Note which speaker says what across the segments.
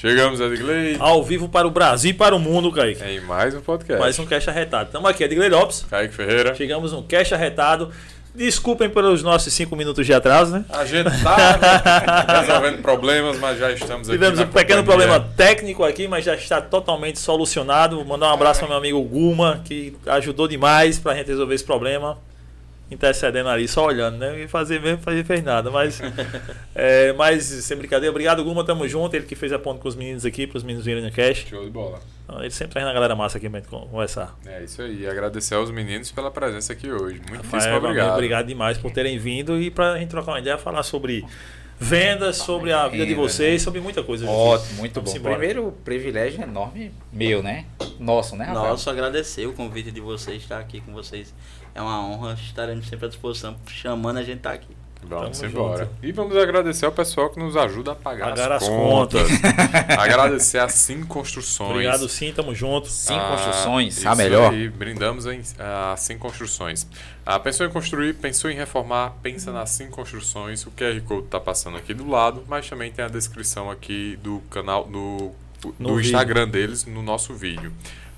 Speaker 1: Chegamos, Edgley.
Speaker 2: Ao vivo para o Brasil e para o mundo, Kaique.
Speaker 1: Em mais um podcast.
Speaker 2: Mais um Cash Arretado. Estamos aqui, Edgley Lopes.
Speaker 1: Kaique Ferreira.
Speaker 2: Chegamos no Cash Arretado. Desculpem pelos nossos cinco minutos de atraso, né?
Speaker 1: A gente tá resolvendo problemas, mas já estamos aqui.
Speaker 2: Tivemos um pequeno
Speaker 1: companhia.
Speaker 2: problema técnico aqui, mas já está totalmente solucionado. Vou mandar um abraço para meu amigo Guma, que ajudou demais para a gente resolver esse problema. Intercedendo ali, só olhando, né? E fazer mesmo, fazer fez nada. Mas, é, mas sem brincadeira, obrigado, Guma, tamo junto. Ele que fez a ponte com os meninos aqui, para os meninos virem no cash.
Speaker 1: Show de bola.
Speaker 2: Então, Ele sempre traz na galera massa aqui pra gente conversar.
Speaker 1: É isso aí. E agradecer aos meninos pela presença aqui hoje. Muitíssimo
Speaker 2: Rafael,
Speaker 1: obrigado.
Speaker 2: obrigado demais por terem vindo e pra gente trocar uma ideia, falar sobre vendas, sobre a vida de vocês, sobre muita coisa.
Speaker 3: Ótimo, muito
Speaker 2: Vamos
Speaker 3: bom.
Speaker 2: embora.
Speaker 3: Primeiro, privilégio enorme meu, né? Nosso, né, Rafael?
Speaker 4: Nossa, agradecer o convite de vocês, estar aqui com vocês. É uma honra, estaremos sempre à disposição, chamando a gente estar aqui.
Speaker 1: Vamos
Speaker 2: Tamo
Speaker 1: embora.
Speaker 2: junto.
Speaker 1: E vamos agradecer ao pessoal que nos ajuda a pagar,
Speaker 2: Pagar
Speaker 1: as,
Speaker 2: as
Speaker 1: contas. agradecer a Sim Construções.
Speaker 2: Obrigado sim, tamo junto.
Speaker 3: Sim
Speaker 1: Ah,
Speaker 3: Construções, a melhor.
Speaker 1: Aí, brindamos em a Sim Construções. Ah, pensou em construir, pensou em reformar, pensa na Sim Construções. O QR Code está passando aqui do lado, mas também tem a descrição aqui do canal do,
Speaker 2: No
Speaker 1: do
Speaker 2: vídeo.
Speaker 1: Instagram deles no nosso vídeo.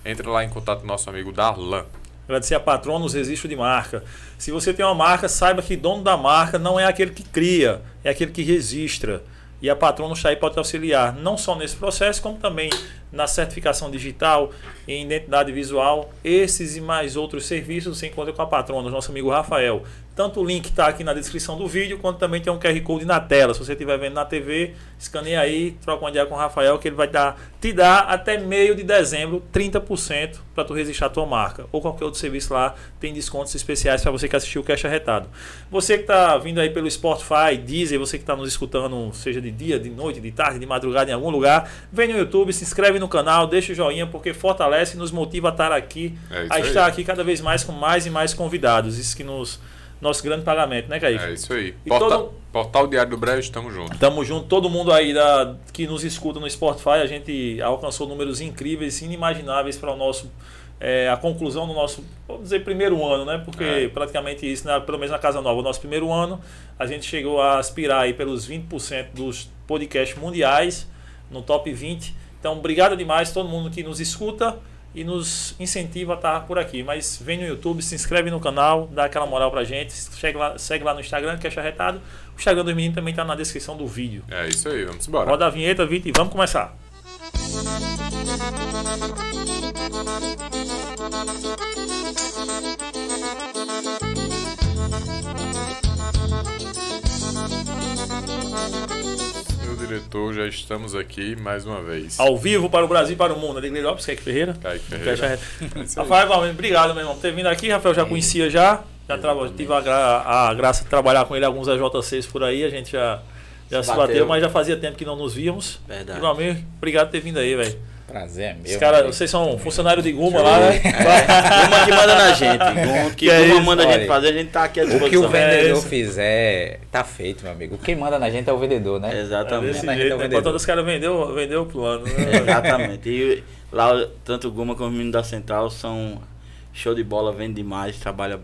Speaker 1: Entre lá em contato com nosso amigo Darlan.
Speaker 2: Agradecer a Patronos Registro de Marca. Se você tem uma marca, saiba que dono da marca não é aquele que cria, é aquele que registra. E a Patronos está aí para te auxiliar, não só nesse processo, como também na certificação digital, em identidade visual. Esses e mais outros serviços você encontra com a Patronos, nosso amigo Rafael. Tanto o link está aqui na descrição do vídeo, quanto também tem um QR Code na tela. Se você estiver vendo na TV, escaneia aí, troca uma ideia com o Rafael, que ele vai dar, te dar até meio de dezembro 30% para tu registrar a tua marca. Ou qualquer outro serviço lá, tem descontos especiais para você que assistiu o Cash Arretado. Você que está vindo aí pelo Spotify, Deezer, você que está nos escutando, seja de dia, de noite, de tarde, de madrugada, em algum lugar, vem no YouTube, se inscreve no canal, deixa o joinha, porque fortalece e nos motiva a estar aqui,
Speaker 1: É
Speaker 2: a
Speaker 1: aí.
Speaker 2: estar aqui cada vez mais com mais e mais convidados. Isso que nos. Nosso grande pagamento, né, Kaique?
Speaker 1: É isso aí.
Speaker 2: E
Speaker 1: Porta-
Speaker 2: todo-
Speaker 1: Portal Diário do Brejo, tamo junto.
Speaker 2: Tamo junto, todo mundo aí da, que nos escuta no Spotify, a gente alcançou números incríveis, inimagináveis para o nosso. é, a conclusão do nosso, vamos dizer, primeiro ano, né? Porque
Speaker 1: É.
Speaker 2: praticamente isso, né? pelo menos na Casa Nova, o nosso primeiro ano, a gente chegou a aspirar aí pelos 20% dos podcasts mundiais, no top 20. Então, obrigado demais todo mundo que nos escuta e nos incentiva a estar por aqui. Mas vem no YouTube, se inscreve no canal, dá aquela moral pra gente, segue lá, segue lá no Instagram, que é charretado. O Instagram dos meninos também tá na descrição do vídeo.
Speaker 1: É isso aí, vamos embora.
Speaker 2: Roda a vinheta, Vitor, e vamos começar.
Speaker 1: Meu diretor, já estamos aqui mais uma vez.
Speaker 2: Ao vivo para o Brasil e para o mundo. Adegley Lopes, Kaique Ferreira.
Speaker 1: Kaique
Speaker 2: Fecha
Speaker 1: Ferreira. aí.
Speaker 2: Rafael Valmir, obrigado, meu irmão, por ter vindo aqui. Rafael já conhecia já. Já traba- tive a, gra- a graça de trabalhar com ele alguns AJ6 por aí. A gente já, já se
Speaker 4: Bateu.
Speaker 2: bateu, mas já fazia tempo que não nos víamos.
Speaker 4: Verdade.
Speaker 2: E, Valmir, obrigado por ter vindo aí, velho.
Speaker 3: Prazer é meu.
Speaker 2: Os caras,
Speaker 3: meu
Speaker 2: vocês são funcionários de Guma lá, né?
Speaker 4: Uma que manda na gente. Guma- que
Speaker 2: Que é
Speaker 4: Guma manda a gente fazer, a gente tá aqui à
Speaker 3: amigo. O que
Speaker 4: disposição.
Speaker 3: o vendedor
Speaker 2: isso.
Speaker 3: fizer, tá feito, meu amigo. Quem manda na gente é o vendedor, né?
Speaker 2: É
Speaker 4: Exatamente.
Speaker 2: desse
Speaker 3: Mas
Speaker 2: jeito,
Speaker 3: então
Speaker 2: né?
Speaker 3: vendedor.
Speaker 2: Enquanto os caras vendeu, vendeu o plano. né?
Speaker 4: Exatamente. E lá, tanto o Guma como o menino da Central são show de bola, vende demais, trabalha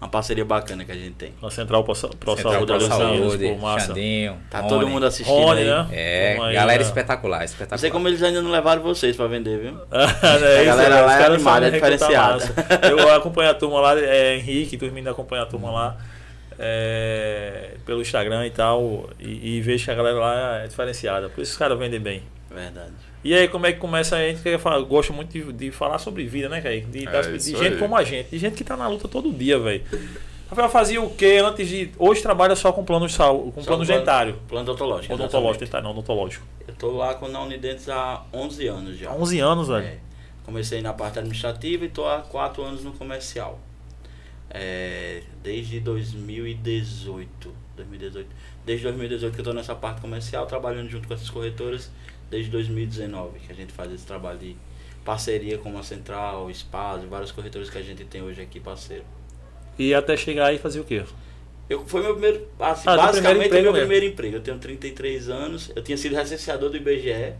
Speaker 4: uma parceria bacana que a gente tem.
Speaker 2: Na Central Pro, Pro
Speaker 3: Central
Speaker 2: Saúde,
Speaker 3: Pro Saúde,
Speaker 2: pô, massa.
Speaker 3: Xandinho,
Speaker 4: Tá
Speaker 3: Rony.
Speaker 4: todo mundo assistindo
Speaker 2: Rony,
Speaker 4: aí.
Speaker 2: né?
Speaker 3: É, galera
Speaker 2: né?
Speaker 3: espetacular,
Speaker 4: Não
Speaker 3: espetacular.
Speaker 4: sei como eles ainda não levaram vocês pra vender, viu?
Speaker 2: É
Speaker 4: A
Speaker 2: isso,
Speaker 4: galera
Speaker 2: né?
Speaker 4: lá é animada, é diferenciada.
Speaker 2: Eu acompanho a turma lá, é Henrique, turminha da acompanha a turma lá. é, pelo Instagram e tal, e, e vejo que a galera lá é diferenciada, por isso os caras vendem bem.
Speaker 4: Verdade.
Speaker 2: E aí, como é que começa a gente? Que gosto muito de, de falar sobre vida, né, Kaique? De,
Speaker 1: É
Speaker 2: das- de
Speaker 1: isso
Speaker 2: gente
Speaker 1: aí.
Speaker 2: como a gente, de gente que tá na luta todo dia, velho. Rafael fazia o quê antes de. Hoje trabalha só com plano de saúde, com
Speaker 4: Só
Speaker 2: plano dentário.
Speaker 4: Plano odontológico.
Speaker 2: Odontológico, dentário, não, odontológico.
Speaker 4: Eu tô lá com na Unidentes há 11 anos já.
Speaker 2: Há 11 anos, velho.
Speaker 4: É. Comecei na parte administrativa e tô há 4 anos no comercial. É, desde 2018. 2018. Desde 2018 que eu tô nessa parte comercial, trabalhando junto com essas corretoras, desde 2019 que a gente faz esse trabalho de parceria com a Central, Espaço, vários corretores que a gente tem hoje aqui parceiro.
Speaker 2: E até chegar aí fazer o quê?
Speaker 4: Eu, foi meu primeiro, assim,
Speaker 2: Ah,
Speaker 4: basicamente
Speaker 2: primeiro emprego
Speaker 4: meu
Speaker 2: mesmo.
Speaker 4: primeiro emprego. Eu tenho 33 anos, eu tinha sido recenseador do IBGE.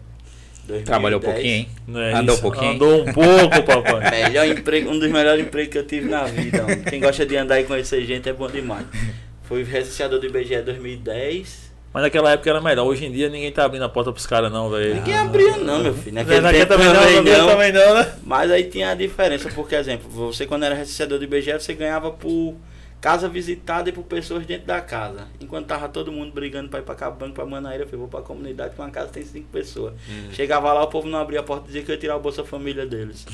Speaker 4: 2010.
Speaker 3: Trabalhou um pouquinho, hein?
Speaker 2: Não é
Speaker 3: Andou
Speaker 2: isso?
Speaker 3: um pouquinho?
Speaker 2: Andou um pouco, papai.
Speaker 4: Melhor emprego, um dos melhores empregos que eu tive na vida. mano. Quem gosta de andar e conhecer gente é bom demais. Fui recenseador do IBGE 2010
Speaker 2: Mas naquela época era melhor. Hoje em dia ninguém tá abrindo a porta pros caras, não, velho.
Speaker 4: Ninguém abria não, meu filho. Naquele
Speaker 2: Naquele
Speaker 4: tempo
Speaker 2: também não, naquele
Speaker 4: não.
Speaker 2: também não, né?
Speaker 4: Mas aí tinha a diferença, porque, exemplo, você quando era recebedor do IBGE, você ganhava por casa visitada e por pessoas dentro da casa. Enquanto tava todo mundo brigando pra ir pra Cabanco, pra Manaíra, eu falei, vou pra comunidade que uma casa tem cinco pessoas. Chegava lá, o povo não abria a porta e dizia que eu ia tirar o Bolsa Família deles.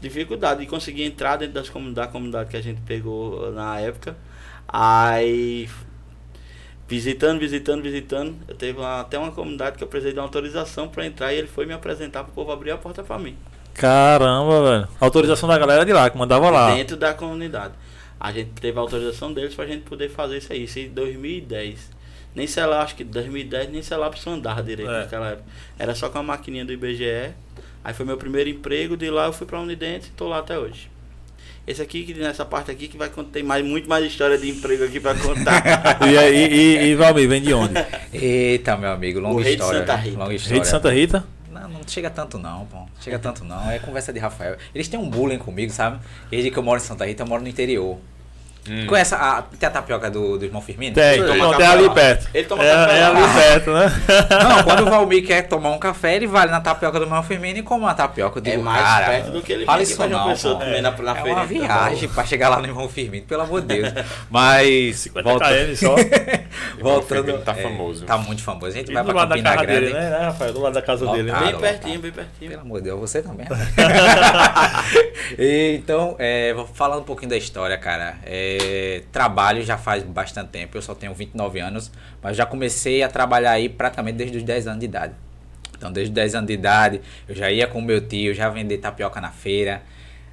Speaker 4: Dificuldade de conseguir entrar dentro das comunidades, da comunidade que a gente pegou na época. Aí visitando, visitando, visitando. Eu teve uma- até uma comunidade que eu precisei de uma autorização para entrar e ele foi me apresentar para o povo abrir a porta para mim.
Speaker 2: Caramba, velho. Autorização da galera de lá, que mandava lá.
Speaker 4: Dentro da comunidade. A gente teve a autorização deles para a gente poder fazer isso aí. Isso em 2010. Nem sei lá, acho que 2010 nem sei lá para andar direito
Speaker 2: É.
Speaker 4: naquela época. Era só com a maquininha do IBGE. Aí foi meu primeiro emprego, de lá eu fui para a Unidente e tô lá até hoje. Esse aqui, que nessa parte aqui, que vai contar, tem mais, muito mais história de emprego aqui para contar.
Speaker 2: E, aí, e, e Valmir, vem de onde?
Speaker 3: Eita, meu amigo, longa
Speaker 4: O rei de
Speaker 3: história.
Speaker 4: Santa
Speaker 3: viu?
Speaker 4: Rita.
Speaker 3: Longa história.
Speaker 2: de Santa Rita?
Speaker 3: Não, não chega tanto não, pô. Não Chega tanto não. É conversa de Rafael. Eles têm um bullying comigo, sabe? Desde que eu moro em Santa Rita, eu moro no interior.
Speaker 1: Hum.
Speaker 3: Conhece a, tem a tapioca do, do irmão Firmino?
Speaker 2: Tem,
Speaker 4: Ele
Speaker 2: não, tem ali
Speaker 4: lá.
Speaker 2: perto.
Speaker 4: Ele toma
Speaker 2: é,
Speaker 4: café
Speaker 2: é
Speaker 4: lá.
Speaker 2: ali perto, né?
Speaker 3: Não, quando o Valmir quer tomar um café, ele vai na tapioca do irmão Firmino e come uma tapioca. Eu
Speaker 4: É mais
Speaker 3: cara,
Speaker 4: perto do que ele
Speaker 3: fala isso não,
Speaker 4: Pessoa
Speaker 3: pô.
Speaker 4: também na, na
Speaker 3: É
Speaker 4: feira.
Speaker 3: uma viagem pra chegar lá no irmão Firmino, pelo amor de Deus. Mas,
Speaker 2: 50
Speaker 3: volta,
Speaker 2: km só.
Speaker 3: voltando...
Speaker 1: Tá
Speaker 3: é,
Speaker 1: famoso.
Speaker 3: Tá muito famoso. A gente
Speaker 2: E
Speaker 3: vai
Speaker 2: do
Speaker 3: pra
Speaker 2: lado da
Speaker 3: Campina
Speaker 2: casa
Speaker 3: Grande.
Speaker 2: dele, né, né, Rafael? Do lado da casa dele, né?
Speaker 3: Lotado.
Speaker 4: Bem pertinho,
Speaker 3: tá.
Speaker 4: bem pertinho.
Speaker 3: Pelo amor de Deus, você também. Então, é, vou falando um pouquinho da história, cara. É, trabalho já faz bastante tempo, eu só tenho 29 anos, mas já comecei a trabalhar aí praticamente desde os 10 anos de idade. Então, desde os 10 anos de idade, eu já ia com meu tio, já vender tapioca na feira.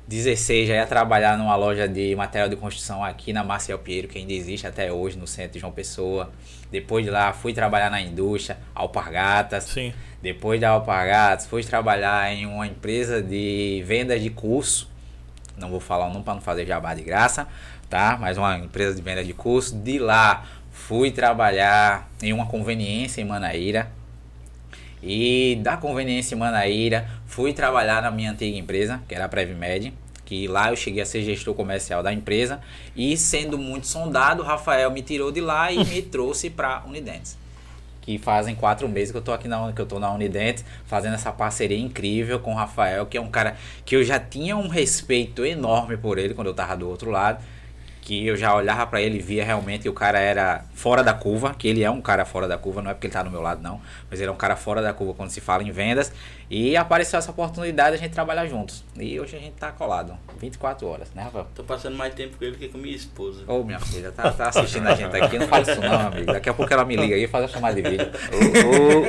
Speaker 3: 16, já ia trabalhar numa loja de material de construção aqui na Marcial Pinheiro, que ainda existe até hoje, no centro de João Pessoa. Depois de lá, fui trabalhar na indústria, Alpargatas.
Speaker 2: Sim.
Speaker 3: Depois da Alpargatas, fui trabalhar em uma empresa de vendas de curso. Não vou falar o nome para não fazer jabá de graça, tá? Mas uma empresa de venda de curso. De lá, fui trabalhar em uma conveniência em Manaíra. E da conveniência em Manaíra, fui trabalhar na minha antiga empresa, que era a Prevmed, que lá eu cheguei a ser gestor comercial da empresa. E sendo muito sondado, o Rafael me tirou de lá e me trouxe para Unidentes que fazem quatro meses que eu tô aqui na que eu tô na Unidentes, fazendo essa parceria incrível com o Rafael, que é um cara que eu já tinha um respeito enorme por ele quando eu tava do outro lado, que eu já olhava pra ele e via realmente que o cara era fora da curva, que ele é um cara fora da curva, não é porque ele tá do meu lado não, mas ele é um cara fora da curva quando se fala em vendas, e apareceu essa oportunidade de a gente trabalhar juntos. E hoje a gente tá colado, 24 horas, né, Rafael?
Speaker 4: Tô passando mais tempo com ele que com minha esposa.
Speaker 3: Ô, minha filha, tá, tá assistindo a gente aqui, não fala isso não, amigo. Daqui a pouco ela me liga aí e faz a chamada de vídeo.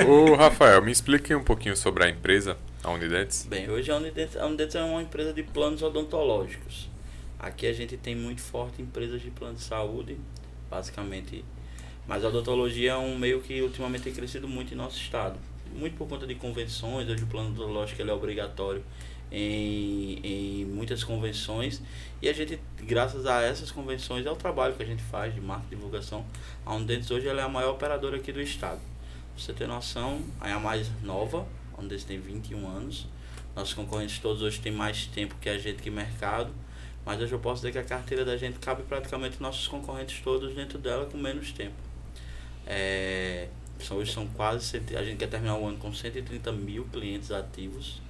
Speaker 1: Ô, ô, ô, Rafael, me explique um pouquinho sobre a empresa, a Unidentes.
Speaker 4: Bem, hoje a Unidentes, a Unidentes é uma empresa de planos odontológicos. Aqui a gente tem muito forte empresas de plano de saúde, basicamente. Mas a odontologia é um meio que ultimamente tem crescido muito em nosso estado. Muito por conta de convenções, hoje o plano odontológico ele é obrigatório em, em muitas convenções. E a gente, graças a essas convenções, é o trabalho que a gente faz de marca divulgação. A Unidentes hoje ela é a maior operadora aqui do estado. Pra você ter noção, é a mais nova, a Unidentes tem 21 anos. Nossos concorrentes todos hoje têm mais tempo que a gente que mercado. Mas hoje eu posso dizer que a carteira da gente cabe praticamente nossos concorrentes todos dentro dela com menos tempo. É, são, hoje são quase. cento- A gente quer terminar o ano com 130 mil clientes ativos,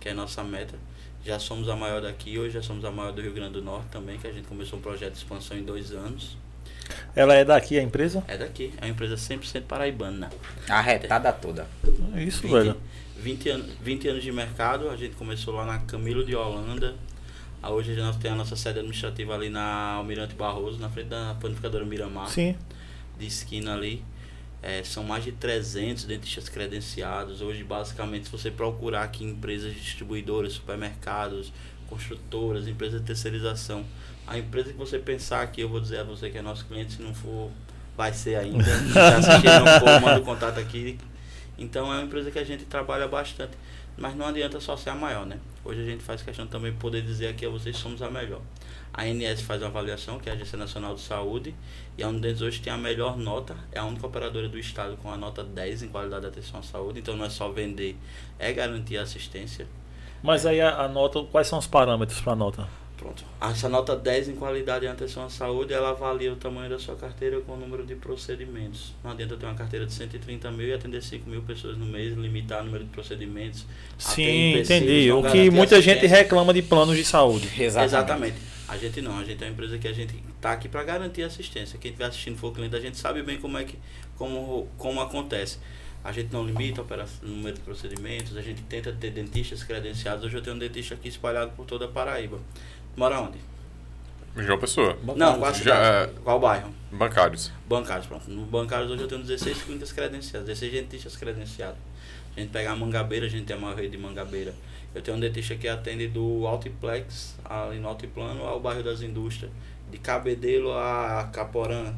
Speaker 4: que é a nossa meta. Já somos a maior daqui, hoje já somos a maior do Rio Grande do Norte também, que a gente começou um projeto de expansão em dois anos.
Speaker 2: Ela é daqui, a empresa?
Speaker 4: É daqui, é uma empresa 100% paraibana.
Speaker 3: Arretada toda.
Speaker 2: É Isso,
Speaker 4: 20,
Speaker 2: velho.
Speaker 4: 20, anos, 20 anos de mercado, a gente começou lá na Camilo de Holanda. Ah, Hoje nós temos a nossa sede administrativa ali na Almirante Barroso, na frente da panificadora Miramar,
Speaker 2: Sim.
Speaker 4: de esquina ali. É, são mais de 300 dentistas credenciados. Hoje, basicamente, se você procurar aqui empresas distribuidoras, supermercados, construtoras, empresas de terceirização, a empresa que você pensar aqui, eu vou dizer a você que é nosso cliente, se não for, vai ser ainda. Se assistindo, não for, manda o contato aqui. Então, é uma empresa que a gente trabalha bastante. Mas não adianta só ser a maior, né? Hoje a gente faz questão também de poder dizer aqui a vocês somos a melhor. A ANS faz uma avaliação, que é a Agência Nacional de Saúde, e a Unidentes hoje tem a melhor nota, é a única operadora do estado com a nota 10 em qualidade de atenção à saúde, então não é só vender, é garantir a assistência.
Speaker 2: Mas aí a, a nota, quais são os parâmetros para a nota?
Speaker 4: Pronto. Essa nota 10 em qualidade e atenção à saúde, ela avalia o tamanho da sua carteira com o número de procedimentos. Não adianta eu ter uma carteira de 130 mil e atender 5 mil pessoas no mês, limitar o número de procedimentos.
Speaker 2: Sim, entendi. O que muita gente reclama de planos de saúde.
Speaker 4: Exatamente. Exatamente. A gente não, a gente é uma empresa que a gente está aqui para garantir assistência. Quem estiver assistindo for cliente, a gente sabe bem como é que como, como acontece. A gente não limita o número de procedimentos, a gente tenta ter dentistas credenciados. Hoje eu tenho um dentista aqui espalhado por toda a Paraíba. Mora onde?
Speaker 1: João Pessoa.
Speaker 4: Não, qual, Já, é, qual bairro?
Speaker 1: Bancários.
Speaker 4: Bancários, pronto. No Bancários hoje eu tenho 16 clínicas credenciadas, 16 dentistas credenciados. A gente pega a Mangabeira, a gente tem uma rede de Mangabeira. Eu tenho um dentista que atende do Altiplex, ali no Altiplano, ao bairro das Indústrias. De Cabedelo a Caporã,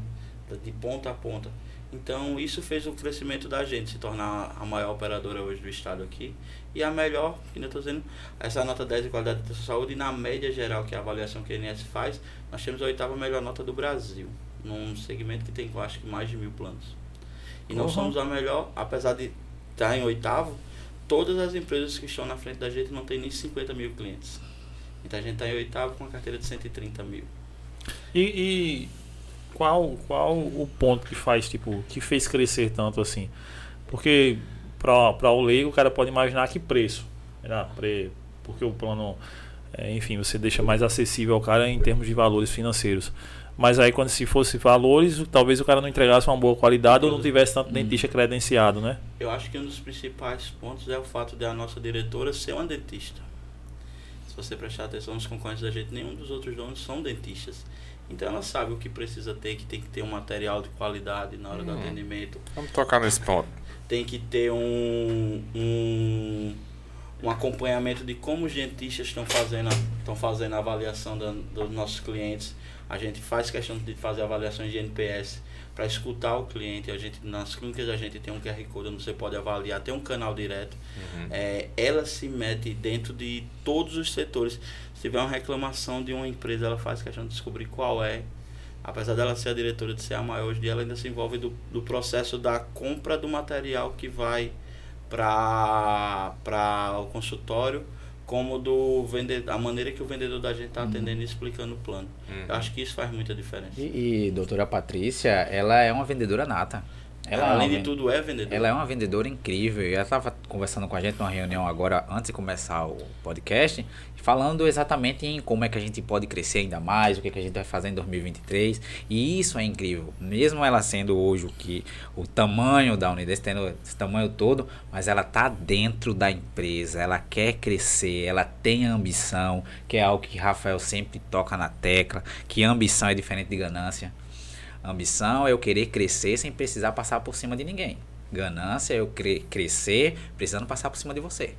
Speaker 4: de ponta a ponta. Então, isso fez o crescimento da gente se tornar a maior operadora hoje do estado aqui. E a melhor, que eu estou dizendo, essa nota 10 de qualidade da saúde, e na média geral, que é a avaliação que a INS faz, nós temos a oitava melhor nota do Brasil, num segmento que tem, acho que, mais de mil planos. E uhum. não somos a melhor, apesar de estar em oitavo, todas as empresas que estão na frente da gente não tem nem 50 mil clientes. Então a gente está em oitavo com uma carteira de 130 mil.
Speaker 2: E, e qual, qual o ponto que faz, tipo, que fez crescer tanto assim? Porque para o leigo o cara pode imaginar que preço. Né? Porque o plano, é, enfim, você deixa mais acessível ao cara em termos de valores financeiros. Mas aí quando se fosse valores, talvez o cara não entregasse uma boa qualidade ou não tivesse tanto dentista credenciado, né?
Speaker 4: Eu acho que um dos principais pontos é o fato de a nossa diretora ser uma dentista. Se você prestar atenção nos concorrentes da gente, nenhum dos outros donos são dentistas. Então ela sabe o que precisa ter, que tem que ter um material de qualidade na hora do uhum. atendimento.
Speaker 1: Vamos tocar nesse ponto.
Speaker 4: Tem que ter um, um, um acompanhamento de como os dentistas estão fazendo, estão fazendo a avaliação da, dos nossos clientes. A gente faz questão de fazer avaliações de NPS para escutar o cliente. A gente, nas clínicas a gente tem um QR Code onde você pode avaliar, tem um canal direto. Uhum. É, ela se mete dentro de todos os setores. Se tiver uma reclamação de uma empresa, ela faz questão de descobrir qual é. Apesar dela ser a diretora de ser a maior, hoje ela ainda se envolve do, do processo da compra do material que vai para o consultório como do vendedor, a maneira que o vendedor da gente está uhum. atendendo e explicando o plano. Uhum. Eu acho que isso faz muita diferença.
Speaker 3: E, e doutora Patrícia, ela é uma vendedora nata.
Speaker 4: Ela, ela além de tudo, é vendedora.
Speaker 3: Ela é uma vendedora incrível. E ela estava conversando com a gente numa reunião agora, antes de começar o podcast, falando exatamente em como é que a gente pode crescer ainda mais, o que, é que a gente vai fazer em 2023. E isso é incrível. Mesmo ela sendo hoje o que o tamanho da Unides, tendo esse tamanho todo, mas ela tá dentro da empresa, ela quer crescer, ela tem ambição, que é algo que Rafael sempre toca na tecla, que ambição é diferente de ganância. Ambição é eu querer crescer sem precisar passar por cima de ninguém. Ganância é eu cre crescer precisando passar por cima de você.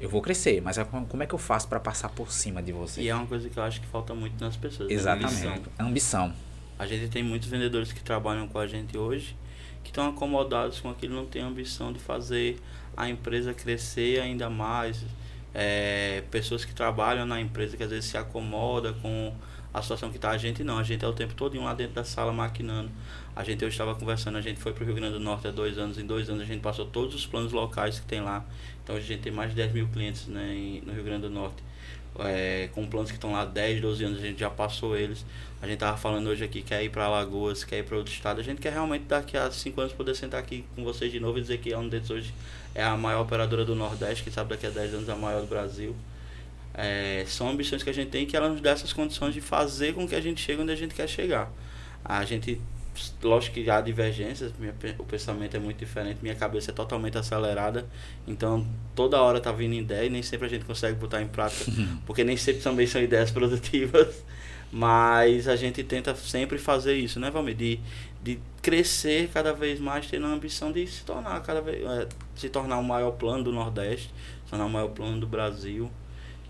Speaker 3: Eu vou crescer, mas é como é que eu faço para passar por cima de você?
Speaker 4: E é uma coisa que eu acho que falta muito nas pessoas.
Speaker 3: Né? Exatamente. Ambição. ambição.
Speaker 4: A gente tem muitos vendedores que trabalham com a gente hoje que estão acomodados com aquilo, não tem ambição de fazer a empresa crescer ainda mais. É, pessoas que trabalham na empresa que às vezes se acomoda com a situação que está a gente não, a gente é o tempo todo lá dentro da sala maquinando. A gente, eu estava conversando, a gente foi para o Rio Grande do Norte há dois anos, em dois anos a gente passou todos os planos locais que tem lá. Então a gente tem mais de 10 mil clientes né, no Rio Grande do Norte. É, com planos que estão lá 10, 12 anos, a gente já passou eles. A gente tava falando hoje aqui, quer ir para Alagoas, quer ir para outro estado. A gente quer realmente daqui a 5 anos poder sentar aqui com vocês de novo e dizer que a Unidetes hoje é a maior operadora do Nordeste, que sabe daqui a 10 anos a maior do Brasil. É, são ambições que a gente tem que ela nos dá essas condições de fazer com que a gente chegue onde a gente quer chegar. A gente, lógico que há divergências, minha, o pensamento é muito diferente, minha cabeça é totalmente acelerada, então toda hora tá vindo ideia e nem sempre a gente consegue botar em prática, porque nem sempre também são ideias produtivas, mas a gente tenta sempre fazer isso, né, Valmir? De, de crescer cada vez mais, tendo a ambição de se tornar cada vez, é, se tornar o maior plano do Nordeste, se tornar o maior plano do Brasil.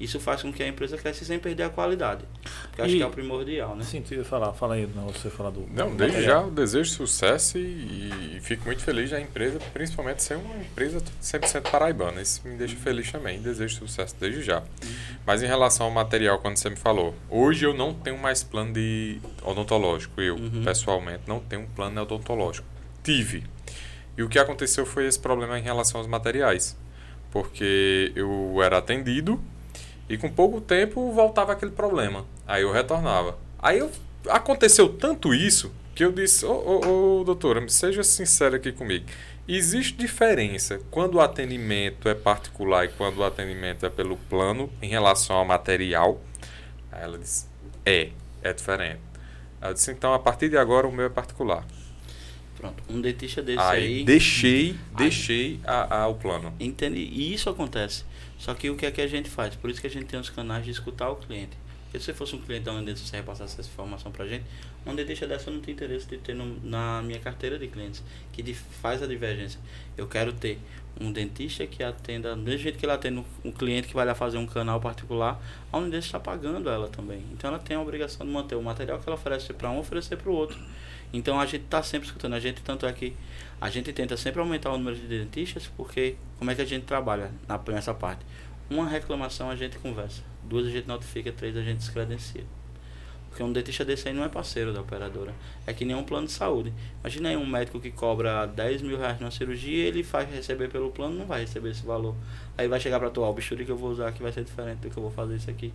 Speaker 4: Isso faz com que a empresa cresça sem perder a qualidade. Que acho que é o primordial, né?
Speaker 2: Sim, tu ia falar, fala aí, não, você falar do.
Speaker 1: Não, desde já eu desejo sucesso e, e, fico muito feliz da empresa, principalmente ser uma empresa 100% paraibana. Isso me deixa feliz também. Desejo sucesso desde já. Uhum. Mas em relação ao material, quando você me falou, hoje eu não tenho mais plano de odontológico. Eu, uhum. pessoalmente, não tenho um plano odontológico. Tive. E o que aconteceu foi esse problema em relação aos materiais. Porque eu era atendido E com pouco tempo voltava aquele problema. Aí eu retornava. Aí eu, aconteceu tanto isso que eu disse, ô, ô, ô doutora, seja sincera aqui comigo. Existe diferença quando o atendimento é particular e quando o atendimento é pelo plano em relação ao material? Aí ela disse, é, é diferente. Eu disse, então a partir de agora o meu é particular.
Speaker 4: Pronto, um dentista desse
Speaker 1: aí,
Speaker 4: aí.
Speaker 1: deixei, deixei a, a, o plano.
Speaker 4: Entende? E isso acontece. Só que o que é que a gente faz? Por isso que a gente tem os canais de escutar o cliente. Porque se você fosse um cliente da Unidente, você repassasse essa informação pra gente, uma dentista dessa eu não tem interesse de ter no, na minha carteira de clientes, que faz a divergência. Eu quero ter um dentista que atenda, do mesmo jeito que ele atende um cliente que vai lá fazer um canal particular, a Unidente está pagando ela também. Então ela tem a obrigação de manter o material que ela oferece para um, oferecer para o outro. Então a gente está sempre escutando, a gente tanto é que a gente tenta sempre aumentar o número de dentistas, porque como é que a gente trabalha na, nessa parte? Uma reclamação a gente conversa, duas a gente notifica, três a gente descredencia. Porque um dentista desse aí não é parceiro da operadora. É que nem um plano de saúde. Imagina aí um médico que cobra 10 mil reais numa cirurgia ele faz receber pelo plano, não vai receber esse valor. Aí vai chegar para tu, ó, o bisturi que eu vou usar aqui vai ser diferente do que eu vou fazer isso aqui.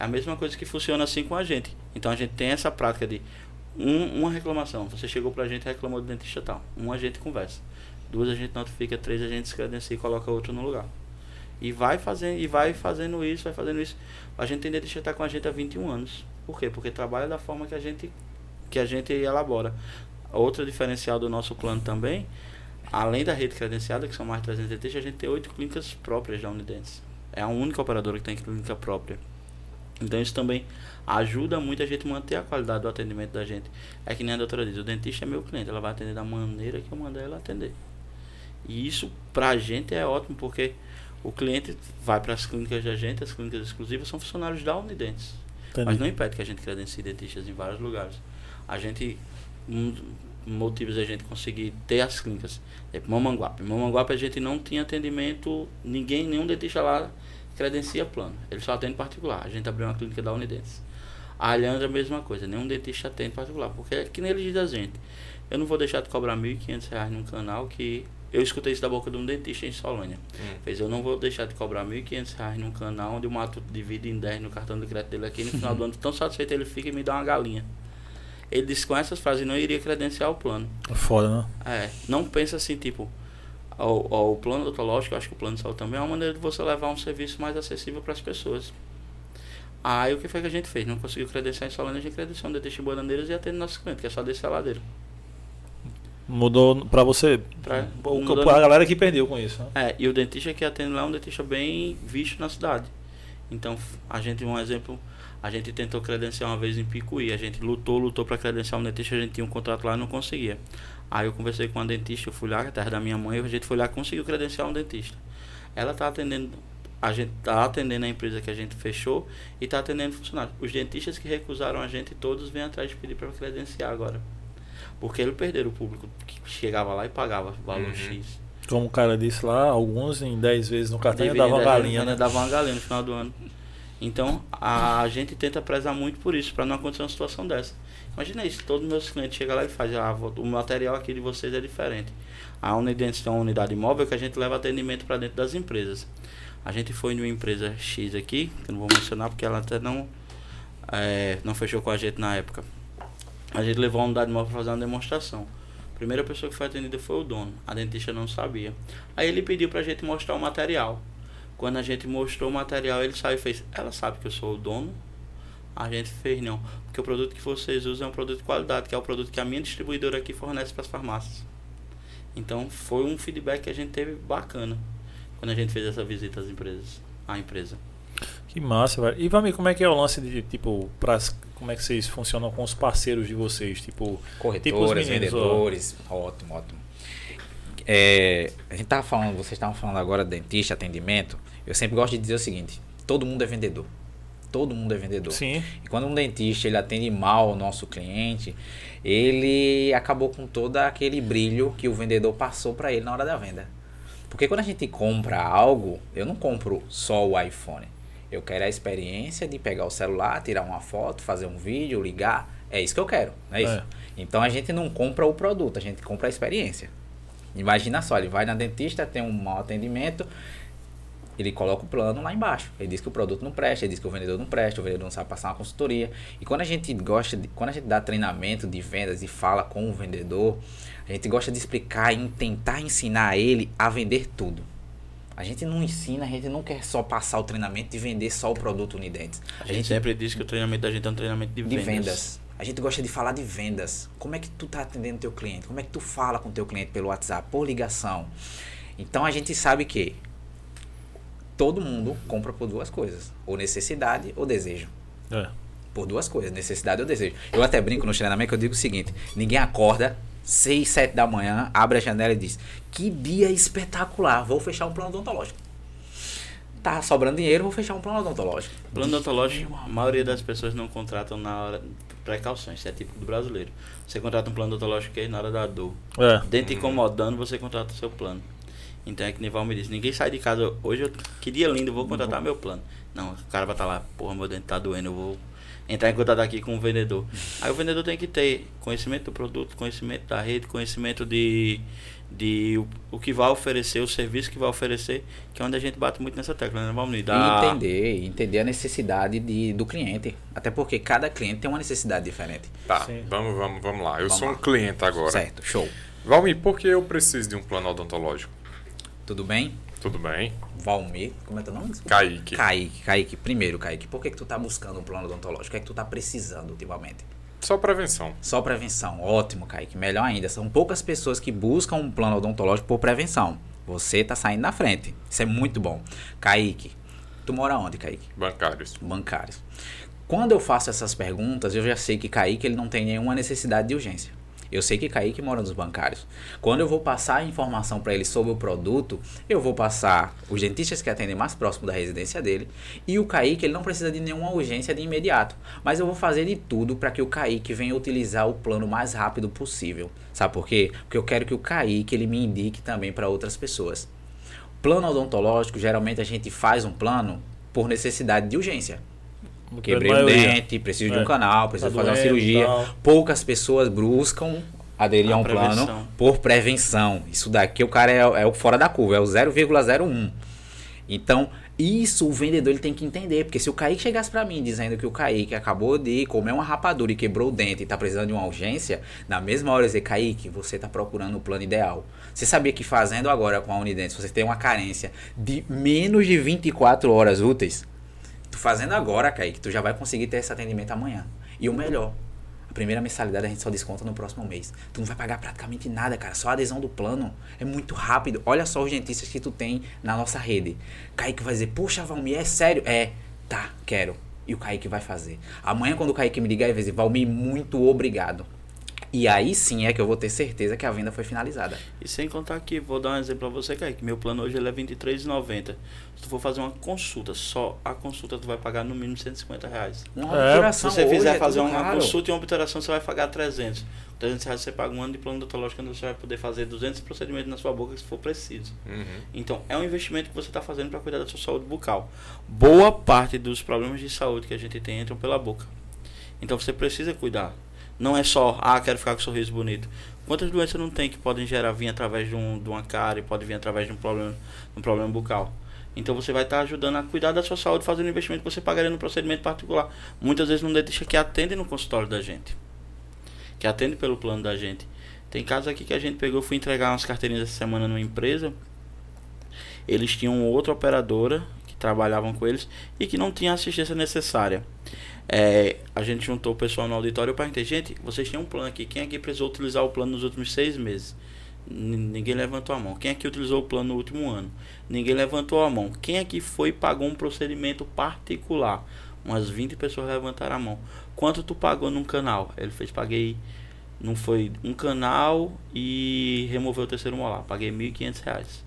Speaker 4: É a mesma coisa que funciona assim com a gente. Então a gente tem essa prática de um, uma reclamação. Você chegou pra gente e reclamou do dentista tal. Um a gente conversa. Duas a gente notifica, três a gente descredencia e coloca outro no lugar. E vai fazendo, e vai fazendo isso, vai fazendo isso. A gente tem dentista que tá com a gente há 21 anos. Por quê? Porque trabalha da forma que a gente que a gente elabora. Outra diferencial do nosso plano também, além da rede credenciada, que são mais de 300 dentistas, a gente tem oito clínicas próprias da Unidentes. É a única operadora que tem clínica própria. Então isso também ajuda muito a gente manter a qualidade do atendimento da gente. É que nem a doutora diz, o dentista é meu cliente, ela vai atender da maneira que eu mandar ela atender. E isso pra gente é ótimo, porque o cliente vai para as clínicas da gente, as clínicas exclusivas são funcionários da Unidentes. Entendi. Mas não impede que a gente credencie dentistas em vários lugares. A gente. Um motivos a gente conseguir ter as clínicas. É Mamanguape. Mamanguape a gente não tinha atendimento, ninguém, nenhum dentista lá credencia plano. Ele só atende particular. A gente abriu uma clínica da Unidense. A Alhandra a mesma coisa, nenhum dentista atende particular. Porque é que nem ele diz a gente. Eu não vou deixar de cobrar R$ 1.500 num canal que eu escutei isso da boca de um dentista em Solânia. Hum. Fez, eu não vou deixar de cobrar R$ 1.500 num canal onde o mato divide em 10 no cartão de crédito dele aqui. No final do ano, tão satisfeito ele fica e me dá uma galinha. Ele disse com essas frases não iria credenciar o plano.
Speaker 2: É foda, né?
Speaker 4: É. Não pensa assim, tipo, o, o plano odontológico, eu acho que o plano de saúde também é uma maneira de você levar um serviço mais acessível para as pessoas. Aí o que foi que a gente fez? Não conseguiu credenciar em Solânia, a gente credenciou um dentista em Bananeiras e atende nosso cliente, que é só descer a ladeira.
Speaker 2: Mudou para você. Pra, mudou a galera que perdeu com isso. Né?
Speaker 4: É, e o dentista que atende lá é um dentista bem visto na cidade. Então, a gente, um exemplo, a gente tentou credenciar uma vez em Picuí. A gente lutou, lutou para credenciar um dentista, a gente tinha um contrato lá e não conseguia. Aí eu conversei com uma dentista, eu fui lá, terra da minha mãe, a gente foi lá e conseguiu credenciar um dentista. Ela tá atendendo, a gente tá atendendo a empresa que a gente fechou e tá atendendo funcionários. Os dentistas que recusaram a gente, todos vêm atrás de pedir para credenciar agora. Porque eles perderam o público que chegava lá e pagava valor uhum. X.
Speaker 2: Como o cara disse lá, alguns em 10 vezes no cartão dava uma galinha, né?
Speaker 4: Dava uma galinha no final do ano. Então, a gente tenta prezar muito por isso, para não acontecer uma situação dessa. Imagina isso, todos os meus clientes chegam lá e fazem, ah, o material aqui de vocês é diferente. A unidade tem uma unidade móvel que a gente leva atendimento para dentro das empresas. A gente foi numa empresa X aqui, que eu não vou mencionar porque ela até não, é, não fechou com a gente na época. A gente levou a unidade móvel para fazer uma demonstração. A primeira pessoa que foi atendida foi o dono. A dentista não sabia. Aí ele pediu para a gente mostrar o material. Quando a gente mostrou o material, ele saiu e fez: Ela sabe que eu sou o dono? A gente fez não, porque o produto que vocês usam é um produto de qualidade, que é o produto que a minha distribuidora aqui fornece para as farmácias. Então foi um feedback que a gente teve bacana quando a gente fez essa visita às empresas, à empresa.
Speaker 2: Que massa, velho. E mim como é que é o lance de tipo, pras, como é que vocês funcionam com os parceiros de vocês, tipo,
Speaker 3: corretores, tipo vendedores, ó. ótimo, ótimo. É, a gente tava falando, vocês estavam falando agora de dentista, atendimento. Eu sempre gosto de dizer o seguinte: todo mundo é vendedor todo mundo é vendedor.
Speaker 2: Sim.
Speaker 3: E quando um dentista ele atende mal o nosso cliente, ele acabou com todo aquele brilho que o vendedor passou para ele na hora da venda. Porque quando a gente compra algo, eu não compro só o iPhone. Eu quero a experiência de pegar o celular, tirar uma foto, fazer um vídeo, ligar. É isso que eu quero, é isso? É. Então a gente não compra o produto, a gente compra a experiência. Imagina só, ele vai na dentista, tem um mau atendimento, ele coloca o plano lá embaixo. Ele diz que o produto não presta, ele diz que o vendedor não presta, o vendedor não sabe passar uma consultoria. E quando a gente gosta, de, quando a gente dá treinamento de vendas e fala com o vendedor, a gente gosta de explicar e tentar ensinar ele a vender tudo. A gente não ensina, a gente não quer só passar o treinamento e vender só o produto Unidentes.
Speaker 4: A, gente, sempre diz que o treinamento da gente é um treinamento de,
Speaker 3: de
Speaker 4: vendas.
Speaker 3: vendas. A gente gosta de falar de vendas. Como é que tu tá atendendo teu cliente? Como é que tu fala com teu cliente pelo WhatsApp, por ligação? Então a gente sabe que todo mundo compra por duas coisas: ou necessidade ou desejo.
Speaker 2: É.
Speaker 3: Por duas coisas, necessidade ou desejo. Eu até brinco no treinamento que eu digo o seguinte: ninguém acorda 6, 7 da manhã, abre a janela e diz: Que dia espetacular, vou fechar um plano odontológico. Tá sobrando dinheiro, vou fechar um plano odontológico.
Speaker 4: Plano odontológico, a maioria das pessoas não contratam na hora. Precauções, isso é típico do brasileiro. Você contrata um plano odontológico que é na hora da dor.
Speaker 2: É.
Speaker 4: Dente incomodando, você contrata o seu plano. Então é que Nival me disse, ninguém sai de casa, hoje eu, que dia lindo, vou contratar meu plano. Não, o cara vai estar lá, porra, meu dente tá doendo, eu vou entrar em contato aqui com o vendedor. Aí o vendedor tem que ter conhecimento do produto, conhecimento da rede, conhecimento de, de o, o que vai oferecer, o serviço que vai oferecer, que é onde a gente bate muito nessa tecla, né? Vamos
Speaker 3: E
Speaker 4: dar
Speaker 3: entender, entender a necessidade de, do cliente. Até porque cada cliente tem uma necessidade diferente.
Speaker 1: Tá,
Speaker 2: Sim.
Speaker 1: vamos, vamos, vamos lá. Eu
Speaker 3: Vamos
Speaker 1: sou um
Speaker 3: lá.
Speaker 1: cliente agora.
Speaker 3: Certo, show.
Speaker 1: Valmir, por que eu preciso de um plano odontológico?
Speaker 3: Tudo bem?
Speaker 1: Tudo bem?
Speaker 3: Valmir, como é teu nome?
Speaker 1: Kaique.
Speaker 3: Kaique, Kaique. Primeiro, Kaique, por que, que tu tá buscando um plano odontológico? O que é que tu tá precisando ultimamente?
Speaker 1: Só prevenção.
Speaker 3: Só prevenção. Ótimo, Kaique. Melhor ainda. São poucas pessoas que buscam um plano odontológico por prevenção. Você tá saindo na frente. Isso é muito bom. Kaique, tu mora onde, Kaique?
Speaker 1: Bancários.
Speaker 3: Bancários. Quando eu faço essas perguntas, eu já sei que Kaique ele não tem nenhuma necessidade de urgência. Eu sei que Kaique mora nos bancários. Quando eu vou passar a informação para ele sobre o produto, eu vou passar os dentistas que atendem mais próximo da residência dele. E o Kaique ele não precisa de nenhuma urgência de imediato. Mas eu vou fazer de tudo para que o Kaique venha utilizar o plano mais rápido possível. Sabe por quê? Porque eu quero que o Kaique ele me indique também para outras pessoas. Plano odontológico, geralmente a gente faz um plano por necessidade de urgência. Quebrei o
Speaker 2: maioria.
Speaker 3: dente, preciso de
Speaker 2: É.
Speaker 3: um canal, preciso
Speaker 2: Tá
Speaker 3: fazer uma
Speaker 2: doendo,
Speaker 3: cirurgia.
Speaker 2: tal.
Speaker 3: Poucas pessoas buscam aderir
Speaker 4: A
Speaker 3: a um plano
Speaker 4: prevenção.
Speaker 3: por prevenção. Isso daqui o cara é, é o fora da curva, é o 0,01. Então, isso o vendedor ele tem que entender, porque se o Kaique chegasse pra mim dizendo que o Kaique acabou de comer uma rapadura e quebrou o dente e tá precisando de uma urgência, na mesma hora eu dizer, Kaique, você tá procurando o plano ideal. Você sabia que fazendo agora com a Unidentes, você tem uma carência de menos de 24 horas úteis? Tu fazendo agora, Kaique, tu já vai conseguir ter esse atendimento amanhã. E o melhor, a primeira mensalidade a gente só desconta no próximo mês. Tu não vai pagar praticamente nada, cara. Só a adesão do plano. É muito rápido. Olha só os dentistas que tu tem na nossa rede. Kaique vai dizer, poxa, Valmir, é sério? É, tá, quero. E o Kaique vai fazer. Amanhã, quando o Kaique me ligar, ele vai dizer, Valmir, muito obrigado. E aí sim é que eu vou ter certeza que a venda foi finalizada.
Speaker 4: E sem contar que, vou dar um exemplo pra você, Kaique. Meu plano hoje ele é R$23,90. Se tu for fazer uma consulta, só a consulta tu vai pagar no mínimo 150 reais.
Speaker 3: Uma
Speaker 2: É,
Speaker 3: obturação
Speaker 4: Se você fizer
Speaker 3: é
Speaker 4: fazer uma
Speaker 3: caro.
Speaker 4: consulta e uma obturação, você vai pagar 300. 300 reais você paga um ano de plano odontológico, onde você vai poder fazer 200 procedimentos na sua boca se for preciso.
Speaker 1: Uhum.
Speaker 4: Então, é um investimento que você está fazendo para cuidar da sua saúde bucal. Boa parte dos problemas de saúde que a gente tem entram pela boca. Então, você precisa cuidar. Não é só, ah, quero ficar com um sorriso bonito. Quantas doenças não tem que podem gerar vir através de, um, de uma cárie, pode vir através de um problema, um problema bucal? Então você vai estar ajudando a cuidar da sua saúde fazendo um investimento que você pagaria no procedimento particular. Muitas vezes não dentista que atende no consultório da gente. Que atende pelo plano da gente. Tem casos aqui que a gente pegou, fui entregar umas carteirinhas essa semana numa empresa. Eles tinham outra operadora que trabalhavam com eles e que não tinha assistência necessária. É, a gente juntou o pessoal no auditório e eu perguntei, gente, vocês têm um plano aqui, quem aqui precisou utilizar o plano nos últimos seis meses? N- Ninguém levantou a mão. Quem aqui utilizou o plano no último ano? Ninguém levantou a mão. Quem aqui foi e pagou um procedimento particular? Umas 20 pessoas levantaram a mão. Quanto tu pagou num canal? Ele fez, paguei. Não foi um canal e removeu o terceiro molar. Paguei 1.500 reais.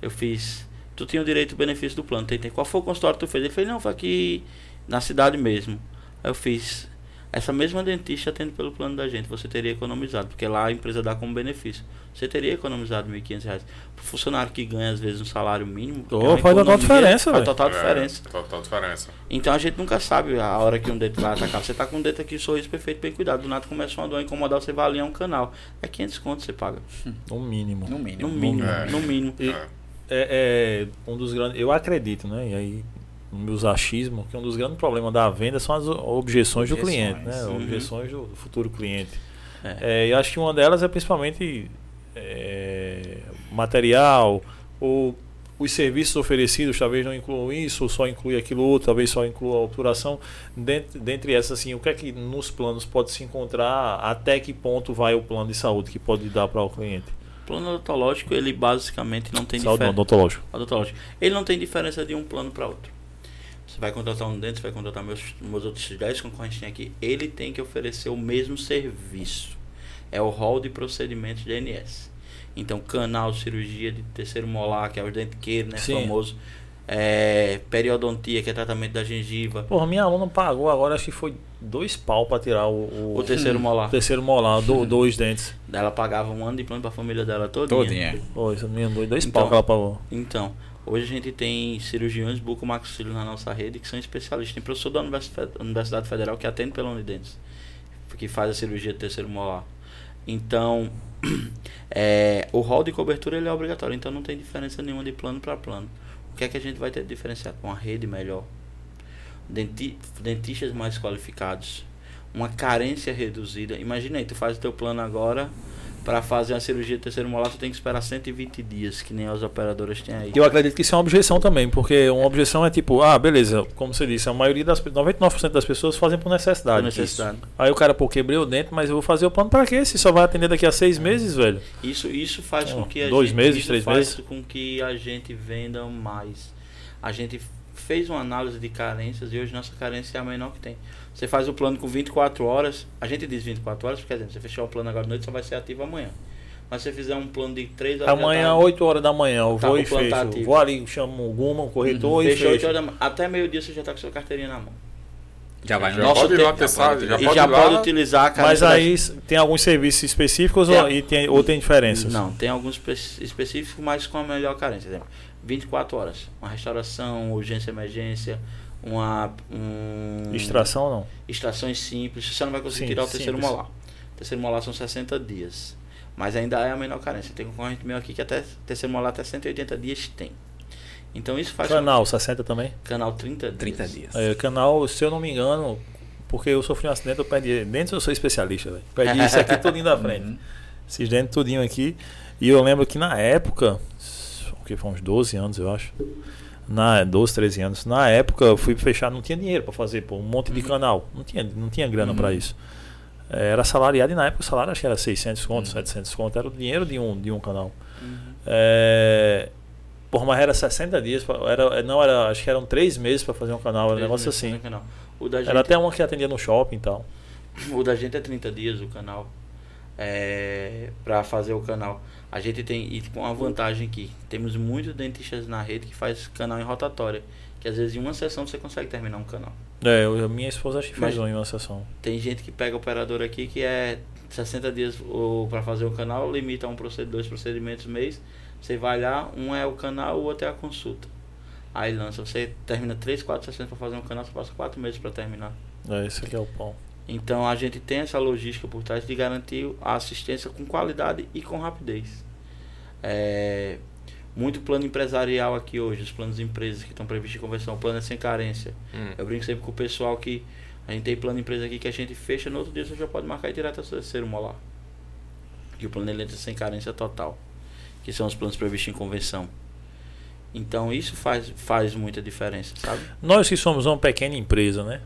Speaker 4: Eu fiz. Tu tinha o direito e benefício do plano. Tentei. Qual foi o consultório que tu fez? Ele fez, não, foi aqui na cidade mesmo. Eu fiz. Essa mesma dentista atende pelo plano da gente. Você teria economizado. Porque lá a empresa dá como benefício. Você teria economizado 1.500 reais. Pro funcionário que ganha às vezes um salário mínimo. É uma
Speaker 2: faz total diferença,
Speaker 4: Faz
Speaker 2: velho.
Speaker 4: total
Speaker 1: É,
Speaker 4: diferença.
Speaker 1: Total diferença.
Speaker 4: Então a gente nunca sabe a hora que um dente vai atacar. Você tá com um dente aqui, sorriso perfeito, bem cuidado. Do nada começa uma dor a incomodar, você vai alinhar um canal. É 500 conto você paga.
Speaker 2: No mínimo.
Speaker 3: No mínimo.
Speaker 4: No mínimo,
Speaker 1: É.
Speaker 4: no mínimo.
Speaker 2: E-
Speaker 1: É.
Speaker 2: é, é um dos grandes. Eu acredito, né? E aí, meus achismos, que um dos grandes problemas da venda são as objeções, do cliente, né?
Speaker 3: Objeções.
Speaker 4: Uhum.
Speaker 2: Objeções do, do futuro cliente.
Speaker 4: É.
Speaker 2: É, e acho que uma delas é principalmente é, material ou os serviços oferecidos talvez não incluam isso, ou só inclui aquilo outro, talvez só inclua a obturação. Dentre, dentre essas, assim, o que é que nos planos pode se encontrar? Até que ponto vai o plano de saúde que pode dar para o cliente?
Speaker 4: O plano odontológico, ele basicamente não tem
Speaker 2: saúde
Speaker 4: diferença.
Speaker 2: odontológico.
Speaker 4: Odontológico. Ele não tem diferença de um plano para outro. Você vai contratar um dente, você vai contratar meus, meus outros 10 concorrentes que aqui. Ele tem que oferecer o mesmo serviço. É o rol de procedimentos de ANS. Então, canal, cirurgia de terceiro molar, que é o dentiqueiro, né?
Speaker 2: Sim.
Speaker 4: Famoso. É, periodontia, que é tratamento da gengiva.
Speaker 2: Porra, minha aluna pagou agora, acho que foi dois pau para tirar o, o,
Speaker 4: O terceiro molar.
Speaker 2: o terceiro molar, do, dois dentes.
Speaker 4: Ela pagava um ano de plano para a família dela toda.
Speaker 3: Todinha.
Speaker 2: Pô, isso me andou dois
Speaker 4: Então.
Speaker 2: pau que ela pagou.
Speaker 4: Então, hoje a gente tem cirurgiões bucomaxilo na nossa rede que são especialistas. Tem professor da Univers- Universidade Federal que atende pela Unidentes, que faz a cirurgia de terceiro molar. Então, é, o rol de cobertura ele é obrigatório, então não tem diferença nenhuma de plano para plano. O que é que a gente vai ter de diferenciado? Uma rede melhor, denti dentistas mais qualificados, uma carência reduzida. Imagina aí, tu faz o teu plano agora, para fazer uma cirurgia de terceiro molar, tu tem que esperar 120 dias, que nem as operadoras têm aí.
Speaker 2: Eu acredito que isso é uma objeção também, porque uma objeção é tipo, ah, beleza, como você disse, a maioria das 99% das pessoas fazem por necessidade.
Speaker 4: Por necessidade.
Speaker 2: Aí o cara, pô, quebrei o dente, mas eu vou fazer o plano pra quê? Se só vai atender daqui a seis meses, velho.
Speaker 4: Isso, isso faz com que a
Speaker 2: dois
Speaker 4: gente,
Speaker 2: meses,
Speaker 4: isso
Speaker 2: três
Speaker 4: faz
Speaker 2: meses?
Speaker 4: com que a gente venda mais. A gente fez uma análise de carências e hoje nossa carência é a menor que tem. Você faz o plano com 24 horas, a gente diz 24 horas, porque exemplo, você fechar o plano agora à noite, só vai ser ativo amanhã. Mas se você fizer um plano de 3 horas
Speaker 2: Amanhã,
Speaker 4: tarde,
Speaker 2: 8 horas da manhã, eu
Speaker 4: Tá,
Speaker 2: vou e
Speaker 4: tá
Speaker 2: fecho.
Speaker 4: ativo.
Speaker 2: Vou ali, chamo o Guma, o corretor e
Speaker 4: fecha 8
Speaker 2: fecho.
Speaker 4: horas da manhã, até meio-dia você já está com sua carteirinha na mão.
Speaker 3: Já vai no
Speaker 1: Já
Speaker 3: nosso
Speaker 1: pode
Speaker 3: pode
Speaker 1: já
Speaker 3: utilizar.
Speaker 4: e
Speaker 1: pode
Speaker 4: já pode utilizar a
Speaker 2: Mas aí tem alguns serviços específicos ou,
Speaker 4: Tem.
Speaker 2: e tem, ou tem diferenças?
Speaker 4: Não, tem alguns espe- específicos, mas com a melhor carência. Por exemplo, 24 horas. Uma restauração, urgência, emergência, uma. Um,
Speaker 2: Extração não.
Speaker 4: extrações simples. Você não vai conseguir
Speaker 2: Sim,
Speaker 4: tirar o terceiro
Speaker 2: simples.
Speaker 4: molar. O terceiro molar são 60 dias. Mas ainda é a menor carência. Tem concorrente meu aqui que até terceiro molar até 180 dias tem. Então isso faz
Speaker 2: Canal 60 também?
Speaker 4: canal 30 dias.
Speaker 3: 30 dias.
Speaker 2: É, canal, se eu não me engano, porque eu sofri um acidente, eu perdi. Dentes eu sou especialista, velho. Perdi isso aqui tudinho da frente.
Speaker 3: Uhum.
Speaker 2: Esses dentes tudinho aqui. E eu lembro que na época, o que foi uns 12 anos, eu acho. Na 12, 13 anos. Na época eu fui fechar, não tinha dinheiro para fazer pô, um monte de
Speaker 4: Uhum.
Speaker 2: canal. Não tinha, não tinha grana
Speaker 4: Uhum.
Speaker 2: para isso. É, Era salariado e na época o salário acho que era 600 contos,
Speaker 3: Uhum.
Speaker 2: 700 contos. Era o dinheiro de um, de um canal.
Speaker 4: Uhum.
Speaker 2: É, Porra, mas era 60 dias. pra- Era, não, era, acho que eram 3 meses para fazer um canal. Era um negócio assim.
Speaker 4: gente,
Speaker 2: Era até uma que atendia no shopping e tal.
Speaker 4: o da gente é 30 dias o canal. É, para fazer o canal. A gente tem e com uma vantagem aqui. Temos muitos dentistas na rede que faz canal em rotatória. Que às vezes em uma sessão você consegue terminar um canal.
Speaker 2: É, eu, minha esposa acho que fez
Speaker 4: Mas-
Speaker 2: um em uma sessão.
Speaker 4: Tem gente que pega operador aqui que é 60 dias para fazer o canal, limita a um proced dois procedimentos mês. Você vai lá, um é o canal, o outro é a consulta. Aí lança, você termina 3, 4 sessões para fazer um canal, você passa 4 meses para terminar.
Speaker 2: É, esse aqui é o pão.
Speaker 4: Então a gente tem essa logística por trás de garantir a assistência com qualidade e com rapidez. É, muito plano empresarial aqui hoje, os planos de empresas que estão previstos em conversão, o plano é sem carência.
Speaker 1: Hum.
Speaker 4: Eu brinco sempre com o pessoal que a gente tem plano de empresa aqui que a gente fecha, no outro dia você já pode marcar e tirar até o terceiro molar. E o plano ele entra sem carência total, que são os planos previstos em convenção. Então isso faz, faz muita diferença, sabe?
Speaker 2: Nós que somos uma pequena empresa, né?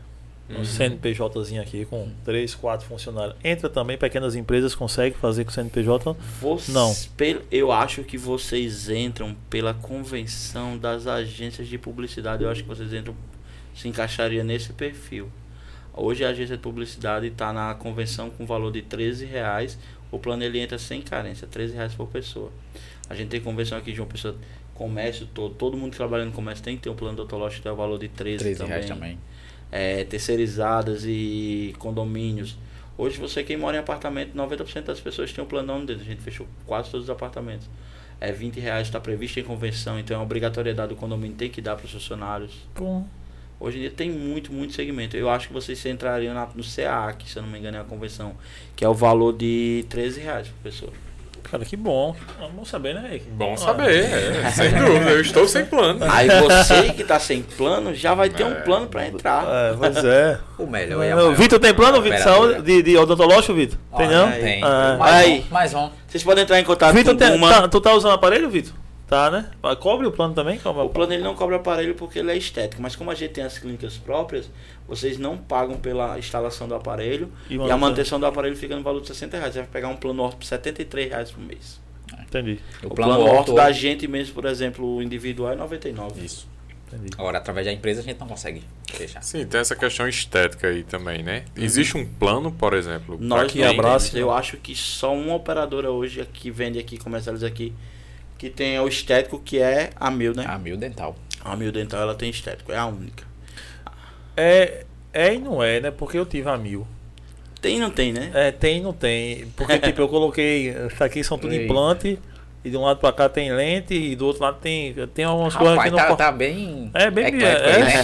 Speaker 2: Um
Speaker 1: Uhum.
Speaker 2: CNPJzinho aqui com 3, 4 funcionários. Entra também pequenas empresas, consegue fazer com o CNPJ?
Speaker 4: Vocês-
Speaker 2: Não.
Speaker 4: eu acho que vocês entram pela convenção das agências de publicidade. Eu acho que vocês entram, se encaixaria nesse perfil. Hoje a agência de publicidade está na convenção com valor de 13 reais. O plano ele entra sem carência, 13 reais por pessoa. A gente tem convenção aqui de uma pessoa, comércio todo, todo mundo que trabalha no comércio tem que ter um plano odontológico que tem o valor de 13,
Speaker 3: 13
Speaker 4: também.
Speaker 3: reais também.
Speaker 4: É, terceirizadas e condomínios. Hoje você quem mora em apartamento, 90% das pessoas tem um planão deles. A gente fechou quase todos os apartamentos. É 20 reais está previsto em convenção, então é obrigatoriedade do condomínio tem que dar para os funcionários.
Speaker 2: Pô,
Speaker 4: Hoje em dia tem muito, muito segmento. Eu acho que vocês entrariam na- no CA, que se eu não me engano é a convenção, que é o valor de 13 reais por pessoa.
Speaker 2: Cara, que bom. É bom saber, né?
Speaker 1: Bom saber, é, sem dúvida. Eu estou sem plano.
Speaker 4: Aí você que tá sem plano, já vai ter um plano pra entrar.
Speaker 2: É, pois é.
Speaker 3: O melhor é maior
Speaker 2: Vitor, tem plano, Vitor?
Speaker 3: operadora.
Speaker 2: Saúde de, de odontológico, Vitor? Tem não?
Speaker 4: Aí.
Speaker 3: Tem.
Speaker 2: Ah,
Speaker 3: mais
Speaker 4: aí.
Speaker 3: um, mais um.
Speaker 4: Vocês podem entrar em contato
Speaker 2: Vitor,
Speaker 4: com
Speaker 2: tem-
Speaker 4: uma.
Speaker 2: tá- tu tá usando aparelho, Vitor? Tá, né? Cobre o plano também? Cobre
Speaker 4: O plano ele não cobra aparelho porque ele é estético, mas como a gente tem as clínicas próprias, vocês não pagam pela instalação do aparelho
Speaker 2: E
Speaker 4: e, a
Speaker 2: manutenção.
Speaker 4: do aparelho fica no valor de 60 reais. Você vai pegar um plano orto por 73 reais por mês.
Speaker 2: Entendi.
Speaker 3: O,
Speaker 4: O,
Speaker 3: plano,
Speaker 4: plano, orto
Speaker 3: orto.
Speaker 4: da gente mesmo, por exemplo, o individual é 99.
Speaker 3: Isso.
Speaker 2: Entendi.
Speaker 3: Agora, através da empresa, a gente não consegue fechar.
Speaker 1: Sim, tem essa questão estética aí também, né? Existe um plano, por exemplo,
Speaker 4: Nós
Speaker 2: que abraço?
Speaker 4: Eu acho que só uma operadora hoje que vende aqui, comercializa aqui, que tem o estético, que é a Mil, né?
Speaker 3: A Mil Dental.
Speaker 4: A Mil Dental ela tem estético, é a única.
Speaker 2: É, é e não é, né? Porque eu tive a mil.
Speaker 4: Tem e não tem, né?
Speaker 2: É, tem e não tem. Porque, tipo, eu coloquei. Isso aqui são tudo implante. E de um lado pra cá tem lente. E do outro lado tem. Tem algumas coisas
Speaker 3: Rapaz,
Speaker 2: que não.
Speaker 3: tá, tá bem.
Speaker 2: É bem
Speaker 3: eclético
Speaker 2: é, é,
Speaker 3: né?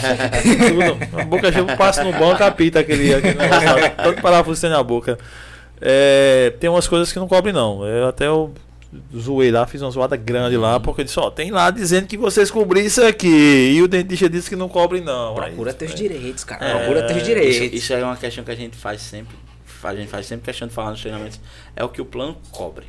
Speaker 2: tudo. A boca chega, passa no banco, apita aquele, aquele negócio. lá. Tanto parafuso tem na boca. É, tem umas coisas que não cobrem, não. Eu até eu zoei lá, fiz uma zoada grande lá, porque eu disse, ó, tem lá dizendo que vocês cobrem isso aqui. E o dentista disse que não cobre, não.
Speaker 3: Procura
Speaker 2: Aí,
Speaker 3: teus
Speaker 2: é.
Speaker 3: direitos, cara.
Speaker 4: É,
Speaker 3: Procura teus
Speaker 4: Isso,
Speaker 3: direitos.
Speaker 4: isso aí é uma questão que a gente faz sempre. A gente faz sempre questão de falar nos treinamentos. É o que o plano cobre.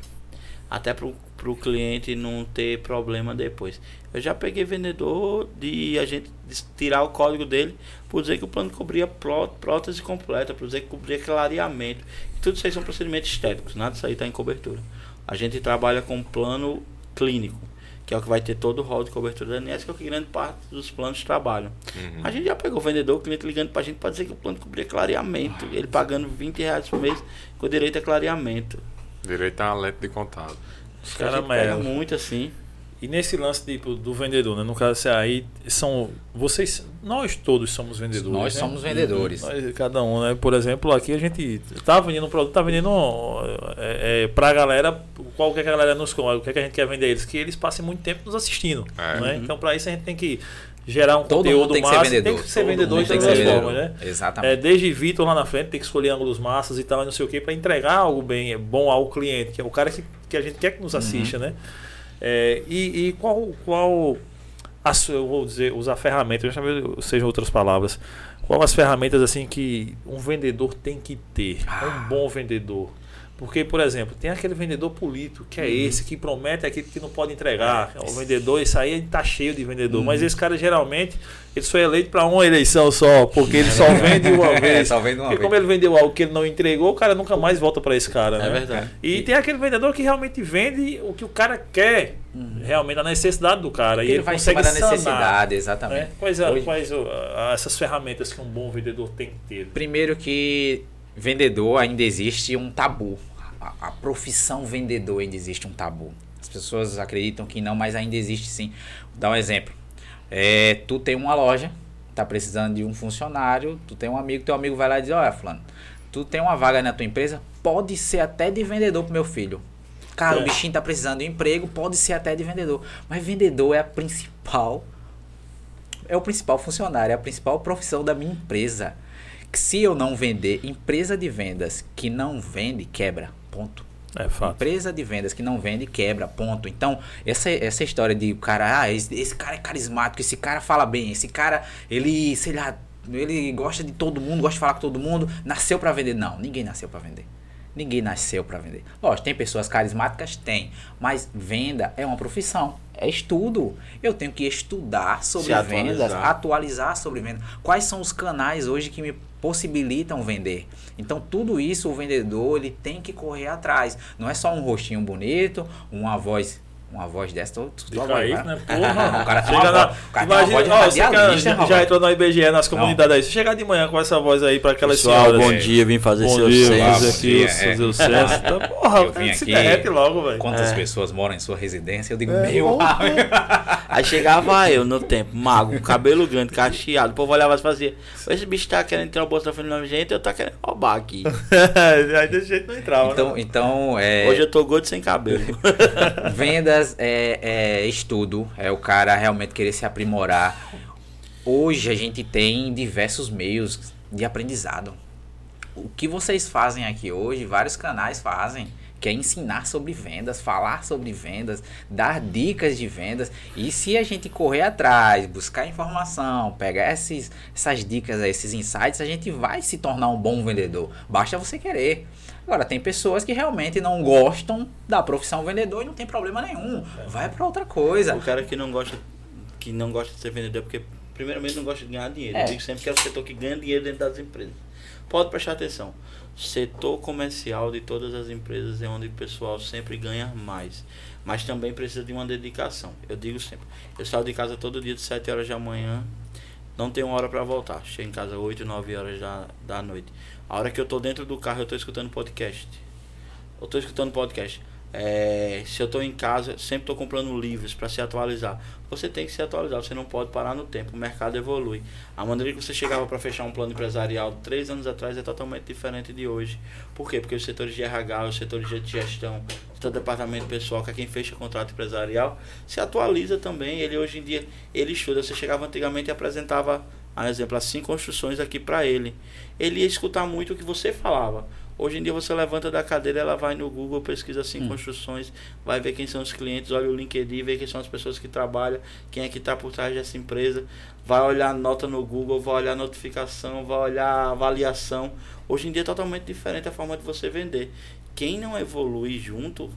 Speaker 4: Até pro, pro cliente não ter problema depois. Eu já peguei vendedor de a gente tirar o código dele por dizer que o plano cobria pró- prótese completa, por dizer que cobria clareamento. Tudo isso aí são procedimentos estéticos, nada disso aí está em cobertura. A gente trabalha com plano clínico, que é o que vai ter todo o rol de cobertura da ANS, que é o que grande parte dos planos trabalham.
Speaker 1: Uhum.
Speaker 4: A gente já pegou o vendedor, o cliente ligando pra gente pra dizer que o plano cobria clareamento. Ele pagando 20 reais por mês com direito a clareamento.
Speaker 1: Direito a uma lente de contato.
Speaker 4: Os
Speaker 2: Cara,
Speaker 4: caras
Speaker 2: merda.
Speaker 4: muito assim.
Speaker 2: E nesse lance tipo, do vendedor, né? No caso, você aí são. Vocês. Nós todos somos vendedores.
Speaker 3: Nós
Speaker 2: né?
Speaker 3: somos vendedores.
Speaker 2: Nós, cada um, né? Por exemplo, aqui a gente tá vendendo um produto, tá vendendo é, é, pra galera, qual que é que a galera nos o que, é que a gente quer vender a eles? Que eles passem muito tempo nos assistindo.
Speaker 1: É.
Speaker 2: Né?
Speaker 4: Uhum.
Speaker 2: Então, pra isso a gente tem que gerar um
Speaker 3: Todo
Speaker 2: conteúdo
Speaker 3: mundo tem que ser
Speaker 2: massa,
Speaker 3: vendedor.
Speaker 2: Tem que ser
Speaker 3: Todo
Speaker 2: vendedor de
Speaker 3: tem que
Speaker 2: todas
Speaker 3: ser
Speaker 2: as formas, né?
Speaker 3: Exatamente.
Speaker 2: É, desde Vitor lá na frente, tem que escolher ângulos massas e tal, e não sei o que, para entregar algo bem é, bom ao cliente, que é o cara que, que a gente quer que nos assista, né? É, e, e qual, qual as, eu vou dizer, usar ferramentas, sejam outras palavras. Qual as ferramentas assim que um vendedor tem que ter? Um bom vendedor. Porque, por exemplo, tem aquele vendedor político, que é esse, que promete aquilo que não pode entregar. O vendedor, isso aí tá cheio de vendedor. Mas esse cara geralmente, ele só é eleito para uma eleição só, porque ele só vende uma
Speaker 3: É,
Speaker 2: vez.
Speaker 3: só vende uma
Speaker 2: porque
Speaker 3: vez.
Speaker 2: como ele vendeu algo que ele não entregou, o cara nunca mais volta para esse cara, né?
Speaker 4: É verdade.
Speaker 2: E tem aquele vendedor que realmente vende o que o cara quer, realmente a necessidade do cara. E
Speaker 3: ele
Speaker 2: ele consegue
Speaker 3: da
Speaker 2: sanar,
Speaker 3: necessidade, exatamente.
Speaker 2: né? Quais,
Speaker 3: Hoje-
Speaker 2: quais a- essas ferramentas que um bom vendedor tem que ter?
Speaker 3: Primeiro que vendedor ainda existe um tabu. A, a profissão vendedor ainda existe um tabu. As pessoas acreditam que não, mas ainda existe sim. Vou dar um exemplo. É, tu tem uma loja, tá precisando de um funcionário, tu tem um amigo, teu amigo vai lá e diz, olha, fulano, tu tem uma vaga na tua empresa, pode ser até de vendedor pro meu filho. Cara,
Speaker 2: É.
Speaker 3: o bichinho tá precisando de emprego, pode ser até de vendedor. Mas vendedor é a principal é o principal funcionário, é a principal profissão da minha empresa. Se eu não vender, empresa de vendas que não vende, quebra. Ponto.
Speaker 2: É fato.
Speaker 3: Empresa de vendas que não vende, quebra. Ponto. Então, essa, essa história de o cara, ah, esse, esse cara é carismático, esse cara fala bem, esse cara, ele, sei lá, ele gosta de todo mundo, gosta de falar com todo mundo, nasceu pra vender. Não, ninguém nasceu pra vender. Ninguém nasceu pra vender. Lógico, tem pessoas carismáticas? Tem. Mas venda é uma profissão. É estudo. Eu tenho que estudar sobre
Speaker 4: Se
Speaker 3: vendas,
Speaker 4: atualizar.
Speaker 3: atualizar sobre vendas. Quais são os canais hoje que me possibilitam vender? Então, tudo isso o vendedor ele tem que correr atrás. Não é só um rostinho bonito, uma voz. Uma voz dessa, tu, tu, tu
Speaker 2: Fica aí,
Speaker 3: cara.
Speaker 2: né? Porra,
Speaker 3: O cara tem
Speaker 2: chega
Speaker 3: uma
Speaker 2: na,
Speaker 3: o cara tem uma
Speaker 2: imagina,
Speaker 3: voz de
Speaker 2: ó, você que
Speaker 3: radialista,
Speaker 2: já, já entrou no IBGE, nas comunidades aí. Se chegar de manhã com essa voz aí para aquelas
Speaker 4: Pessoal,
Speaker 2: senhoras.
Speaker 4: bom
Speaker 2: é,
Speaker 4: dia, vim fazer
Speaker 2: Bom
Speaker 4: seu
Speaker 2: dia,
Speaker 4: censo.
Speaker 2: fazer aqui
Speaker 3: dia,
Speaker 2: o
Speaker 3: é.
Speaker 2: seu censo. Então, Porra,
Speaker 3: Eu vim
Speaker 2: se
Speaker 3: aqui-
Speaker 2: derrete logo, velho.
Speaker 3: Quantas
Speaker 4: É.
Speaker 3: pessoas moram em sua residência? Eu digo,
Speaker 2: É,
Speaker 3: meu amigo.
Speaker 4: Aí chegava eu no tempo, mago, cabelo grande, cacheado. O povo olhava e fazia: Esse bicho tá querendo tirar o bolso da frente da gente, eu tá querendo roubar aqui.
Speaker 2: aí desse jeito não entrava.
Speaker 3: Então,
Speaker 2: né?
Speaker 3: então é,
Speaker 4: Hoje eu tô gordo sem cabelo.
Speaker 3: vendas é, é estudo, é o cara realmente querer se aprimorar. Hoje a gente tem diversos meios de aprendizado. o que vocês fazem aqui hoje, vários canais fazem que é ensinar sobre vendas, falar sobre vendas, dar dicas de vendas. E se a gente correr atrás, buscar informação, pegar esses, essas dicas, esses insights, a gente vai se tornar um bom vendedor. Basta você querer. Agora, tem pessoas que realmente não gostam da profissão vendedor e não tem problema nenhum. Vai para outra coisa.
Speaker 4: O cara que não gosta que não gosta de ser vendedor é porque primeiramente não gosta de ganhar dinheiro.
Speaker 3: É.
Speaker 4: Eu digo sempre que é o setor que ganha dinheiro dentro das empresas. Pode prestar atenção. Setor comercial de todas as empresas é onde o pessoal sempre ganha mais. Mas também precisa de uma dedicação. Eu digo sempre. Eu saio de casa todo dia de 7 horas da manhã. Não tenho hora para voltar. Chego em casa 8, 9 horas da, da noite. A hora que eu tô dentro do carro, eu tô escutando podcast. Eu tô escutando podcast. É, se eu estou em casa, sempre estou comprando livros para se atualizar. Você tem que se atualizar, você não pode parar no tempo. O mercado evolui. A maneira que você chegava para fechar um plano empresarial três anos atrás é totalmente diferente de hoje. Por quê? Porque os setores de RH, os setores de gestão, o departamento pessoal, que é quem fecha contrato empresarial, se atualiza também. Ele hoje em dia ele estuda. Você chegava antigamente e apresentava, por exemplo, as cinco construções aqui para ele. Ele ia escutar muito o que você falava. Hoje em dia você levanta da cadeira, ela vai no Google, pesquisa assim
Speaker 3: Hum.
Speaker 4: construções, vai ver quem são os clientes, olha o LinkedIn, vê quem são as pessoas que trabalham, quem é que está por trás dessa empresa, vai olhar a nota no Google, vai olhar a notificação, vai olhar a avaliação. Hoje em dia é totalmente diferente a forma de você vender. Quem não evolui junto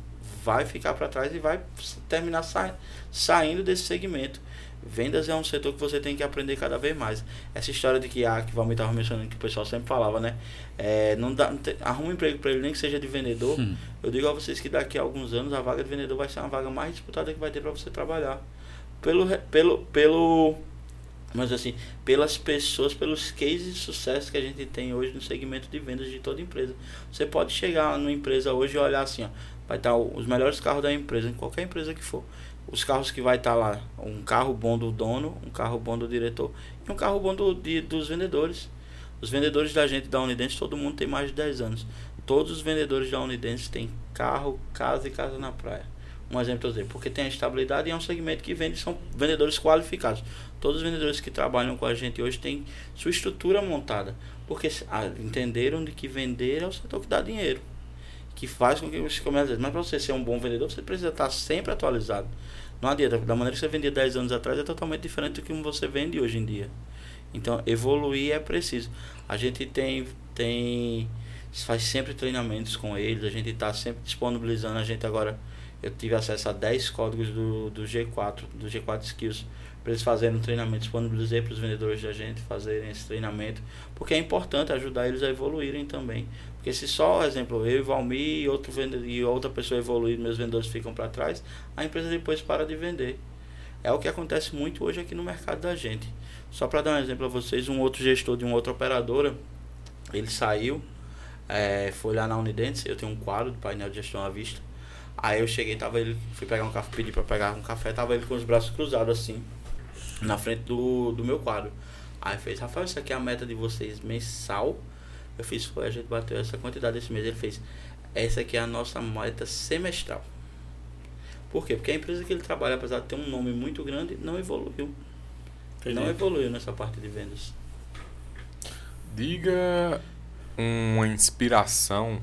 Speaker 4: vai ficar para trás e vai terminar sa saindo desse segmento. Vendas é um setor que você tem que aprender cada vez mais. Essa história de que, ah, que o Valmir estava mencionando, que o pessoal sempre falava, né? É, não dá, não tem- arruma um emprego para ele, nem que seja de vendedor.
Speaker 3: Hum.
Speaker 4: Eu digo a vocês que daqui a alguns anos a vaga de vendedor vai ser uma vaga mais disputada que vai ter para você trabalhar. Pelo, pelo, pelo, mas assim, pelas pessoas, pelos cases de sucesso que a gente tem hoje no segmento de vendas de toda empresa. Você pode chegar numa empresa hoje e olhar assim, ó, vai estar os melhores carros da empresa, em qualquer empresa que for. Os carros que vai estar lá, um carro bom do dono, um carro bom do diretor e um carro bom do, de, dos vendedores. Os vendedores da gente da Unidense, todo mundo tem mais de 10 anos. Todos os vendedores da Unidense têm carro, casa e casa na praia. Um exemplo eu porque tem a estabilidade e é um segmento que vende, são vendedores qualificados. Todos os vendedores que trabalham com a gente hoje têm sua estrutura montada, porque ah, entenderam de que vender é o setor que dá dinheiro, que faz com que você comece. Mas para você ser um bom vendedor, você precisa estar sempre atualizado. Não adianta, da maneira que você vendia 10 anos atrás é totalmente diferente do que você vende hoje em dia. Então, evoluir é preciso. A gente tem, tem faz sempre treinamentos com eles, a gente está sempre disponibilizando. A gente agora, eu tive acesso a 10 códigos do, do G4, do G4 Skills, para eles fazerem um treinamento. Disponibilizei para os vendedores da gente fazerem esse treinamento, porque é importante ajudar eles a evoluírem também. Porque se só, exemplo, eu Valmir e, outro vendedor, e outra pessoa evoluir, meus vendedores ficam para trás, a empresa depois para de vender. É o que acontece muito hoje aqui no mercado da gente. Só para dar um exemplo a vocês, um outro gestor de uma outra operadora, ele saiu, é, foi lá na Unidense, eu tenho um quadro de painel de gestão à vista. Aí eu cheguei, tava ele, fui pegar um café, pedi para pegar um café, tava ele com os braços cruzados assim, na frente do, do meu quadro. Aí fez, Rafael, isso aqui é a meta de vocês mensal? Eu fiz, foi, a gente bateu essa quantidade esse mês. Ele fez, essa aqui é a nossa meta semestral. Por quê? Porque a empresa que ele trabalha, apesar de ter um nome muito grande, não evoluiu. Não evoluiu nessa parte de vendas.
Speaker 1: Diga uma inspiração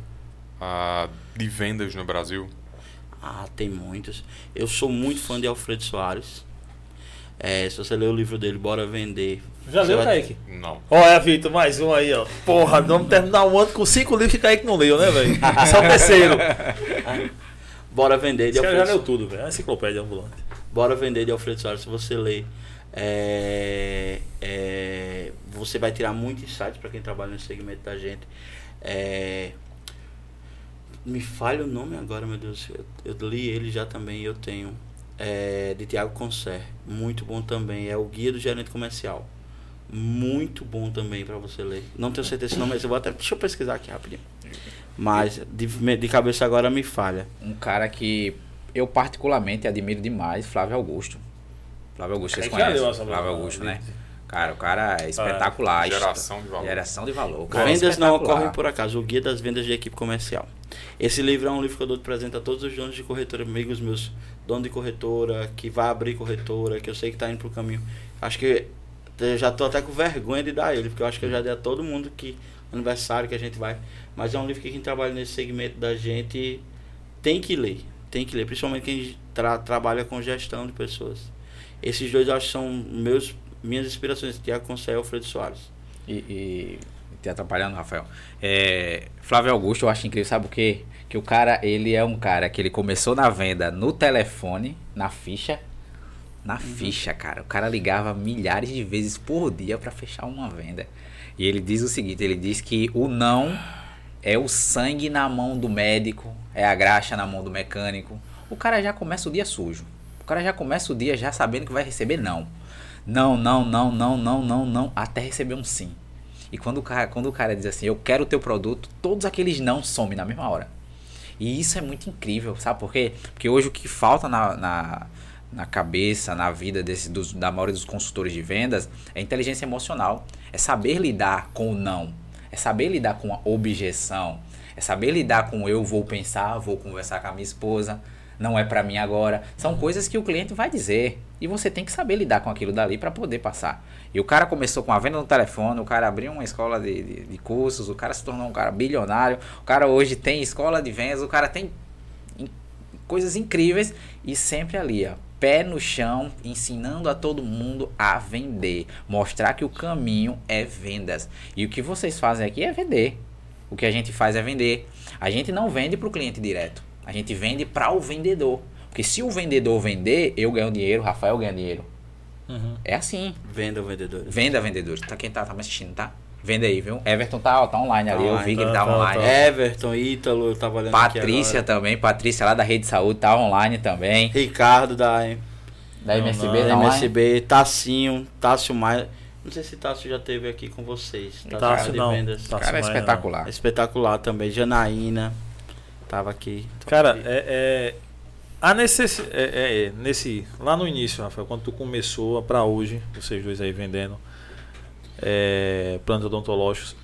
Speaker 1: ah, de vendas no Brasil.
Speaker 4: Ah, tem muitos. Eu sou muito fã de Alfredo Soares. É, se você ler o livro dele, Bora Vender.
Speaker 2: Já leu,
Speaker 4: vai-
Speaker 2: Kaique?
Speaker 1: Não.
Speaker 2: Olha, Vitor, mais um aí, ó. Porra, vamos terminar o ano com cinco livros que Kaique não leu, né, velho? Só o terceiro.
Speaker 4: Bora Vender de
Speaker 2: Esse cara já
Speaker 4: Alfredo
Speaker 2: leu tudo, velho. É uma enciclopédia ambulante.
Speaker 4: Bora Vender de Alfredo Soares. Se você ler, é, é, você vai tirar muito insight para quem trabalha no segmento da gente. É, me falha o nome agora, meu Deus. Eu, eu li ele já também, eu tenho. É, de Tiago Concer. Muito bom também. É o Guia do Gerente Comercial. Muito bom também para você ler. Não tenho certeza se nome, mas eu vou até. Deixa eu pesquisar aqui rapidinho. Mas de, de cabeça agora me falha.
Speaker 3: Um cara que eu particularmente admiro demais, Flávio Augusto. Flávio Augusto, vocês
Speaker 2: já
Speaker 3: conhecem? Flávio Augusto,
Speaker 2: né?
Speaker 3: Cara, o cara é espetacular.
Speaker 1: Geração de valor.
Speaker 3: Geração de valor. Cara é
Speaker 4: Vendas não
Speaker 3: espetacular.
Speaker 4: ocorrem por acaso. O Guia das Vendas de Equipe Comercial. Esse livro é um livro que eu dou de presente a todos os donos de corretora, amigos meus, dono de corretora, que vai abrir corretora, que eu sei que está indo pro caminho. Acho que eu já tô até com vergonha de dar ele, porque eu acho que eu já dei a todo mundo que aniversário que a gente vai. Mas é um livro que quem trabalha nesse segmento da gente tem que ler. Tem que ler, principalmente quem tra trabalha com gestão de pessoas. Esses dois eu acho que são meus, minhas inspirações, Tiago Conceição e Alfredo Soares.
Speaker 3: E, e te atrapalhando, Rafael. É, Flávio Augusto, eu acho incrível, sabe o quê? Que o cara, ele é um cara que ele começou na venda no telefone, na ficha. Na uhum. ficha, cara. O cara ligava milhares de vezes por dia para fechar uma venda. E ele diz o seguinte, ele diz que o não é o sangue na mão do médico, é a graxa na mão do mecânico. O cara já começa o dia sujo. O cara já começa o dia já sabendo que vai receber não. Não, não, não, não, não, não, não, até receber um sim. E quando o cara, quando o cara diz assim, eu quero o teu produto, todos aqueles não somem na mesma hora. E isso é muito incrível, sabe por quê? Porque hoje o que falta na, na, na cabeça, na vida desse, dos, da maioria dos consultores de vendas é inteligência emocional. É saber lidar com o não. É saber lidar com a objeção. É saber lidar com eu vou pensar, vou conversar com a minha esposa, não é para mim agora. São coisas que o cliente vai dizer e você tem que saber lidar com aquilo dali para poder passar. E o cara começou com a venda no telefone, o cara abriu uma escola de, de, de, cursos, o cara se tornou um cara bilionário, o cara hoje tem escola de vendas, o cara tem coisas incríveis e sempre ali, ó, pé no chão, ensinando a todo mundo a vender, mostrar que o caminho é vendas. E o que vocês fazem aqui é vender. O que a gente faz é vender. A gente não vende para o cliente direto. A gente vende para o vendedor. Porque se o vendedor vender, eu ganho dinheiro, Rafael ganha dinheiro. Uhum. É assim.
Speaker 4: Venda vendedor.
Speaker 3: Venda vendedor. Tá, quem tá, tá me assistindo, tá? Vende aí, viu? Everton tá, tá online ali. eu vi que ele tá, tá online.
Speaker 4: Tá. Everton, Ítalo, eu tava olhando
Speaker 3: Patrícia também. Patrícia lá da Rede Saúde tá online também.
Speaker 4: Ricardo da,
Speaker 3: da MSB,
Speaker 4: não, da MSB. Tassinho, Tássio Maia. Não sei se Tássio já teve aqui com vocês.
Speaker 2: Tássio, de não. Vendas.
Speaker 3: Tássio cara é espetacular.
Speaker 4: É espetacular também. Janaína. Tava aqui.
Speaker 2: Cara, é, é, a necess... É, é, é, nesse lá no início, Rafael, quando tu começou para hoje, vocês dois aí vendendo é, planos odontológicos,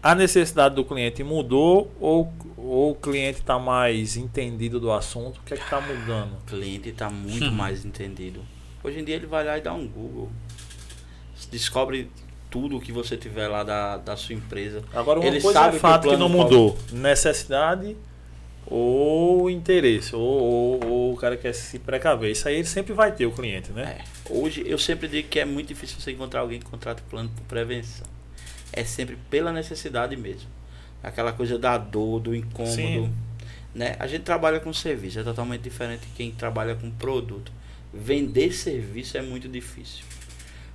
Speaker 2: a necessidade do cliente mudou ou, ou o cliente está mais entendido do assunto? O que é que está mudando?
Speaker 4: O cliente está muito hum. mais entendido. Hoje em dia ele vai lá e dá um Google. Descobre tudo que você tiver lá da, da sua empresa.
Speaker 2: Agora uma ele coisa é fato que, que não mudou. Necessidade ou interesse, ou, ou, ou, o cara quer se precaver. Isso aí ele sempre vai ter o cliente, né?
Speaker 4: É. Hoje eu sempre digo que é muito difícil você encontrar alguém que contrata plano por prevenção. É sempre pela necessidade mesmo. Aquela coisa da dor, do incômodo. Sim. Né? A gente trabalha com serviço, é totalmente diferente de quem trabalha com produto. Vender serviço é muito difícil.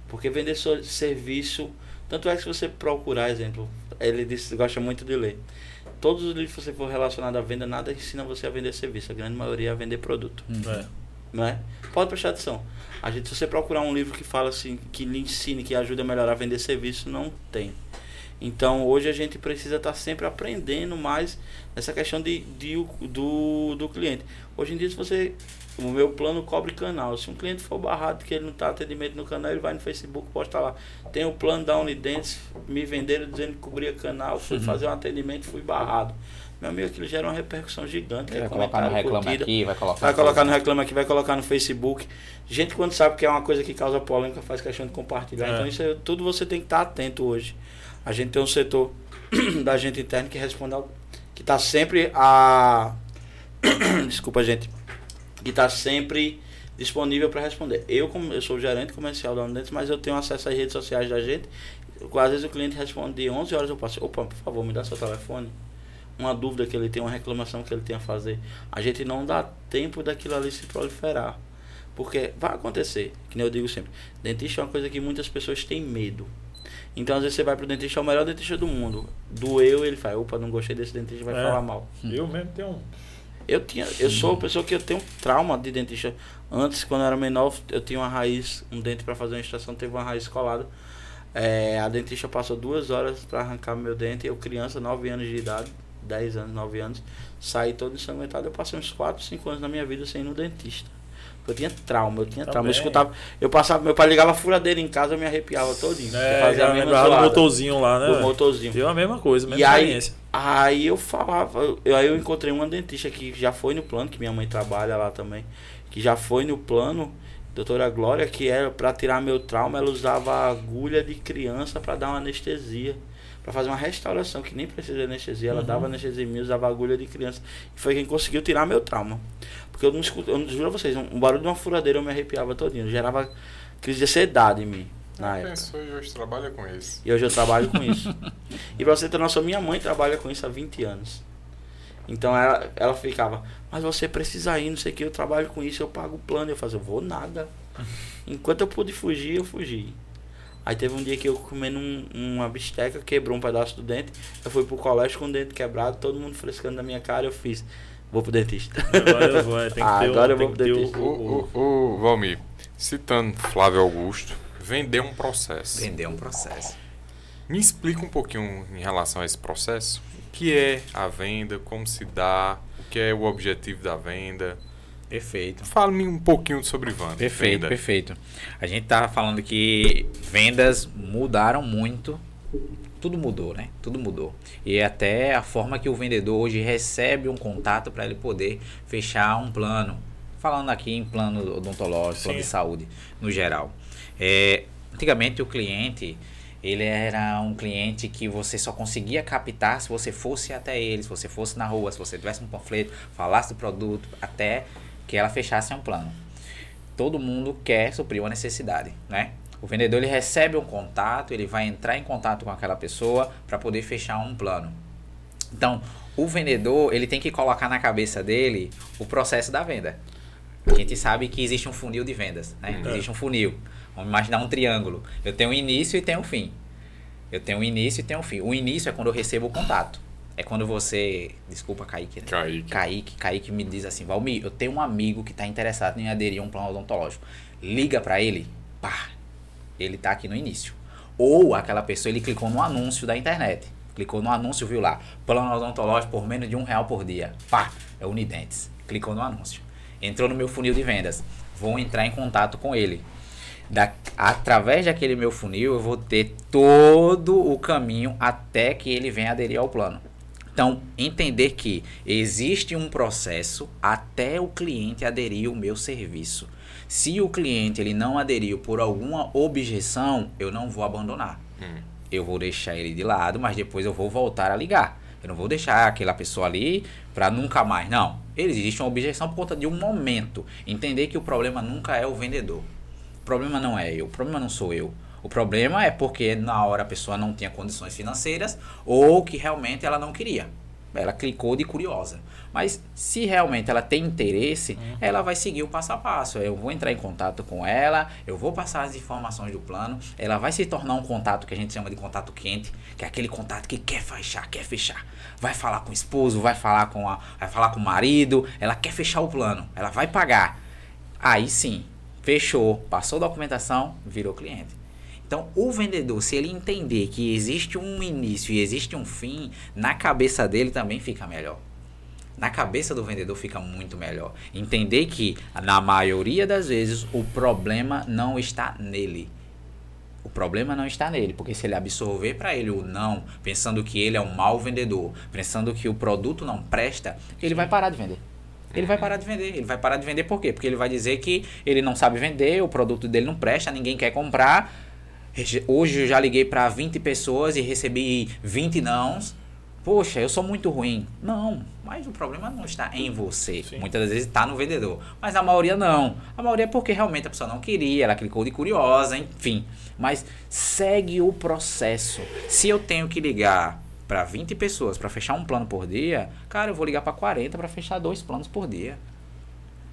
Speaker 4: Porque vender serviço, tanto é que se você procurar, exemplo, ele disse, gosta muito de ler todos os livros que você for relacionado à venda, nada ensina você a vender serviço. A grande maioria é a vender produto.
Speaker 2: Hum. É.
Speaker 4: Não é? Pode prestar atenção. A gente, se você procurar um livro que fala assim, que lhe ensine, que ajude a melhorar a vender serviço, não tem. Então hoje a gente precisa estar tá sempre aprendendo mais nessa questão de, de, do, do cliente. Hoje em dia, se você o meu plano cobre canal. Se um cliente for barrado que ele não está atendimento no canal, ele vai no Facebook, posta lá. Tem o plano da Unidentes, me venderam dizendo que cobria canal, fui uhum. fazer um atendimento, fui barrado. Meu amigo, aquilo gera uma repercussão gigante.
Speaker 3: Vai colocar no Reclama curtida, Aqui, vai colocar...
Speaker 4: Vai colocar no Reclama Aqui, vai colocar no Facebook. Gente, quando sabe que é uma coisa que causa polêmica, faz questão de compartilhar. É. Então, isso é, tudo você tem que estar atento hoje. A gente tem um setor da gente interna que responde ao, que está sempre a... Desculpa, gente que está sempre disponível para responder. Eu, como eu sou o gerente comercial da Unidentes, mas eu tenho acesso às redes sociais da gente. Às vezes o cliente responde de 11 horas, eu passo, opa, por favor, me dá seu telefone. Uma dúvida que ele tem, uma reclamação que ele tem a fazer. A gente não dá tempo daquilo ali se proliferar. Porque vai acontecer, que nem eu digo sempre, dentista é uma coisa que muitas pessoas têm medo. Então, às vezes, você vai pro dentista, é o melhor dentista do mundo. Doeu, ele fala, opa, não gostei desse dentista, vai é, falar mal.
Speaker 2: Eu mesmo tenho um
Speaker 4: eu tinha, eu sou uma pessoa que eu tenho trauma de dentista. Antes, quando eu era menor, eu tinha uma raiz, um dente para fazer uma extração, teve uma raiz colada. É, a dentista passou duas horas para arrancar meu dente. Eu, criança, 9 anos de idade, 10 anos, 9 anos, saí todo ensanguentado. Eu passei uns 4, 5 anos na minha vida sem ir no dentista. Eu tinha trauma, eu tinha Também. trauma. Eu escutava, eu passava, meu pai ligava a furadeira em casa, eu me arrepiava todinho.
Speaker 2: É, fazia a mesma zoada, do motorzinho lá, né?
Speaker 4: Do motorzinho.
Speaker 2: Deu a mesma coisa, mesma
Speaker 4: e experiência. Aí, aí eu falava, eu, aí eu encontrei uma dentista que já foi no plano, que minha mãe trabalha lá também, que já foi no plano, doutora Glória, que era para tirar meu trauma, ela usava agulha de criança para dar uma anestesia para fazer uma restauração que nem precisa de anestesia. Ela
Speaker 2: Uhum.
Speaker 4: dava anestesia em mim, usava agulha de criança. E foi quem conseguiu tirar meu trauma. Porque eu não escuto, eu não juro a vocês, um, um barulho de uma furadeira eu me arrepiava todinho. Gerava crise de ansiedade em mim na época.
Speaker 1: pensou e hoje trabalha com isso.
Speaker 4: E hoje eu trabalho com isso. e pra você ter noção, minha mãe trabalha com isso há 20 anos. Então ela, ela ficava, mas você precisa ir, não sei o que, eu trabalho com isso, eu pago o plano. Eu fazia, eu vou nada. Enquanto eu pude fugir, eu fugi. Aí teve um dia que eu comendo um, uma bisteca, quebrou um pedaço do dente. Eu fui pro colégio com o dente quebrado, todo mundo frescando na minha cara, eu fiz, vou pro dentista.
Speaker 2: Agora eu vou, é, tem que
Speaker 4: Ah,
Speaker 2: ter, o-
Speaker 4: agora eu
Speaker 2: tem
Speaker 4: vou
Speaker 2: que ter o-
Speaker 4: dentista.
Speaker 1: O, o, o Valmir, citando Flávio Augusto, vender um processo.
Speaker 3: Vender um processo.
Speaker 1: Me explica um pouquinho em relação a esse processo. O que é a venda, como se dá, o que é o objetivo da venda.
Speaker 3: Perfeito.
Speaker 1: Fale-me um pouquinho sobre venda.
Speaker 3: Perfeito,
Speaker 1: venda.
Speaker 3: perfeito. A gente tava falando que vendas mudaram muito. Tudo mudou, né? Tudo mudou. E até a forma que o vendedor hoje recebe um contato para ele poder fechar um plano. Falando aqui em plano odontológico, plano
Speaker 2: Sim.
Speaker 3: de saúde, no geral. É, antigamente o cliente, ele era um cliente que você só conseguia captar se você fosse até ele, se você fosse na rua, se você tivesse um panfleto, falasse do produto, até que ela fechasse um plano todo mundo quer suprir uma necessidade, né? O vendedor ele recebe um contato, ele vai entrar em contato com aquela pessoa para poder fechar um plano. Então, o vendedor ele tem que colocar na cabeça dele o processo da venda. A gente sabe que existe um funil de vendas, né?
Speaker 1: Uhum.
Speaker 3: Existe um funil. Vamos imaginar um triângulo. Eu tenho um início e tenho um fim. Eu tenho um início e tenho um fim. O início é quando eu recebo o contato. É quando você, desculpa, Kaique, né?
Speaker 1: Kaique.
Speaker 3: Kaique, Kaique me diz assim, Valmir, eu tenho um amigo que está interessado em aderir a um plano odontológico. Liga para ele, pá, ele tá aqui no início. Ou aquela pessoa, ele clicou no anúncio da internet. Clicou no anúncio, viu lá, plano odontológico por menos de um real por dia. Pá, é Unidentes. Clicou no anúncio. Entrou no meu funil de vendas. Vou entrar em contato com ele. Da, através daquele meu funil, eu vou ter todo o caminho até que ele venha aderir ao plano. Então, entender que existe um processo até o cliente aderir ao meu serviço. Se o cliente ele não aderiu por alguma objeção, eu não vou abandonar.
Speaker 1: Hum.
Speaker 3: Eu vou deixar ele de lado, mas depois eu vou voltar a ligar. Eu não vou deixar aquela pessoa ali para nunca mais. Não. Existe uma objeção por conta de um momento. Entender que o problema nunca é o vendedor. O problema não é eu, o problema não sou eu. O problema é porque na hora a pessoa não tinha condições financeiras ou que realmente ela não queria. Ela clicou de curiosa. Mas se realmente ela tem interesse, ela vai seguir o passo a passo. Eu vou entrar em contato com ela, eu vou passar as informações do plano, ela vai se tornar um contato que a gente chama de contato quente, que é aquele contato que quer fechar, quer fechar. Vai falar com o esposo, vai falar com a, vai falar com o marido, ela quer fechar o plano, ela vai pagar. Aí sim, fechou, passou a documentação, virou cliente. Então, o vendedor, se ele entender que existe um início e existe um fim, na cabeça dele também fica melhor. Na cabeça do vendedor fica muito melhor. Entender que, na maioria das vezes, o problema não está nele. O problema não está nele, porque se ele absorver para ele o não, pensando que ele é um mau vendedor, pensando que o produto não presta, ele vai parar de vender. Ele vai parar de vender. Ele vai parar de vender por quê? Porque ele vai dizer que ele não sabe vender, o produto dele não presta, ninguém quer comprar. Hoje eu já liguei para 20 pessoas e recebi 20 nãos. Poxa, eu sou muito ruim. Não, mas o problema não está em você.
Speaker 2: Sim.
Speaker 3: Muitas das vezes está no vendedor. Mas a maioria não. A maioria é porque realmente a pessoa não queria, ela clicou de curiosa, enfim. Mas segue o processo. Se eu tenho que ligar para 20 pessoas para fechar um plano por dia, cara, eu vou ligar para 40 para fechar dois planos por dia.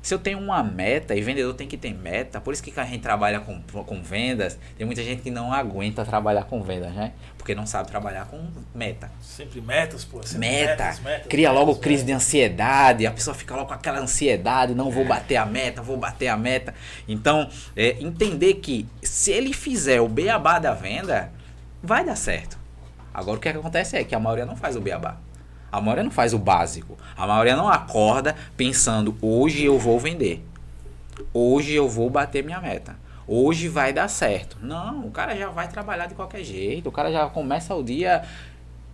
Speaker 3: Se eu tenho uma meta, e vendedor tem que ter meta, por isso que a gente trabalha com, com vendas, tem muita gente que não aguenta trabalhar com vendas, né? Porque não sabe trabalhar com meta.
Speaker 2: Sempre metas, pô. Sempre
Speaker 3: Meta,
Speaker 2: metas, metas,
Speaker 3: cria
Speaker 2: metas,
Speaker 3: logo crise
Speaker 2: metas.
Speaker 3: de ansiedade, a pessoa fica logo com aquela ansiedade, não vou bater a meta, vou bater a meta. Então, é, entender que se ele fizer o beabá da venda, vai dar certo. Agora o que, é que acontece é que a maioria não faz o beabá. A maioria não faz o básico. A maioria não acorda pensando, hoje eu vou vender. Hoje eu vou bater minha meta. Hoje vai dar certo. Não, o cara já vai trabalhar de qualquer jeito. O cara já começa o dia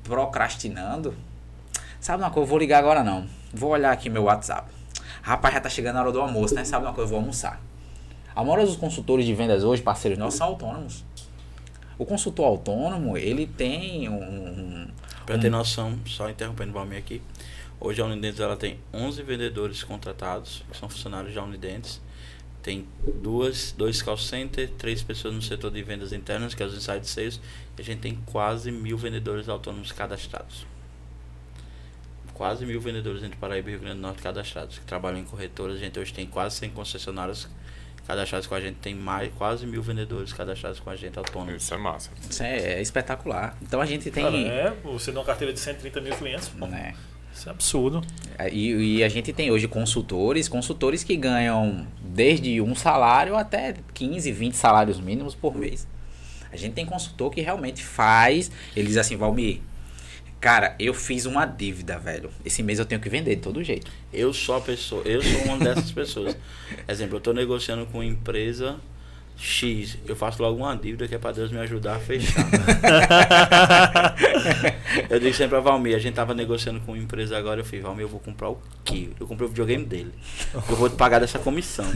Speaker 3: procrastinando. Sabe uma coisa? Eu vou ligar agora não. Vou olhar aqui meu WhatsApp. Rapaz, já tá chegando a hora do almoço, né? Sabe uma coisa? Eu vou almoçar. A maioria dos consultores de vendas hoje, parceiros nossos, são autônomos. O consultor autônomo, ele tem um.
Speaker 4: Pra ter noção, só interrompendo o Valmir aqui. Hoje a Unidentes ela tem 11 vendedores contratados, que são funcionários da Unidentes. Tem duas, dois call center, três pessoas no setor de vendas internas, que é os inside sales. E a gente tem quase mil vendedores autônomos cadastrados. Quase mil vendedores entre Paraíba e Rio Grande do Norte cadastrados, que trabalham em corretoras. A gente hoje tem quase 100 concessionários cadastrados com a gente. Tem mais, quase mil vendedores cadastrados com a gente autônomos.
Speaker 1: Isso é massa.
Speaker 3: Isso é, é espetacular. Então a gente tem.
Speaker 2: Cara, é, você dá uma carteira de 130 mil clientes, pô.
Speaker 3: né?
Speaker 2: Isso é absurdo.
Speaker 3: E, e a gente tem hoje consultores, consultores que ganham desde um salário até 15, 20 salários mínimos por mês. A gente tem consultor que realmente faz, ele diz assim, Valmir, cara, eu fiz uma dívida, velho. Esse mês eu tenho que vender de todo jeito.
Speaker 4: Eu sou a pessoa, eu sou uma dessas pessoas. Exemplo, eu estou negociando com uma empresa X, eu faço logo uma dívida que é para Deus me ajudar a fechar. eu disse sempre a Valmir, a gente tava negociando com uma empresa agora, eu falei, Valmir, eu vou comprar o quê? Eu comprei o videogame dele. Eu vou te pagar dessa comissão.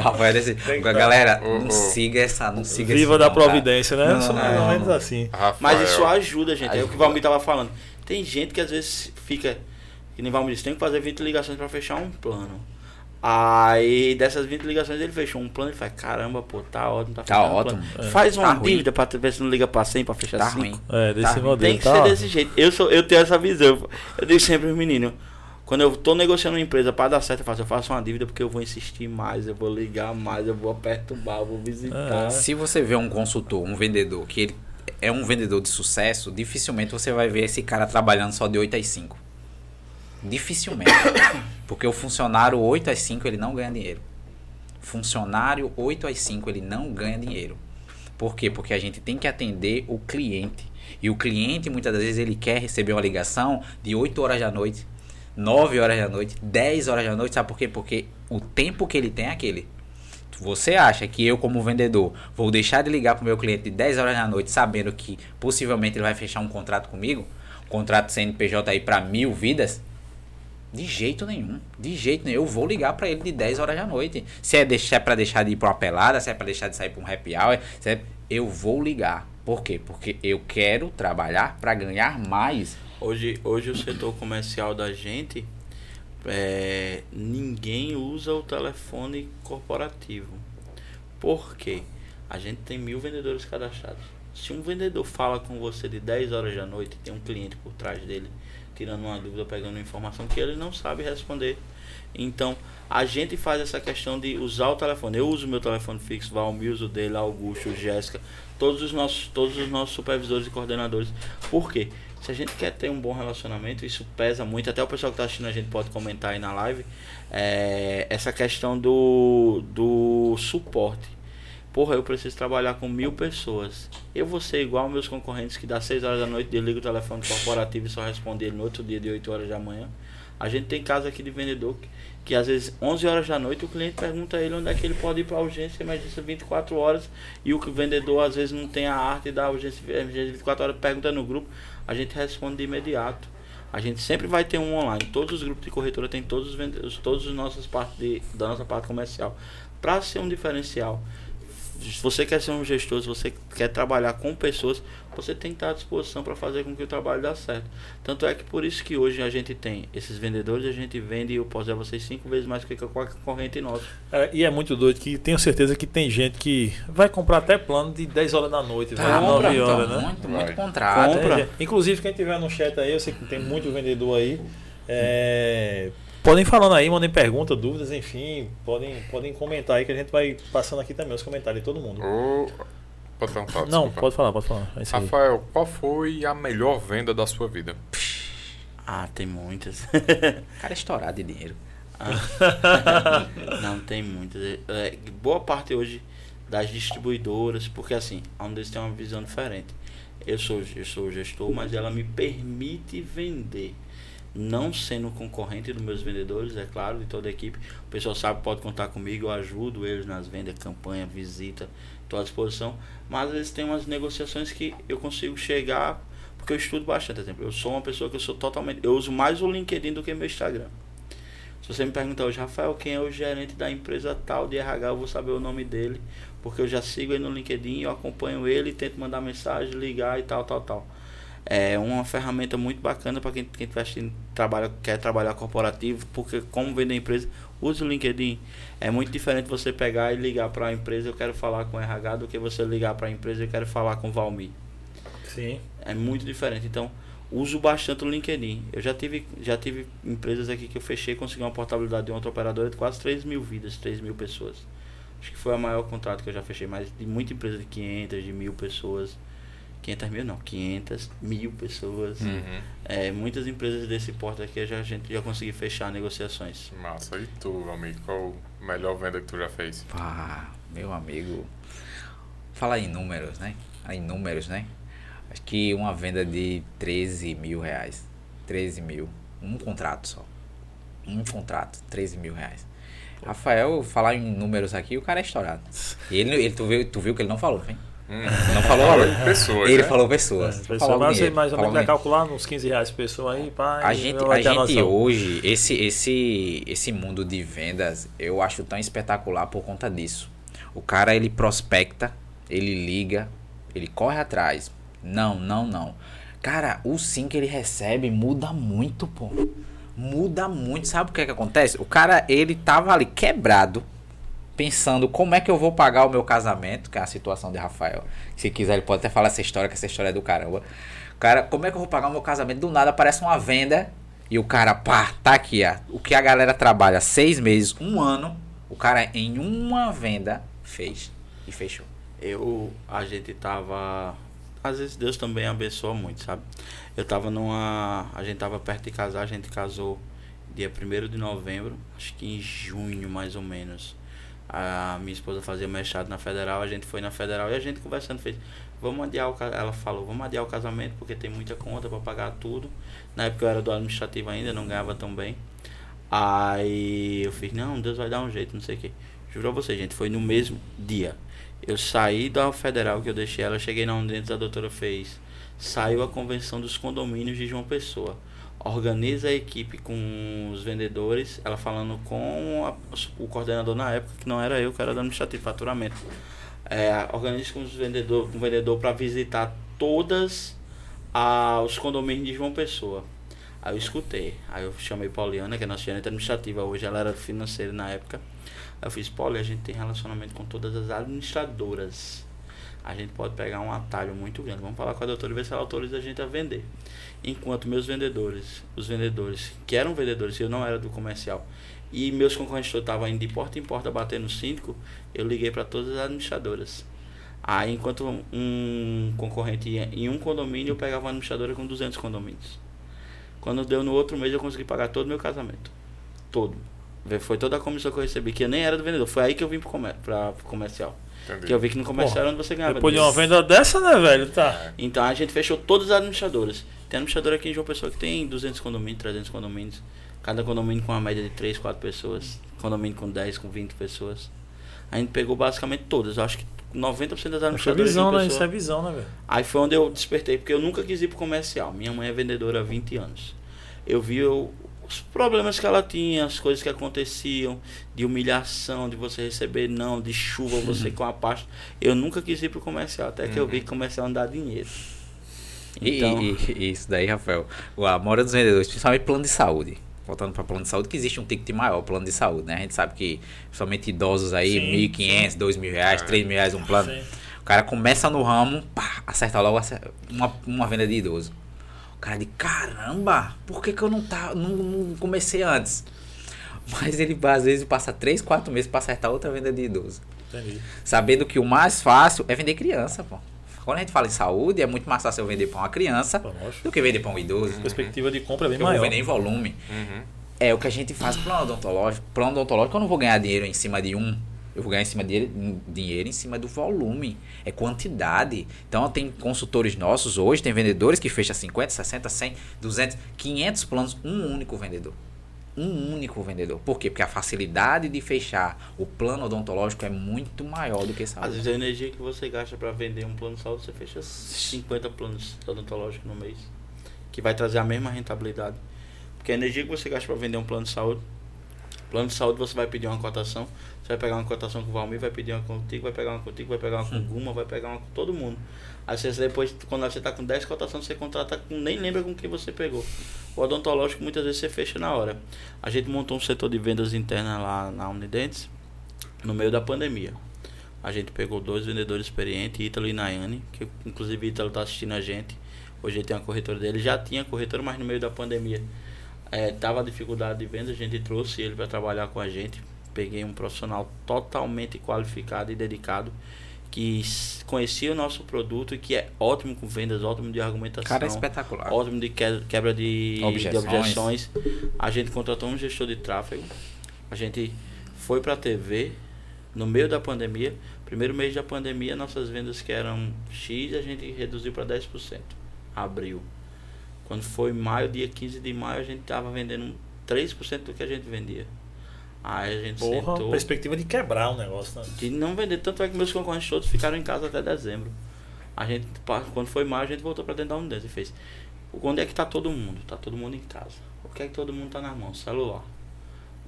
Speaker 3: Rafael,
Speaker 2: que
Speaker 3: galera, não
Speaker 1: ô.
Speaker 3: siga essa, não siga
Speaker 2: Viva da
Speaker 3: não, cara.
Speaker 2: Providência, né?
Speaker 3: Não, não,
Speaker 2: mais ou
Speaker 3: não.
Speaker 2: menos assim.
Speaker 1: Rafael,
Speaker 4: Mas isso ajuda, gente. É o que o
Speaker 3: Ajuda.
Speaker 4: Valmir tava falando. Tem gente que às vezes fica. Que nem Valmir disse, tem que fazer 20 ligações para fechar um plano. Aí dessas 20 ligações ele fechou um plano e faz, caramba, pô, tá ótimo, tá,
Speaker 3: Tá
Speaker 4: um
Speaker 3: ótimo.
Speaker 4: plano. Faz uma
Speaker 3: Tá ruim.
Speaker 4: dívida pra ver se não liga pra 100 pra fechar
Speaker 3: Tá
Speaker 4: 5.
Speaker 3: ruim.
Speaker 2: É, desse
Speaker 3: Tá,
Speaker 2: modelo.
Speaker 4: Tem que
Speaker 2: tá?
Speaker 4: ser desse jeito. Eu, sou, eu tenho essa visão. Eu digo sempre pros meninos, quando eu tô negociando uma empresa pra dar certo, eu faço, eu faço uma dívida porque eu vou insistir mais, eu vou ligar mais, eu vou perturbar, eu vou visitar.
Speaker 2: É.
Speaker 3: Se você vê um consultor, um vendedor, que ele é um vendedor de sucesso, dificilmente você vai ver esse cara trabalhando só de 8 às 5. Dificilmente. Porque o funcionário 8 às 5 ele não ganha dinheiro. Funcionário 8 às 5 ele não ganha dinheiro. Por quê? Porque a gente tem que atender o cliente. E o cliente muitas das vezes ele quer receber uma ligação de 8 horas da noite, 9 horas da noite, 10 horas da noite, sabe por quê? Porque o tempo que ele tem é aquele. Você acha que eu, como vendedor, vou deixar de ligar para o meu cliente de 10 horas da noite, sabendo que possivelmente ele vai fechar um contrato comigo? Um contrato CNPJ aí para mil vidas? De jeito nenhum. De jeito nenhum. Eu vou ligar para ele de 10 horas da noite. Se é, deixar, é para deixar de ir para uma pelada, se é para deixar de sair para um happy hour, é- eu vou ligar. Por quê? Porque eu quero trabalhar para ganhar mais.
Speaker 4: Hoje, hoje o setor comercial da gente, é, ninguém usa o telefone corporativo. Por quê? A gente tem mil vendedores cadastrados. Se um vendedor fala com você de 10 horas da noite, tem um cliente por trás dele, tirando uma dúvida, pegando informação que ele não sabe responder. Então, a gente faz essa questão de usar o telefone. Eu uso meu telefone fixo, Valmir usa o dele, Augusto, Jéssica, todos os nossos, todos os nossos supervisores e coordenadores. Por quê? Se a gente quer ter um bom relacionamento, isso pesa muito. Até o pessoal que está assistindo a gente pode comentar aí na live. é, essa questão do, do suporte. Porra, eu preciso trabalhar com mil pessoas. Eu vou ser igual meus concorrentes que dá 6 horas da noite, desliga o telefone corporativo e só responde ele no outro dia de 8 horas da manhã. A gente tem casos aqui de vendedor que, que às vezes 11 horas da noite o cliente pergunta a ele onde é que ele pode ir para urgência, emergência 24 horas e o vendedor às vezes não tem a arte da urgência emergência 24 horas, pergunta no grupo, a gente responde de imediato. A gente sempre vai ter um online. Todos os grupos de corretora tem todos os vendedores, todos os nossos partes de, da nossa parte comercial. Para ser um diferencial, se você quer ser um gestor, se você quer trabalhar com pessoas, você tem que estar à disposição para fazer com que o trabalho dê certo. Tanto é que por isso que hoje a gente tem esses vendedores, a gente vende, eu posso a vocês, cinco vezes mais que qualquer concorrente nosso.
Speaker 2: É, e é muito doido que tenho certeza que tem gente que vai comprar até plano de 10 horas da noite,
Speaker 3: Tá,
Speaker 2: 9
Speaker 3: então,
Speaker 2: horas, né?
Speaker 3: muito,
Speaker 1: Vai.
Speaker 3: muito contrato.
Speaker 4: Compra.
Speaker 2: Gente- Inclusive, quem tiver no chat aí, eu sei que tem muito vendedor aí. é, podem falando aí, mandem perguntas, dúvidas, enfim. Podem, podem comentar aí que a gente vai passando aqui também os comentários de todo mundo.
Speaker 1: Ô, Pode perguntar,
Speaker 2: Não, pode falar, pode falar. É.
Speaker 1: Rafael, qual foi a melhor venda da sua vida?
Speaker 4: Ah, tem muitas.
Speaker 3: Cara estourado de dinheiro.
Speaker 4: Ah, não, tem muitas. É, boa parte hoje das distribuidoras, porque assim, a Undes tem uma visão diferente. Eu sou, eu sou gestor, mas ela me permite vender. Não sendo concorrente dos meus vendedores, é claro, de toda a equipe. O pessoal sabe, pode contar comigo, eu ajudo eles nas vendas, campanha, visita, estou à disposição. Mas às vezes tem umas negociações que eu consigo chegar, porque eu estudo bastante. Exemplo, eu sou uma pessoa que eu sou totalmente. Eu uso mais o LinkedIn do que meu Instagram. Se você me perguntar hoje, Rafael, quem é o gerente da empresa tal de RH, eu vou saber o nome dele, porque eu já sigo ele no LinkedIn, eu acompanho ele, tento mandar mensagem, ligar e tal, tal, tal. É uma ferramenta muito bacana para quem, quem trabalha, quer trabalhar corporativo, porque como vender empresa, use o LinkedIn. É muito diferente você pegar e ligar para a empresa, eu quero falar com o RH, do que você ligar para a empresa, eu quero falar com o Valmir.
Speaker 2: Sim.
Speaker 4: É muito diferente. Então, uso bastante o LinkedIn. Eu já tive, já tive empresas aqui que eu fechei e consegui uma portabilidade de outra operadora de quase 3 mil vidas, 3 mil pessoas. Acho que foi o maior contrato que eu já fechei, mas de muita empresa de 500, de mil pessoas. 500 mil não, 500 mil pessoas. Uhum. É, muitas empresas desse porte aqui já, a gente já conseguiu fechar negociações.
Speaker 1: Massa. E tu, amigo, qual a melhor venda que tu já fez?
Speaker 3: Ah, meu amigo. Fala em números, né? Em números, né? Acho que uma venda de 13 mil reais. 13 mil. Um contrato só. Um contrato, 13 mil reais. Rafael, falar em números aqui, o cara é estourado. Ele, ele, tu, viu, tu viu que ele não falou, hein? Hum. Não falou
Speaker 1: pessoas.
Speaker 3: Ele né? falou pessoas.
Speaker 2: É, pessoa, mas você mais ou menos vai calcular uns 15 reais por pessoa aí, pá.
Speaker 3: A gente, a gente hoje, esse, esse, esse mundo de vendas, eu acho tão espetacular por conta disso. O cara, ele prospecta, ele liga, ele corre atrás. Não, não, não. Cara, o sim que ele recebe muda muito, pô. Muda muito. Sabe o que é que acontece? O cara, ele tava ali quebrado pensando como é que eu vou pagar o meu casamento, que é a situação de Rafael. Se quiser, ele pode até falar essa história, que essa história é do caramba. Cara, como é que eu vou pagar o meu casamento? Do nada aparece uma venda e o cara, pá, tá aqui, ó. O que a galera trabalha seis meses, um ano, o cara em uma venda fez e fechou.
Speaker 4: Eu, a gente tava. Às vezes Deus também abençoa muito, sabe? Eu tava numa. A gente tava perto de casar, a gente casou dia 1 de novembro, acho que em junho mais ou menos a minha esposa fazia mestrado na federal, a gente foi na federal e a gente conversando fez, vamos adiar o ela falou, vamos adiar o casamento porque tem muita conta para pagar tudo. Na época eu era do administrativo ainda, não ganhava tão bem. Aí eu fiz, não, Deus vai dar um jeito, não sei o que. Juro a você, gente, foi no mesmo dia. Eu saí da federal que eu deixei ela, cheguei na onde a doutora fez. Saiu a convenção dos condomínios de João Pessoa organiza a equipe com os vendedores, ela falando com a, o coordenador na época, que não era eu, que era do administrativo faturamento. É, organiza com os vendedor, com o vendedor para visitar todas a, os condomínios de João Pessoa. Aí eu escutei. Aí eu chamei Pauliana, que é nossa gerente administrativa hoje, ela era financeira na época. Eu fiz, Paulo, a gente tem relacionamento com todas as administradoras. A gente pode pegar um atalho muito grande. Vamos falar com a doutora e ver se ela autoriza a gente a vender enquanto meus vendedores, os vendedores que eram vendedores, eu não era do comercial, e meus concorrentes estavam indo de porta em porta batendo síndico, eu liguei para todas as administradoras. Aí, enquanto um concorrente ia em um condomínio, eu pegava uma administradora com 200 condomínios. Quando deu no outro mês, eu consegui pagar todo o meu casamento. Todo. Foi toda a comissão que eu recebi, que eu nem era do vendedor. Foi aí que eu vim para o comercial. Entendi. Que eu vi que no comercial era onde você ganhava.
Speaker 2: Depois de uma venda dessa, né, velho? Tá.
Speaker 4: Então a gente fechou todas as administradoras. Tem administrador aqui em João Pessoa que tem 200 condomínios, 300 condomínios. Cada condomínio com uma média de 3, 4 pessoas. Condomínio com 10, com 20 pessoas. A gente pegou basicamente todas. Eu acho que 90% das administradoras. Isso é
Speaker 2: visão, né? Isso é visão, né, velho?
Speaker 4: Aí foi onde eu despertei, porque eu nunca quis ir pro comercial. Minha mãe é vendedora há 20 anos. Eu vi os problemas que ela tinha, as coisas que aconteciam, de humilhação, de você receber não, de chuva, você com a pasta. Eu nunca quis ir pro comercial, até que uhum. eu vi que o comercial não dá dinheiro.
Speaker 3: Então... E, e, isso daí, Rafael, a maioria dos vendedores, principalmente plano de saúde. Voltando para plano de saúde, que existe um ticket maior, plano de saúde, né? A gente sabe que, principalmente idosos aí, sim, 1.500, 2.000 reais, 3.000 é. reais um plano. Sim. O cara começa no ramo, pá, acerta logo uma, uma venda de idoso. O cara de caramba, por que, que eu não, tá, não, não comecei antes? Mas ele às vezes passa 3, 4 meses para acertar outra venda de idoso. Entendi. Sabendo que o mais fácil é vender criança, pô. Quando a gente fala em saúde, é muito mais fácil eu vender para uma criança do que vender para um idoso.
Speaker 2: A perspectiva de compra é bem
Speaker 3: eu
Speaker 2: maior.
Speaker 3: Vou vender em volume. Uhum. É o que a gente faz plano odontológico. Plano odontológico eu não vou ganhar dinheiro em cima de um. Eu vou ganhar em cima de dinheiro em cima do volume. É quantidade. Então tem consultores nossos hoje, tem vendedores que fecham 50, 60, 100, 200, 500 planos, um único vendedor um único vendedor. Por quê? Porque a facilidade de fechar o plano odontológico é muito maior do que saúde.
Speaker 4: Às vezes a energia que você gasta para vender um plano de saúde, você fecha 50 planos odontológicos no mês, que vai trazer a mesma rentabilidade. Porque a energia que você gasta para vender um plano de saúde, Plano de saúde você vai pedir uma cotação, você vai pegar uma cotação com o Valmir, vai pedir uma contigo, vai pegar uma contigo, vai pegar uma com o Guma, vai pegar uma com todo mundo. Aí você depois, quando você está com 10 cotações, você contrata com nem lembra com quem você pegou. O odontológico muitas vezes você fecha na hora. A gente montou um setor de vendas internas lá na Unidentes no meio da pandemia. A gente pegou dois vendedores experientes, Ítalo e Nayane, que inclusive Ítalo está assistindo a gente. Hoje ele tem a corretora dele, já tinha corretora, mas no meio da pandemia é, tava dificuldade de venda, a gente trouxe ele para trabalhar com a gente. Peguei um profissional totalmente qualificado e dedicado que conhecia o nosso produto e que é ótimo com vendas, ótimo de argumentação.
Speaker 3: Cara, é espetacular.
Speaker 4: Ótimo de quebra de
Speaker 3: objeções.
Speaker 4: de objeções. A gente contratou um gestor de tráfego. A gente foi para a TV no meio da pandemia. Primeiro mês da pandemia, nossas vendas que eram X, a gente reduziu para 10%. Abril. Quando foi maio, dia 15 de maio, a gente estava vendendo 3% do que a gente vendia. Aí a gente
Speaker 2: Porra,
Speaker 4: sentou.
Speaker 2: perspectiva de quebrar o negócio, né?
Speaker 4: De não vender. Tanto é que meus concorrentes todos ficaram em casa até dezembro. A gente, quando foi maio, a gente voltou para dentro da Unides e fez. Onde é que tá todo mundo? Tá todo mundo em casa. O que é que todo mundo tá na mão? Celular.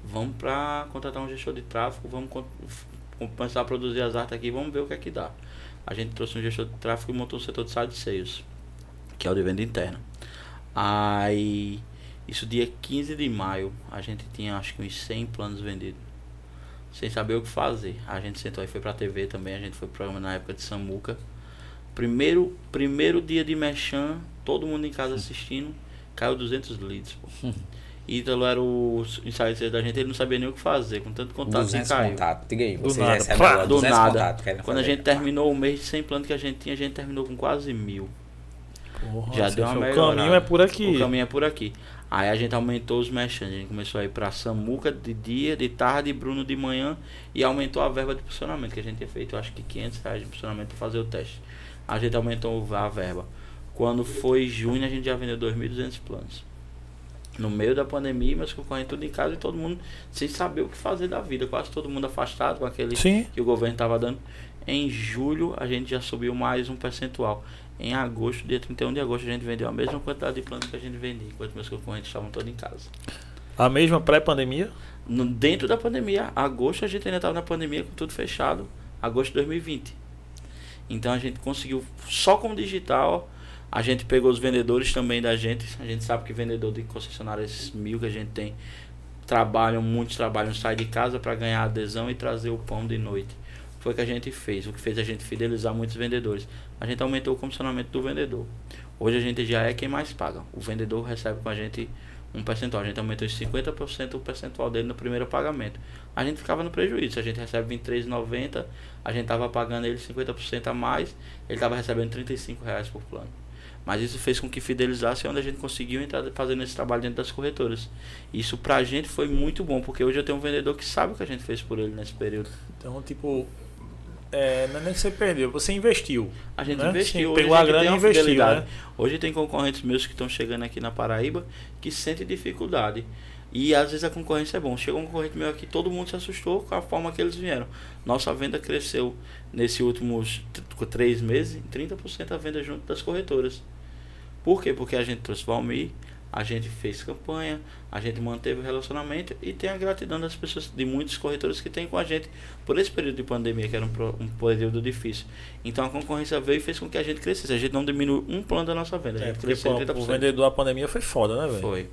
Speaker 4: Vamos para contratar um gestor de tráfego, vamos começar a produzir as artes aqui, vamos ver o que é que dá. A gente trouxe um gestor de tráfego e montou um setor de site sales, que é o de venda interna. Aí, isso dia 15 de maio, a gente tinha acho que uns 100 planos vendidos. Sem saber o que fazer. A gente sentou e foi pra TV também, a gente foi pro programa na época de Samuca. Primeiro, primeiro dia de Mechan, todo mundo em casa assistindo, caiu 200 leads, pô. Ítalo era o insider da gente, ele não sabia nem o que fazer, com tanto contato que
Speaker 3: 200
Speaker 4: caiu.
Speaker 3: contatos. Diga aí,
Speaker 2: Do
Speaker 3: você
Speaker 2: nada.
Speaker 3: agora
Speaker 4: Do
Speaker 3: 200
Speaker 4: nada.
Speaker 3: contatos. querem
Speaker 4: Quando a
Speaker 3: fazer.
Speaker 4: gente terminou o mês sem plano que a gente tinha, a gente terminou com quase mil.
Speaker 2: Porra,
Speaker 4: Já deu uma
Speaker 2: achou, O caminho é por aqui.
Speaker 4: O caminho é por aqui. Aí a gente aumentou os merchandising. A gente começou a ir pra Samuca de dia, de tarde, Bruno de manhã. E aumentou a verba de funcionamento, que a gente tinha feito, eu acho que 500 reais de funcionamento para fazer o teste. A gente aumentou a verba. Quando foi junho, a gente já vendeu 2.200 planos. No meio da pandemia, meus concorrentes tudo em casa e todo mundo sem saber o que fazer da vida. Quase todo mundo afastado com aquele
Speaker 2: Sim.
Speaker 4: que o governo estava dando. Em julho, a gente já subiu mais um percentual. Em agosto, dia 31 de agosto, a gente vendeu a mesma quantidade de planos que a gente vendia, enquanto meus concorrentes estavam todos em casa.
Speaker 2: A mesma pré-pandemia?
Speaker 4: Dentro da pandemia, agosto a gente ainda estava na pandemia com tudo fechado, agosto de 2020. Então a gente conseguiu, só com o digital, a gente pegou os vendedores também da gente. A gente sabe que vendedor de concessionárias mil que a gente tem, trabalham, muitos trabalham, saem de casa para ganhar adesão e trazer o pão de noite. Foi que a gente fez, o que fez a gente fidelizar muitos vendedores. A gente aumentou o comissionamento do vendedor. Hoje a gente já é quem mais paga. O vendedor recebe com a gente um percentual. A gente aumentou em 50% o percentual dele no primeiro pagamento. A gente ficava no prejuízo. A gente recebe R$ 23,90, a gente estava pagando ele 50% a mais, ele estava recebendo 35 reais por plano. Mas isso fez com que fidelizasse onde a gente conseguiu entrar fazendo esse trabalho dentro das corretoras. Isso pra gente foi muito bom, porque hoje eu tenho um vendedor que sabe o que a gente fez por ele nesse período.
Speaker 2: Então, tipo, é, não é nem que você perdeu, você investiu.
Speaker 4: A gente
Speaker 2: né?
Speaker 4: investiu,
Speaker 2: Sim,
Speaker 4: hoje
Speaker 2: pegou
Speaker 4: a
Speaker 2: a grana
Speaker 4: tem
Speaker 2: e investiu, né?
Speaker 4: Hoje tem concorrentes meus que estão chegando aqui na Paraíba que sentem dificuldade. E às vezes a concorrência é bom. Chegou um concorrente meu aqui, todo mundo se assustou com a forma que eles vieram. Nossa venda cresceu nesses últimos três meses em 30% a venda junto das corretoras. Por quê? Porque a gente trouxe Valmir, a gente fez campanha, a gente manteve o relacionamento e tem a gratidão das pessoas, de muitos corretores que têm com a gente por esse período de pandemia, que era um, um período difícil. Então a concorrência veio e fez com que a gente crescesse. A gente não diminuiu um plano da nossa venda, a
Speaker 2: É,
Speaker 4: gente
Speaker 2: porque
Speaker 4: cresceu
Speaker 2: pô,
Speaker 4: em
Speaker 2: o
Speaker 4: 30%.
Speaker 2: vendedor da pandemia foi foda, né, velho?
Speaker 4: Foi.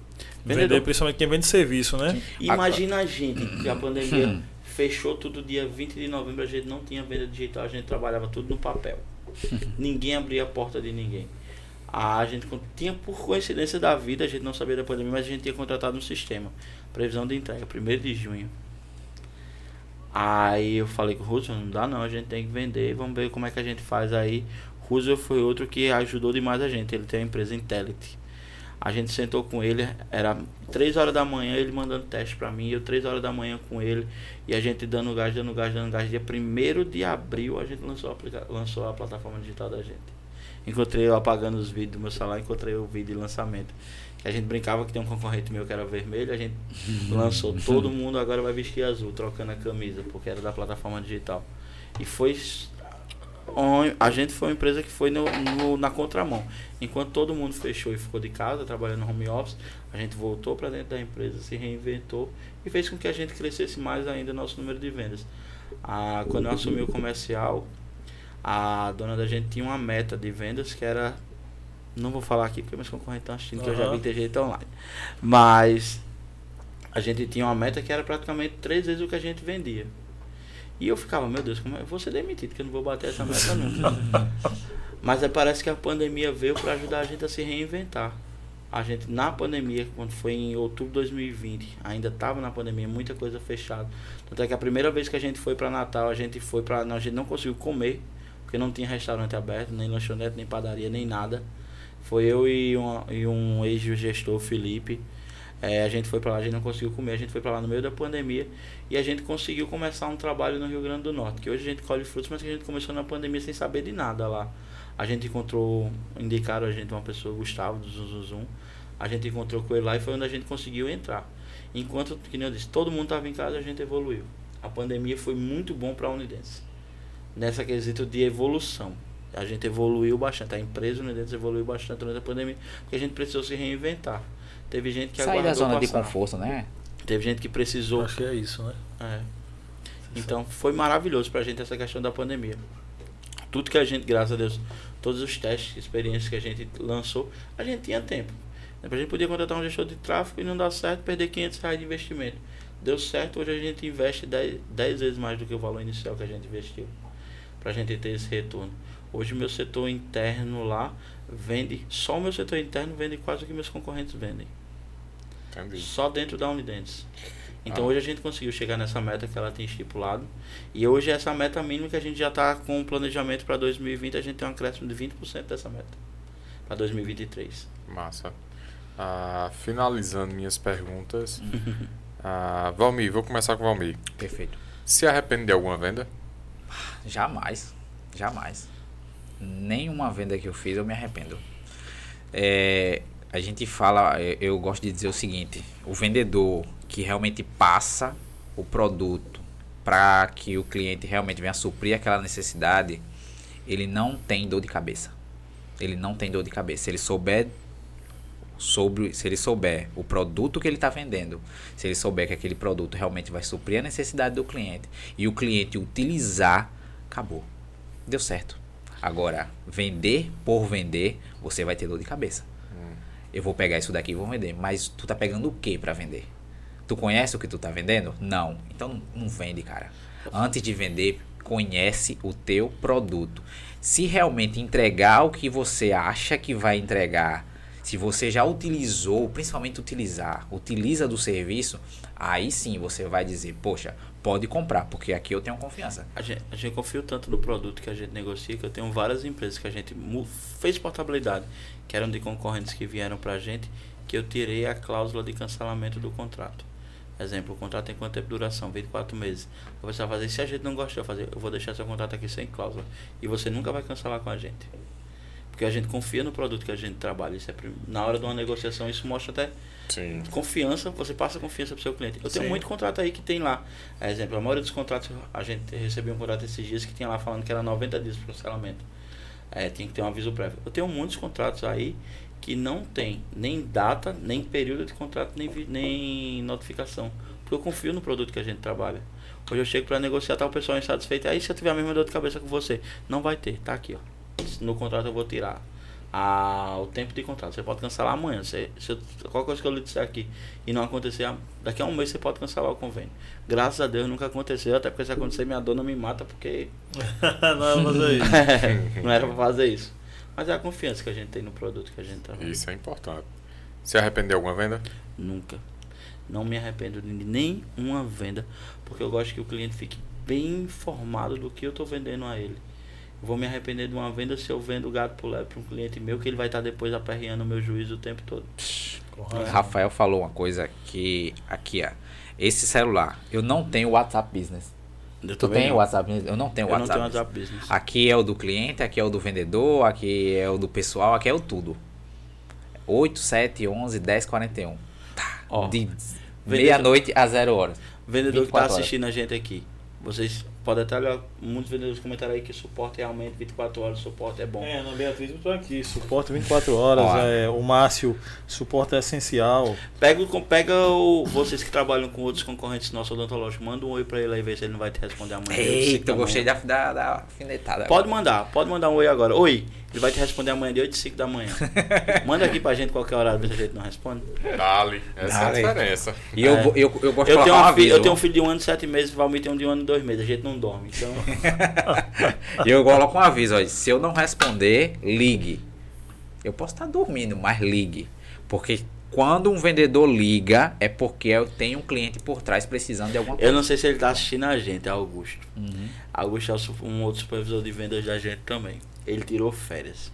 Speaker 2: Vender,
Speaker 4: Vendedor,
Speaker 2: principalmente quem vende serviço, né?
Speaker 4: imagina a gente que a pandemia fechou tudo dia 20 de novembro, a gente não tinha venda digital, a gente trabalhava tudo no papel. ninguém abria a porta de ninguém. A gente tinha, por coincidência da vida, a gente não sabia da pandemia, mas a gente tinha contratado um sistema. Previsão de entrega, 1 de junho. Aí eu falei com o Russell, não dá não, a gente tem que vender, vamos ver como é que a gente faz aí. Russell foi outro que ajudou demais a gente, ele tem a empresa Intellit. A gente sentou com ele, era 3 horas da manhã, ele mandando teste pra mim, eu 3 horas da manhã com ele, e a gente dando gás, dando gás, dando gás. Dia 1 de abril a gente lançou a, lançou a plataforma digital da gente. Encontrei eu apagando os vídeos do meu celular, encontrei o vídeo de lançamento. Que a gente brincava que tem um concorrente meu que era vermelho, a gente lançou. Todo mundo agora vai vestir azul, trocando a camisa, porque era da plataforma digital. E foi. a gente foi uma empresa que foi no, no, na contramão. Enquanto todo mundo fechou e ficou de casa, trabalhando no home office, a gente voltou para dentro da empresa, se reinventou e fez com que a gente crescesse mais ainda nosso número de vendas. Ah, quando eu assumi o comercial, a dona da gente tinha uma meta de vendas que era. Não vou falar aqui porque meus concorrentes estão assistindo, uhum. que eu já vi ter jeito online. Mas a gente tinha uma meta que era praticamente três vezes o que a gente vendia. E eu ficava, meu Deus, como é? eu vou ser demitido, que eu não vou bater essa meta nunca. Mas é, parece que a pandemia veio para ajudar a gente a se reinventar. A gente, na pandemia, quando foi em outubro de 2020, ainda estava na pandemia, muita coisa fechada. Tanto é que a primeira vez que a gente foi para Natal, a gente foi para. A gente não conseguiu comer, porque não tinha restaurante aberto, nem lanchonete, nem padaria, nem nada. Foi eu e, uma, e um ex-gestor, Felipe. É, a gente foi para lá, a gente não conseguiu comer, a gente foi para lá no meio da pandemia e a gente conseguiu começar um trabalho no Rio Grande do Norte, que hoje a gente colhe frutos, mas que a gente começou na pandemia sem saber de nada lá. A gente encontrou, indicaram a gente uma pessoa, Gustavo do Zuzuzum, a gente encontrou com ele lá e foi onde a gente conseguiu entrar. Enquanto, que nem eu disse, todo mundo estava em casa, a gente evoluiu. A pandemia foi muito bom para a Unidense. Nessa quesito de evolução. A gente evoluiu bastante, a empresa Unidense evoluiu bastante durante a pandemia, porque a gente precisou se reinventar. Teve gente que
Speaker 3: Sair da zona passar. de conforto, né?
Speaker 4: Teve gente que precisou.
Speaker 2: Acho que é isso, né?
Speaker 4: É. Então foi maravilhoso pra gente essa questão da pandemia. Tudo que a gente, graças a Deus, todos os testes, experiências que a gente lançou, a gente tinha tempo. A gente podia contratar um gestor de tráfego e não dar certo, perder 500 reais de investimento. Deu certo, hoje a gente investe 10, 10 vezes mais do que o valor inicial que a gente investiu. Pra gente ter esse retorno. Hoje o meu setor interno lá vende, só o meu setor interno vende quase o que meus concorrentes vendem. Entendi. Só dentro da Unidentes. Então ah. hoje a gente conseguiu chegar nessa meta que ela tem estipulado. E hoje essa meta mínima que a gente já está com o planejamento para 2020, a gente tem um acréscimo de 20% dessa meta. Para 2023.
Speaker 1: Massa. Ah, finalizando minhas perguntas. ah, Valmir, vou começar com o Valmir.
Speaker 3: Perfeito.
Speaker 1: Se arrepende de alguma venda?
Speaker 3: Jamais. Jamais. Nenhuma venda que eu fiz eu me arrependo. É, a gente fala, eu gosto de dizer o seguinte: o vendedor que realmente passa o produto para que o cliente realmente venha suprir aquela necessidade, ele não tem dor de cabeça. Ele não tem dor de cabeça. Se ele souber sobre, se ele souber o produto que ele está vendendo, se ele souber que aquele produto realmente vai suprir a necessidade do cliente e o cliente utilizar, acabou. Deu certo. Agora, vender por vender, você vai ter dor de cabeça. Hum. Eu vou pegar isso daqui e vou vender. Mas tu tá pegando o que para vender? Tu conhece o que tu tá vendendo? Não. Então não vende, cara. Antes de vender, conhece o teu produto. Se realmente entregar o que você acha que vai entregar, se você já utilizou, principalmente utilizar, utiliza do serviço, aí sim você vai dizer, poxa, pode comprar, porque aqui eu tenho confiança.
Speaker 4: A gente, a gente confia tanto no produto que a gente negocia, que eu tenho várias empresas que a gente fez portabilidade, que eram de concorrentes que vieram para a gente, que eu tirei a cláusula de cancelamento do contrato. Exemplo, o contrato tem quanto tempo de duração? 24 meses. Você vai fazer, se a gente não gosta de fazer, eu vou deixar seu contrato aqui sem cláusula. E você nunca vai cancelar com a gente. Porque a gente confia no produto que a gente trabalha. Isso é, na hora de uma negociação, isso mostra até Sim. confiança. Você passa confiança para o seu cliente. Eu tenho Sim. muito contrato aí que tem lá. Exemplo, a maioria dos contratos, a gente recebeu um contrato esses dias que tinha lá falando que era 90 dias para cancelamento. É, tinha que ter um aviso prévio. Eu tenho muitos contratos aí que não tem nem data, nem período de contrato, nem, nem notificação. Porque eu confio no produto que a gente trabalha. Hoje eu chego para negociar, tá o pessoal insatisfeito. Aí se eu tiver a mesma dor de cabeça com você, não vai ter, tá aqui, ó no contrato eu vou tirar a, o tempo de contrato. Você pode cancelar amanhã. Se, se qualquer coisa que eu lhe disser aqui e não acontecer, daqui a um mês você pode cancelar o convênio. Graças a Deus nunca aconteceu, até porque se acontecer minha dona me mata porque.
Speaker 2: não era fazer isso.
Speaker 4: é, não era pra fazer isso. Mas é a confiança que a gente tem no produto que a gente trabalha.
Speaker 1: Isso é importante. Se arrependeu alguma venda?
Speaker 4: Nunca. Não me arrependo de nenhuma venda, porque eu gosto que o cliente fique bem informado do que eu estou vendendo a ele vou me arrepender de uma venda se eu vendo gato pro para um cliente meu que ele vai estar tá depois aperreando o meu juízo o tempo todo.
Speaker 3: Rafael falou uma coisa que aqui, ó. Esse celular, eu não tenho WhatsApp Business. Eu tu tem WhatsApp Business? Eu não tenho
Speaker 4: eu
Speaker 3: WhatsApp,
Speaker 4: não tenho WhatsApp Business.
Speaker 3: Aqui é o do cliente, aqui é o do vendedor, aqui é o do pessoal, aqui é o tudo. 8, 7, 11, 10, 41. Tá. Ó, de meia-noite a zero horas.
Speaker 4: Vendedor que tá assistindo horas. a gente aqui. Vocês pode até olhar, muitos vendedores comentaram aí que suporte realmente 24 horas, suporte é bom.
Speaker 2: É, Ana Beatriz, eu tô aqui. Suporte 24 horas.
Speaker 3: Ó.
Speaker 2: É, o Márcio, suporte é essencial.
Speaker 4: Pega, o- pega o, vocês que trabalham com outros concorrentes nossos odontológicos, manda um oi pra ele aí, ver se ele não vai te responder amanhã. de 8 a 5
Speaker 3: Eita, eu gostei da, da, da alfinetada.
Speaker 4: Pode mandar, pode mandar um oi agora. Oi, ele vai te responder amanhã de 8 e 5 da manhã. Manda aqui pra gente qualquer horário, ver se a gente não responde.
Speaker 1: Dali. Essa
Speaker 3: Dali.
Speaker 1: é a diferença.
Speaker 3: E eu,
Speaker 4: É.
Speaker 3: go- eu, eu gosto
Speaker 4: Eu
Speaker 3: de
Speaker 4: tenho,
Speaker 3: um
Speaker 4: uma filha,
Speaker 3: aviso.
Speaker 4: eu tenho um filho de um ano e sete meses, o Valmir tem um de um ano e dois meses. A gente não dorme. Então,
Speaker 3: E eu coloco um aviso, ó. Se eu não responder, ligue. Eu posso estar dormindo, mas ligue. Porque quando um vendedor liga, é porque eu tenho um cliente por trás precisando de alguma
Speaker 4: eu
Speaker 3: coisa.
Speaker 4: não sei se ele tá assistindo a gente, é Augusto.
Speaker 3: Uhum.
Speaker 4: Augusto é um outro supervisor de vendas da gente também. Ele tirou férias.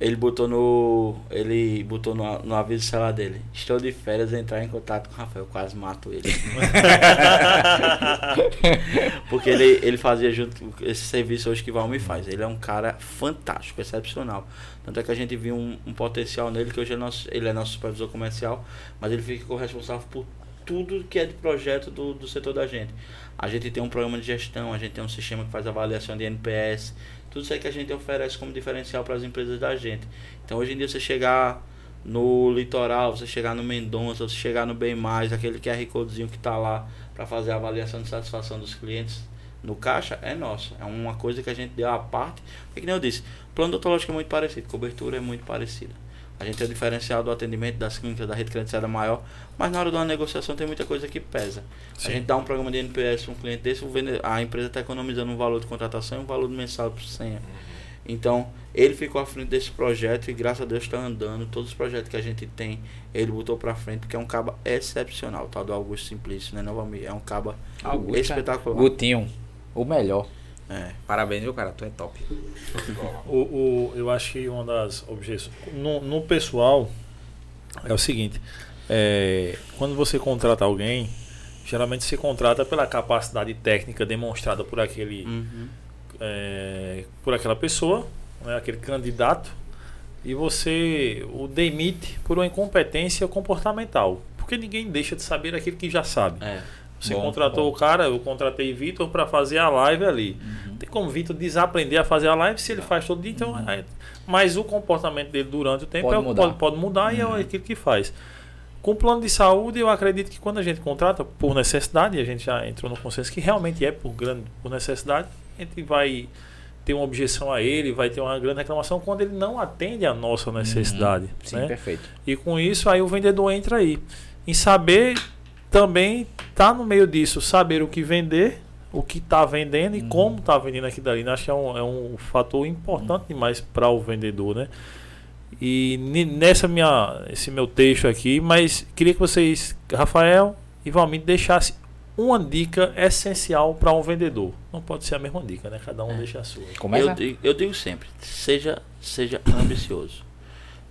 Speaker 4: Ele botou no. Ele botou no, no aviso celular dele. Estou de férias, entrar em contato com o Rafael. Quase mato ele. Porque ele, ele fazia junto esse serviço hoje que Valmir faz. Ele é um cara fantástico, excepcional. Tanto é que a gente viu um, um potencial nele, que hoje é nosso, ele é nosso supervisor comercial, mas ele fica responsável por tudo que é de projeto do, do setor da gente. A gente tem um programa de gestão, a gente tem um sistema que faz avaliação de NPS, tudo isso aí que a gente oferece como diferencial para as empresas da gente. Então hoje em dia você chegar no litoral, você chegar no Mendonça, você chegar no Bem Mais, aquele QR Codezinho que está lá para fazer a avaliação de satisfação dos clientes no caixa, é nosso. É uma coisa que a gente deu à parte. Porque, que nem eu disse, plano odontológico é muito parecido, cobertura é muito parecida. A gente tem o diferencial do atendimento das clínicas da rede credenciada maior, mas na hora de uma negociação tem muita coisa que pesa.
Speaker 2: Sim.
Speaker 4: A gente dá um programa de NPS para um cliente desse, a empresa está economizando um valor de contratação e um valor mensal por senha. Então, ele ficou à frente desse projeto e graças a Deus está andando. Todos os projetos que a gente tem, ele botou para frente, porque é um caba excepcional, o tal do Augusto Simplício, né, novamente? É um caba
Speaker 3: Augusto,
Speaker 4: espetacular.
Speaker 3: Gutinho, o melhor.
Speaker 4: É.
Speaker 3: Parabéns, viu, cara? Tu é top.
Speaker 2: O, o, eu acho que uma das objeções. No, no pessoal, é o seguinte: é, quando você contrata alguém, geralmente se contrata pela capacidade técnica demonstrada por aquele.
Speaker 4: Uhum.
Speaker 2: é, por aquela pessoa, né, aquele candidato, e você o demite por uma incompetência comportamental. Porque ninguém deixa de saber aquilo que já sabe.
Speaker 4: É.
Speaker 2: Você
Speaker 3: Bom,
Speaker 2: contratou
Speaker 3: bom.
Speaker 2: o cara, eu contratei Vitor para fazer a live ali.
Speaker 3: Uhum.
Speaker 2: Tem como Vitor desaprender a fazer a live se ele faz todo dia, então. é- mas o comportamento dele durante o tempo
Speaker 3: Pode
Speaker 2: é
Speaker 3: mudar.
Speaker 2: pode, pode mudar e é
Speaker 3: Uhum.
Speaker 2: aquilo que faz. Com o plano de saúde, eu acredito que quando a gente contrata por necessidade, e a gente já entrou no consenso que realmente é por grande por necessidade, a gente vai ter uma objeção a ele, vai ter uma grande reclamação quando ele não atende a nossa necessidade.
Speaker 3: Uhum. Sim,
Speaker 2: né?
Speaker 3: perfeito.
Speaker 2: E com isso, aí o vendedor entra aí. Em saber também tá no meio disso, saber o que vender, o que está vendendo e
Speaker 3: Uhum.
Speaker 2: como está vendendo aquilo dali. Acho que é um, é um fator importante demais para o vendedor, né? E nessa minha, esse meu texto aqui, mas queria que vocês, Rafael e Valmir, deixassem uma dica essencial para um vendedor. Não pode ser a mesma dica, né? Cada um
Speaker 4: É.
Speaker 2: deixa a sua.
Speaker 3: Começa?
Speaker 4: Eu, digo, eu digo sempre, seja, seja ambicioso.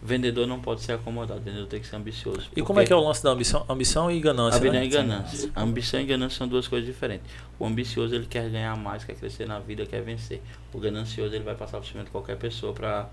Speaker 4: Vendedor não pode ser acomodado, vendedor tem que ser ambicioso.
Speaker 2: E como é que é o lance da ambição, ambição e ganância?
Speaker 4: Ambição
Speaker 2: né?
Speaker 4: e ganância. Ambição e ganância são duas coisas diferentes. O ambicioso ele quer ganhar mais, quer crescer na vida, quer vencer. O ganancioso ele vai passar por cima de qualquer pessoa para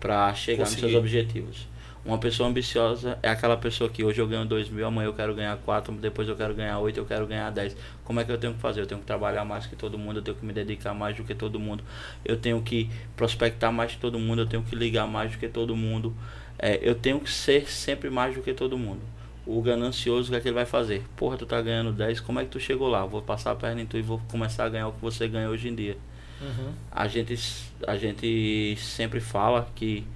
Speaker 4: para chegar
Speaker 2: Conseguir.
Speaker 4: nos seus objetivos. Uma pessoa ambiciosa é aquela pessoa que hoje eu ganho 2 mil, amanhã eu quero ganhar 4, depois eu quero ganhar 8, eu quero ganhar 10. Como é que eu tenho que fazer? Eu tenho que trabalhar mais que todo mundo, eu tenho que me dedicar mais do que todo mundo, eu tenho que prospectar mais que todo mundo, eu tenho que ligar mais do que todo mundo, é, eu tenho que ser sempre mais do que todo mundo. O ganancioso, o que é que ele vai fazer? Porra, tu tá ganhando 10, como é que tu chegou lá? Vou passar a perna em tu e vou começar a ganhar o que você ganha hoje em dia.
Speaker 2: Uhum.
Speaker 4: A gente, a gente sempre fala que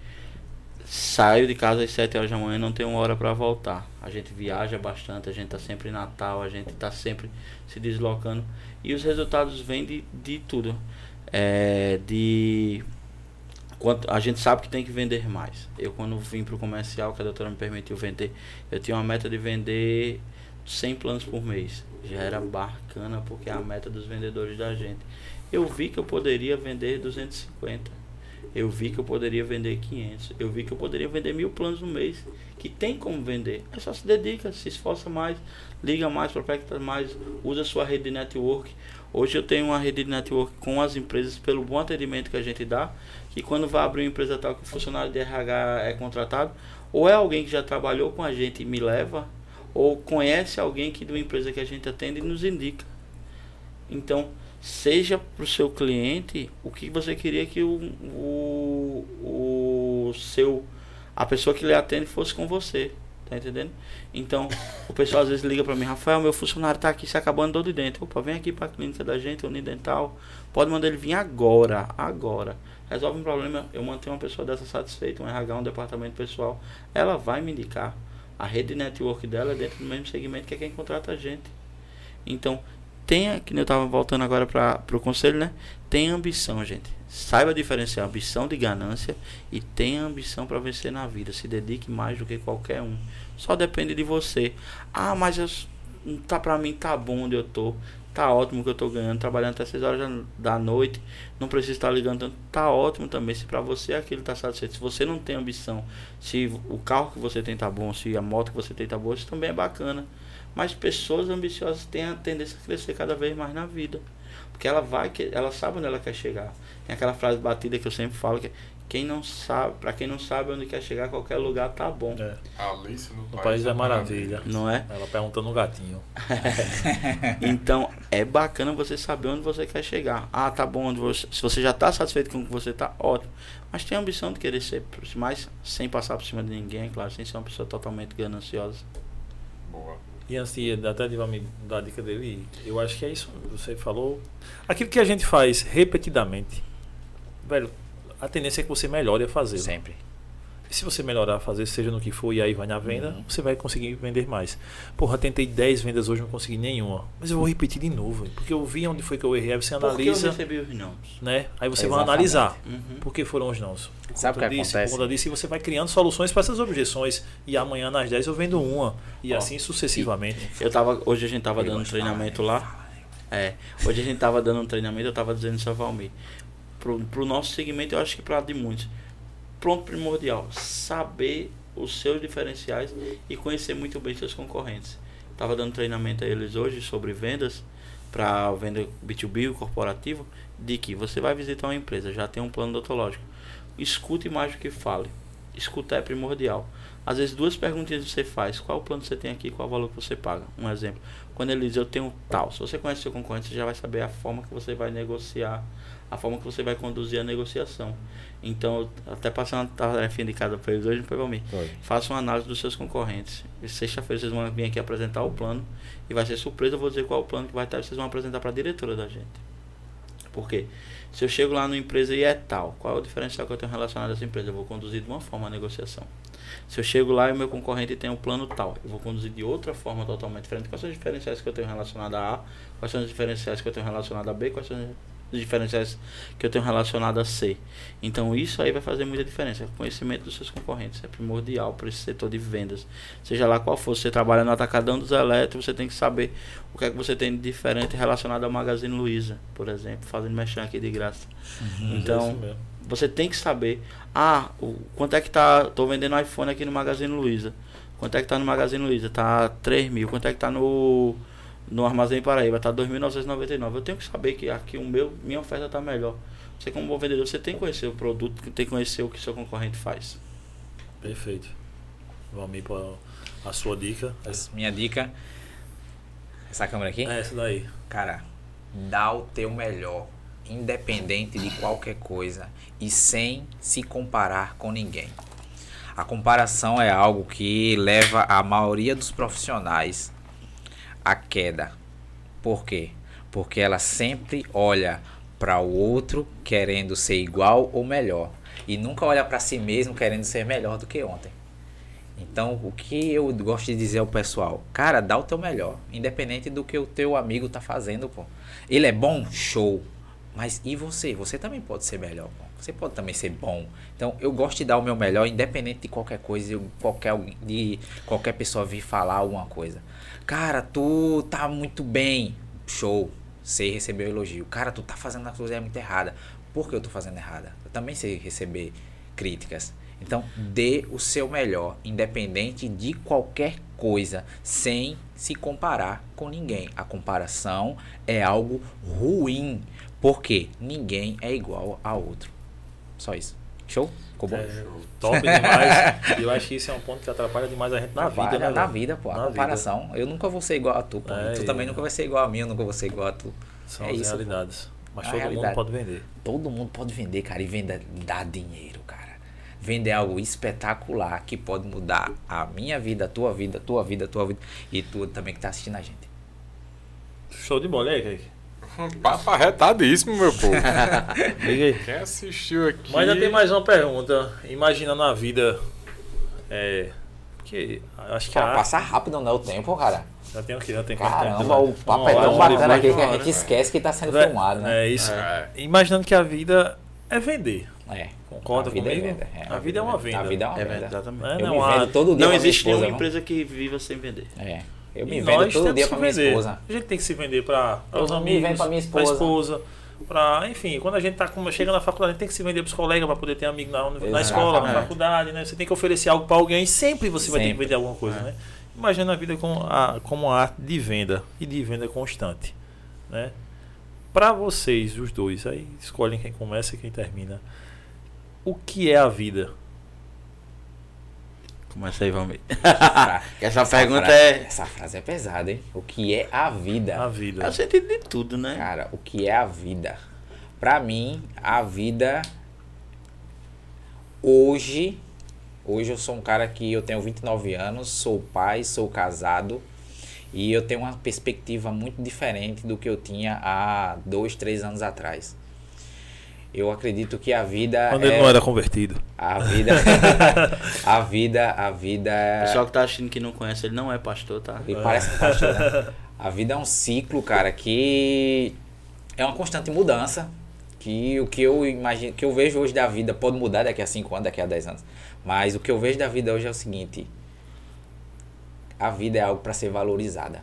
Speaker 4: saio de casa às 7 horas da manhã e não tenho hora para voltar. A gente viaja bastante, a gente tá sempre em Natal, a gente tá sempre se deslocando. E os resultados vêm de, de tudo. É, de quanto a gente sabe que tem que vender mais. Eu quando vim pro comercial, que a doutora me permitiu vender, eu tinha uma meta de vender 100 planos por mês. Já era bacana porque é a meta dos vendedores da gente. Eu vi que eu poderia vender 250. Eu vi que eu poderia vender 500. Eu vi que eu poderia vender mil planos no mês. Que tem como vender. É só se dedica, se esforça mais, liga mais, prospecta mais, usa sua rede de network. Hoje eu tenho uma rede de network com as empresas pelo bom atendimento que a gente dá. Que quando vai abrir uma empresa tal que o funcionário de RH é contratado, ou é alguém que já trabalhou com a gente e me leva, ou conhece alguém que de uma empresa que a gente atende e nos indica. Então, seja para o seu cliente o que você queria que o, o, o seu a pessoa que lhe atende fosse com você. Tá entendendo? Então, o pessoal às vezes liga para mim, Rafael, meu funcionário tá aqui se acabando dor de dente. Opa, vem aqui para a clínica da gente, Unidental. Pode mandar ele vir agora, agora. Resolve um problema, eu mantenho uma pessoa dessa satisfeita, um RH, um departamento pessoal. Ela vai me indicar. A rede de network dela é dentro do mesmo segmento que é quem contrata a gente. Então, tenha, que eu estava voltando agora para o conselho, né? Tenha ambição, gente. Saiba diferenciar ambição de ganância e tenha ambição para vencer na vida. Se dedique mais do que qualquer um. Só depende de você. Ah, mas eu, tá para mim tá bom onde eu tô. Tá ótimo que eu tô ganhando, trabalhando até 6 horas da noite. Não preciso estar ligando tanto. Tá ótimo também. Se para você aquilo tá satisfeito. Se você não tem ambição, se o carro que você tem tá bom, se a moto que você tem tá boa, isso também é bacana. Mas pessoas ambiciosas têm a tendência a crescer cada vez mais na vida. Porque ela vai, ela sabe onde ela quer chegar. Tem aquela frase batida que eu sempre falo que é, quem não sabe, para quem não sabe onde quer chegar, qualquer lugar tá bom. É.
Speaker 1: Alice no,
Speaker 2: no País, País é Maravilha.
Speaker 4: Não é?
Speaker 2: Ela pergunta no gatinho.
Speaker 4: então, é bacana você saber onde você quer chegar. Ah, tá bom, onde você, se você já tá satisfeito com o que você tá, ótimo. Mas tem a ambição de querer ser mais sem passar por cima de ninguém, claro, sem ser uma pessoa totalmente gananciosa.
Speaker 2: Boa. E antes de até de me dar a dica dele, eu acho que é isso. Você falou. Aquilo que a gente faz repetidamente velho, a tendência é que você melhore a fazer.
Speaker 3: Sempre.
Speaker 2: Se você melhorar fazer, seja no que for, e aí vai na venda, uhum. você vai conseguir vender mais. Porra, tentei 10 vendas hoje, não consegui nenhuma. Mas eu vou repetir de novo, porque eu vi onde foi que eu errei. Aí você analisa.
Speaker 4: Eu recebi os não.
Speaker 2: Né? Aí você vai analisar uhum. por que foram os não.
Speaker 3: Sabe o que disso, acontece?
Speaker 2: Por conta disso, e você vai criando soluções para essas objeções. E amanhã nas 10 eu vendo uma. E Ó, assim sucessivamente.
Speaker 4: Eu tava, hoje a gente tava dando um treinamento lá. É, hoje a gente tava dando um treinamento, eu tava dizendo isso a Valmir para o nosso segmento, eu acho que para de muitos. Pronto primordial, saber os seus diferenciais e conhecer muito bem seus concorrentes. Estava dando treinamento a eles hoje sobre vendas para venda B2B, corporativo, de que você vai visitar uma empresa, já tem um plano odontológico. Escute mais do que fale. Escutar é primordial. Às vezes duas perguntinhas você faz, qual o plano você tem aqui, qual o valor que você paga. Um exemplo. Quando ele diz eu tenho tal, se você conhece seu concorrente, você já vai saber a forma que você vai negociar a forma que você vai conduzir a negociação. Então, até passando uma tarefa indicada para eles hoje, foi para mim. Faça uma análise dos seus concorrentes. Sexta-feira vocês vão vir aqui apresentar o plano e vai ser surpresa, eu vou dizer qual é o plano que vai estar, vocês vão apresentar para a diretora da gente. Por quê? Se eu chego lá numa empresa e é tal, qual é o diferencial que eu tenho relacionado a essa empresa? Eu vou conduzir de uma forma a negociação. Se eu chego lá e o meu concorrente tem um plano tal, eu vou conduzir de outra forma totalmente diferente. Quais são os diferenciais que eu tenho relacionado a A? Quais são os diferenciais que eu tenho relacionado a B? Quais são diferenciais que eu tenho relacionado a C. Então isso aí vai fazer muita diferença. O conhecimento dos seus concorrentes é primordial para esse setor de vendas. Seja lá qual for, você trabalha no atacadão dos elétricos, você tem que saber o que é que você tem de diferente relacionado ao Magazine Luiza, por exemplo, fazendo mexer aqui de graça. Uhum, então, é você tem que saber, ah, o, quanto é que tá, tô vendendo iPhone aqui no Magazine Luiza. Quanto é que tá no Magazine Luiza? Tá 3 mil. Quanto é que tá no no Armazém Paraíba está 2.999. Eu tenho que saber que aqui o meu, minha oferta está melhor. Você como bom vendedor, você tem que conhecer o produto, tem que conhecer o que seu concorrente faz.
Speaker 2: Perfeito. Vamos para a sua dica.
Speaker 3: Minha dica. Essa câmera aqui?
Speaker 2: É, essa daí.
Speaker 3: Cara, dá o teu melhor, independente de qualquer coisa e sem se comparar com ninguém. A comparação é algo que leva a maioria dos profissionais a queda. Por quê? Porque ela sempre olha para o outro querendo ser igual ou melhor e nunca olha para si mesmo querendo ser melhor do que ontem. Então, o que eu gosto de dizer ao pessoal, cara, dá o teu melhor, independente do que o teu amigo tá fazendo, pô. Ele é bom, show. Mas e você? Você também pode ser melhor, pô. Você pode também ser bom. Então, eu gosto de dar o meu melhor, independente de qualquer coisa, qualquer de qualquer pessoa vir falar alguma coisa. Cara, tu tá muito bem. Show. Sei receber o elogio. Cara, tu tá fazendo a coisa muito errada. Por que eu tô fazendo errada? Eu também sei receber críticas. Então, dê o seu melhor, independente de qualquer coisa, sem se comparar com ninguém. A comparação é algo ruim, porque ninguém é igual a outro. Só isso. Show? Ficou bom? É,
Speaker 2: top demais. e eu acho que isso é um ponto que atrapalha demais a gente na vida,
Speaker 3: né? Na vida, pô. A na comparação. Vida. Eu nunca vou ser igual a tu, pô. É, tu também nunca vai ser igual a mim, eu nunca vou ser igual a tu.
Speaker 2: São
Speaker 3: É
Speaker 2: as
Speaker 3: isso, pô.
Speaker 2: realidades. Mas
Speaker 3: A
Speaker 2: todo
Speaker 3: realidade.
Speaker 2: mundo pode vender.
Speaker 3: Todo mundo pode vender, cara, e venda dá dinheiro, cara. Vender algo espetacular que pode mudar a minha vida, a tua vida, a tua vida, a tua vida e tu também que tá assistindo a gente.
Speaker 2: Show de bola, aí, Kaique?
Speaker 1: Papo arretadíssimo, meu povo. Quem assistiu aqui.
Speaker 2: Mas já tem mais uma pergunta. Imaginando a vida. É. Que. Acho que
Speaker 3: Cara,
Speaker 2: a
Speaker 3: passa rápido, não é o tempo, cara.
Speaker 2: Já tem aqui, já tem?
Speaker 3: Caramba, o papo é tão
Speaker 2: hora,
Speaker 3: bacana aqui que a gente
Speaker 1: né?
Speaker 3: esquece que tá sendo
Speaker 2: Vé-
Speaker 3: filmado, né?
Speaker 2: É isso.
Speaker 1: É.
Speaker 2: Imaginando que a vida é vender.
Speaker 3: É.
Speaker 2: Concorda
Speaker 3: A vida é
Speaker 2: comigo?
Speaker 3: venda,
Speaker 2: a vida é uma
Speaker 3: A
Speaker 2: venda.
Speaker 3: vida é uma
Speaker 4: É
Speaker 3: venda.
Speaker 4: exatamente.
Speaker 2: É,
Speaker 3: Eu
Speaker 2: não
Speaker 3: me
Speaker 2: há-
Speaker 3: vendo todo dia
Speaker 4: Não existe
Speaker 3: esposa,
Speaker 4: nenhuma empresa que viva sem vender.
Speaker 3: É. Eu
Speaker 2: E
Speaker 3: me
Speaker 2: nós
Speaker 3: vendo todo dia
Speaker 2: que
Speaker 3: pra
Speaker 2: se
Speaker 3: minha
Speaker 2: vender.
Speaker 3: esposa.
Speaker 2: A gente tem que se vender para os amigos,
Speaker 3: pra minha
Speaker 2: pra
Speaker 3: esposa.
Speaker 2: esposa, pra, enfim, quando a gente tá com- chega na faculdade, a gente tem que se vender pros colegas para poder ter amigo na, na escola, na faculdade, né? Você tem que oferecer algo para alguém, sempre você vai ter que
Speaker 3: Sempre.
Speaker 2: vender alguma coisa, né? Imagina a vida como a, como uma arte de venda e de venda constante, né? Para vocês, os dois, aí escolhem quem começa e quem termina. O que é a vida?
Speaker 4: Começa aí, Valmir.
Speaker 3: Fra-
Speaker 4: Essa pergunta
Speaker 3: fra-
Speaker 4: é.
Speaker 3: Essa frase é pesada, hein? O que é a vida?
Speaker 2: A vida.
Speaker 4: É o sentido de tudo, né?
Speaker 3: Cara, o que é a vida? Pra mim, a vida hoje, hoje eu sou um cara que eu tenho 29 anos, sou pai, sou casado e eu tenho uma perspectiva muito diferente do que eu tinha há dois, três anos atrás. Eu acredito que a vida
Speaker 2: Quando
Speaker 3: é
Speaker 2: ele não era convertido.
Speaker 3: a vida a vida a vida
Speaker 4: O pessoal que tá assistindo que não conhece, ele não é pastor, tá?
Speaker 3: e parece que pastor, né? A vida é um ciclo, cara, que é uma constante mudança. Que o que eu imagino, que eu vejo hoje da vida pode mudar daqui a 5 anos, daqui a 10 anos. Mas o que eu vejo da vida hoje é o seguinte: a vida é algo para ser valorizada.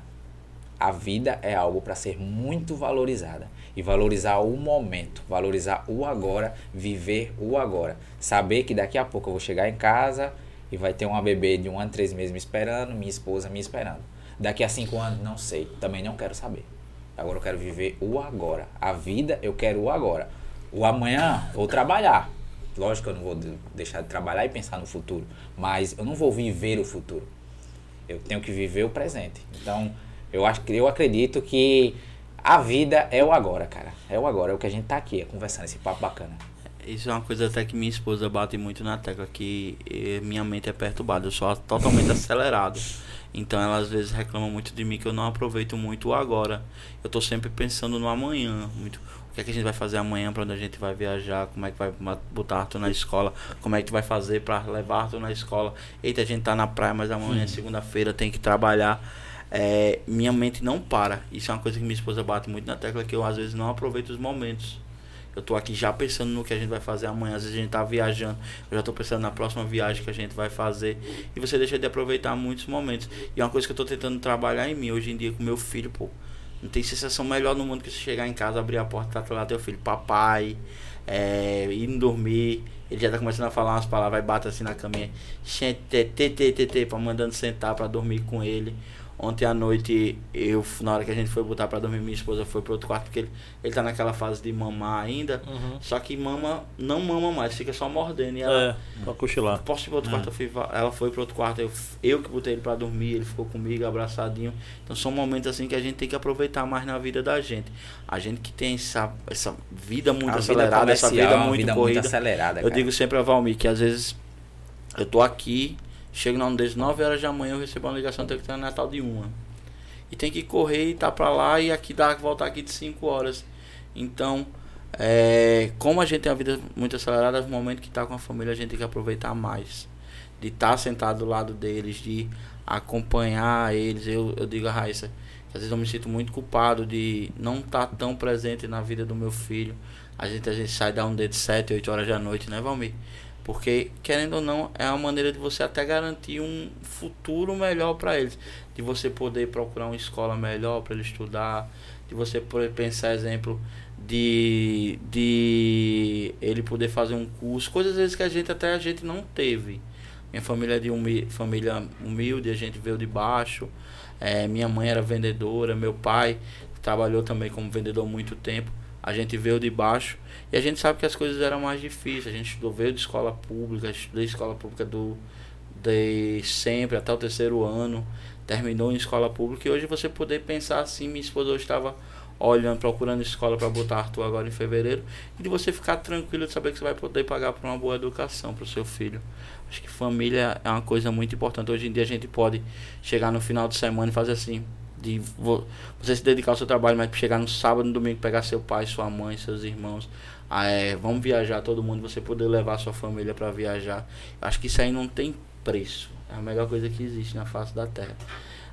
Speaker 3: A vida é algo para ser muito valorizada. E valorizar o momento, valorizar o agora, viver o agora. Saber que daqui a pouco eu vou chegar em casa e vai ter uma bebê de um ano, três meses me esperando, minha esposa me esperando. Daqui a cinco anos, não sei. Também não quero saber. Agora eu quero viver o agora. A vida, eu quero o agora. O amanhã, vou trabalhar. Lógico que eu não vou de- deixar de trabalhar e pensar no futuro. Mas eu não vou viver o futuro. Eu tenho que viver o presente. Então, eu acho eu acredito que a vida é o agora, cara. É o agora, é o que a gente tá aqui, é conversando esse papo bacana.
Speaker 4: Isso é uma coisa até que minha esposa bate muito na tecla, que eh, minha mente é perturbada, eu sou totalmente acelerado. Então ela às vezes reclama muito de mim que eu não aproveito muito o agora. Eu tô sempre pensando no amanhã, muito. O que é que a gente vai fazer amanhã, para onde a gente vai viajar, como é que vai botar Arthur na escola, como é que tu vai fazer para levar Arthur na escola. Eita, a gente tá na praia, mas amanhã é segunda-feira, tem que trabalhar. É, minha mente não para. Isso é uma coisa que minha esposa bate muito na tecla, que eu às vezes não aproveito os momentos. Eu tô aqui já pensando no que a gente vai fazer amanhã. Às vezes a gente tá viajando. Eu já tô pensando na próxima viagem que a gente vai fazer. E você deixa de aproveitar muitos momentos. E é uma coisa que eu tô tentando trabalhar em mim hoje em dia com meu filho, pô. Não tem sensação melhor no mundo que você chegar em casa, abrir a porta, tá lá teu filho, papai, é, indo dormir. Ele já tá começando a falar umas palavras, vai bate assim na caminha. Tê, pra mandando sentar pra dormir com ele. Ontem à noite, eu, na hora que a gente foi botar pra dormir, minha esposa foi pro outro quarto, porque ele, ele tá naquela fase de mamar ainda.
Speaker 2: Uhum.
Speaker 4: Só que mama, não mama mais, fica só mordendo. E ela,
Speaker 2: É, pra cochilar.
Speaker 4: posso ir pro outro quarto? Eu fui, ela foi pro outro quarto, eu, eu que botei ele pra dormir, ele ficou comigo, abraçadinho. Então são momentos assim que a gente tem que aproveitar mais na vida da gente. A gente que tem essa, essa vida muito
Speaker 3: a vida
Speaker 4: acelerada, essa vida
Speaker 3: é uma
Speaker 4: muito
Speaker 3: vida
Speaker 4: corrida.
Speaker 3: muito acelerada,
Speaker 4: Eu
Speaker 3: cara.
Speaker 4: digo sempre a Valmir que às vezes eu tô aqui, chego na das 9 horas da manhã, eu recebo uma ligação, estar no Natal de uma. E tem que correr e tá pra lá e aqui dá voltar aqui de 5 horas. Então, é, como a gente tem a vida muito acelerada, no momento que tá com a família, a gente tem que aproveitar mais. De estar sentado do lado deles, de acompanhar eles. Eu, eu digo a Raíssa, às vezes eu me sinto muito culpado de não estar tão presente na vida do meu filho. A gente, a gente sai da um de 7, 8 horas da noite, né, Valmir? Porque, querendo ou não, é uma maneira de você até garantir um futuro melhor para eles. De você poder procurar uma escola melhor para ele estudar. De você poder pensar, exemplo, de, de ele poder fazer um curso. Coisas às vezes que a gente até a gente não teve. Minha família é de humi família humilde, a gente veio de baixo. É, minha mãe era vendedora, meu pai trabalhou também como vendedor há muito tempo. A gente veio de baixo e a gente sabe que as coisas eram mais difíceis. A gente estudou, veio de escola pública, estudei escola pública do de sempre até o terceiro ano, terminou em escola pública e hoje você poder pensar assim, minha esposa hoje estava olhando, procurando escola para botar Arthur agora em fevereiro, e de você ficar tranquilo de saber que você vai poder pagar por uma boa educação para o seu filho. Acho que família é uma coisa muito importante. Hoje em dia a gente pode chegar no final de semana e fazer assim, de vo- você se dedicar ao seu trabalho, mas chegar no sábado, no domingo, pegar seu pai, sua mãe, seus irmãos, é, vamos viajar todo mundo, você poder levar sua família para viajar. Acho que isso aí não tem preço. É a melhor coisa que existe na face da Terra.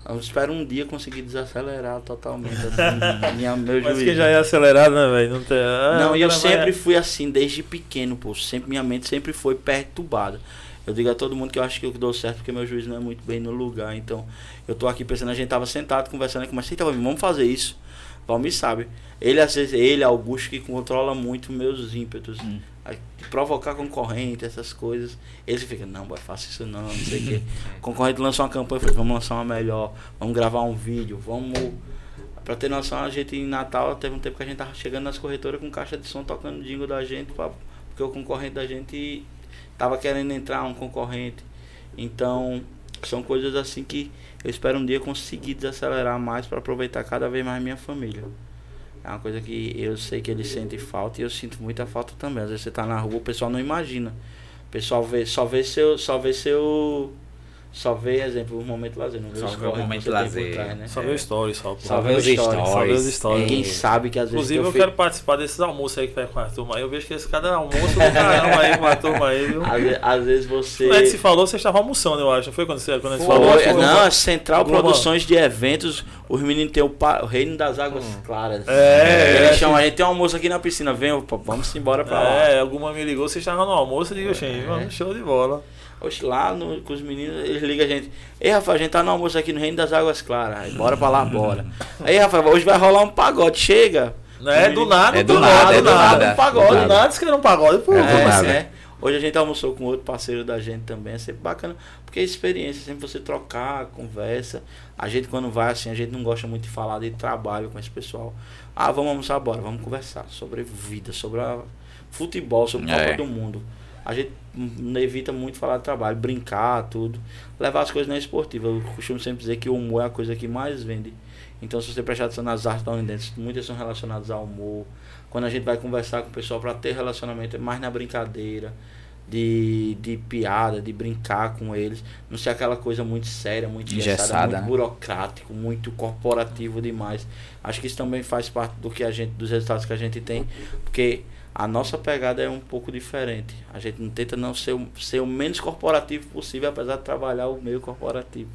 Speaker 4: Eu espero um dia conseguir desacelerar totalmente assim, minha, meu
Speaker 2: Mas
Speaker 4: juízo.
Speaker 2: que já é acelerado, né, velho? Não, tem... ah,
Speaker 4: Não,
Speaker 2: o
Speaker 4: e eu sempre fui assim, desde pequeno, pô. Sempre, minha mente sempre foi perturbada. Eu digo a todo mundo que eu acho que eu dou certo porque meu juízo não é muito bem no lugar. Então, eu tô aqui pensando, a gente tava sentado conversando, eu comecei, então, vamos fazer isso. Valmir sabe. Ele, às vezes, ele, Augusto, que controla muito meus ímpetos.
Speaker 3: Hum.
Speaker 4: Provocar concorrente, essas coisas. Ele fica, não, boy, faça isso não, não sei o quê. Concorrente lançou uma campanha, falei, vamos lançar uma melhor, vamos gravar um vídeo, vamos. Pra ter noção, a gente em Natal teve um tempo que a gente tava chegando nas corretoras com caixa de som tocando jingle da gente, pra, porque o concorrente da gente tava querendo entrar, um concorrente. Então, são coisas assim que eu espero um dia conseguir desacelerar mais para aproveitar cada vez mais minha família. É uma coisa que eu sei que eles sentem falta e eu sinto muita falta também. Às vezes você tá na rua, o pessoal não imagina. O pessoal vê, só vê seu, só vê seu, só vê exemplo o momento lazer, não vê
Speaker 3: Só vê o momento lazer.
Speaker 4: trás, né?
Speaker 2: Só vê o story, só. pô.
Speaker 4: Só
Speaker 3: vê os
Speaker 4: stories.
Speaker 2: Só vê os stories.
Speaker 4: Ninguém sabe que às vezes
Speaker 2: Inclusive, eu
Speaker 4: filho-
Speaker 2: quero participar desses almoços aí que vai com a turma aí. Eu vejo que esse cada almoço do caramba aí com a turma aí, viu?
Speaker 4: às, às vezes você
Speaker 2: O Ed se falou, você estava almoçando, eu acho. Não foi quando você, quando a gente
Speaker 4: Foi,
Speaker 2: falou?
Speaker 4: é, não, a Central
Speaker 2: Globo.
Speaker 4: Produções de Eventos, os meninos têm o, pa- o Reino das Águas Claras.
Speaker 2: É,
Speaker 4: Eles
Speaker 2: é.
Speaker 4: chamam, a gente tem um almoço aqui na piscina, vem, vamos embora pra lá.
Speaker 2: É, alguma me ligou, você estava no almoço, eu digo, gente, mano, show de bola.
Speaker 4: Oxe, lá no- com os meninos, eles ligam a gente. Ei, Rafael, a gente tá no almoço aqui no Reino das Águas Claras. Aí, bora pra lá, bora. Aí, Rafael, hoje vai rolar um pagode, chega.
Speaker 2: Não é do nada,
Speaker 3: É
Speaker 2: do,
Speaker 3: do
Speaker 2: nada,
Speaker 3: nada, é
Speaker 2: do nada.
Speaker 3: nada.
Speaker 2: Um pagode,
Speaker 3: Do nada.
Speaker 2: nada, um pagode. Pô,
Speaker 3: É, do
Speaker 2: assim?
Speaker 3: nada.
Speaker 4: né? Hoje a gente almoçou com outro parceiro da gente também, é sempre bacana, porque é experiência, sempre você trocar, conversa. A gente quando vai assim, a gente não gosta muito de falar de trabalho com esse pessoal. Ah, vamos almoçar agora, vamos conversar sobre vida, sobre a futebol, sobre a
Speaker 3: É.
Speaker 4: Copa do Mundo. A gente evita muito falar de trabalho, brincar, tudo. Levar as coisas na esportiva. Eu costumo sempre dizer que o humor é a coisa que mais vende. Então, se você prestar atenção nas artes da Unidense, muitas são relacionadas ao humor. Quando a gente vai conversar com o pessoal para ter relacionamento, é mais na brincadeira, de, de piada, de brincar com eles. Não ser aquela coisa muito séria, muito engessada,
Speaker 3: Engessada,
Speaker 4: muito
Speaker 3: né?
Speaker 4: burocrático, muito corporativo demais. Acho que isso também faz parte do que a gente, dos resultados que a gente tem, porque a nossa pegada é um pouco diferente. A gente não tenta não ser, o- ser o menos corporativo possível, apesar de trabalhar o meio corporativo.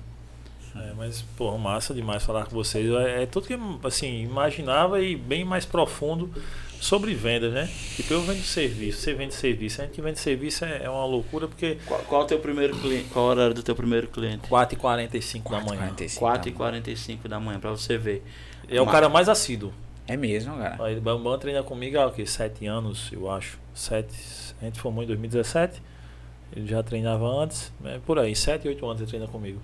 Speaker 2: É, mas, pô, massa demais falar com vocês. É, é tudo que, assim, imaginava e bem mais profundo sobre vendas, né? Tipo, eu vendo serviço, você vende serviço. A gente que vende serviço é, é uma loucura porque
Speaker 4: Qual, qual é o teu primeiro cliente? Qual a hora do teu primeiro cliente?
Speaker 2: 4h45 da manhã.
Speaker 3: 45,
Speaker 4: 4 e
Speaker 3: tá?
Speaker 4: 45 da manhã, pra você ver.
Speaker 2: É o cara mais assíduo.
Speaker 3: É mesmo, cara.
Speaker 2: Aí, o Bambam treina comigo há o quê? Sete anos, eu acho. Sete. A gente formou em 2017. Ele já treinava antes. É por aí, sete, oito anos ele treina comigo.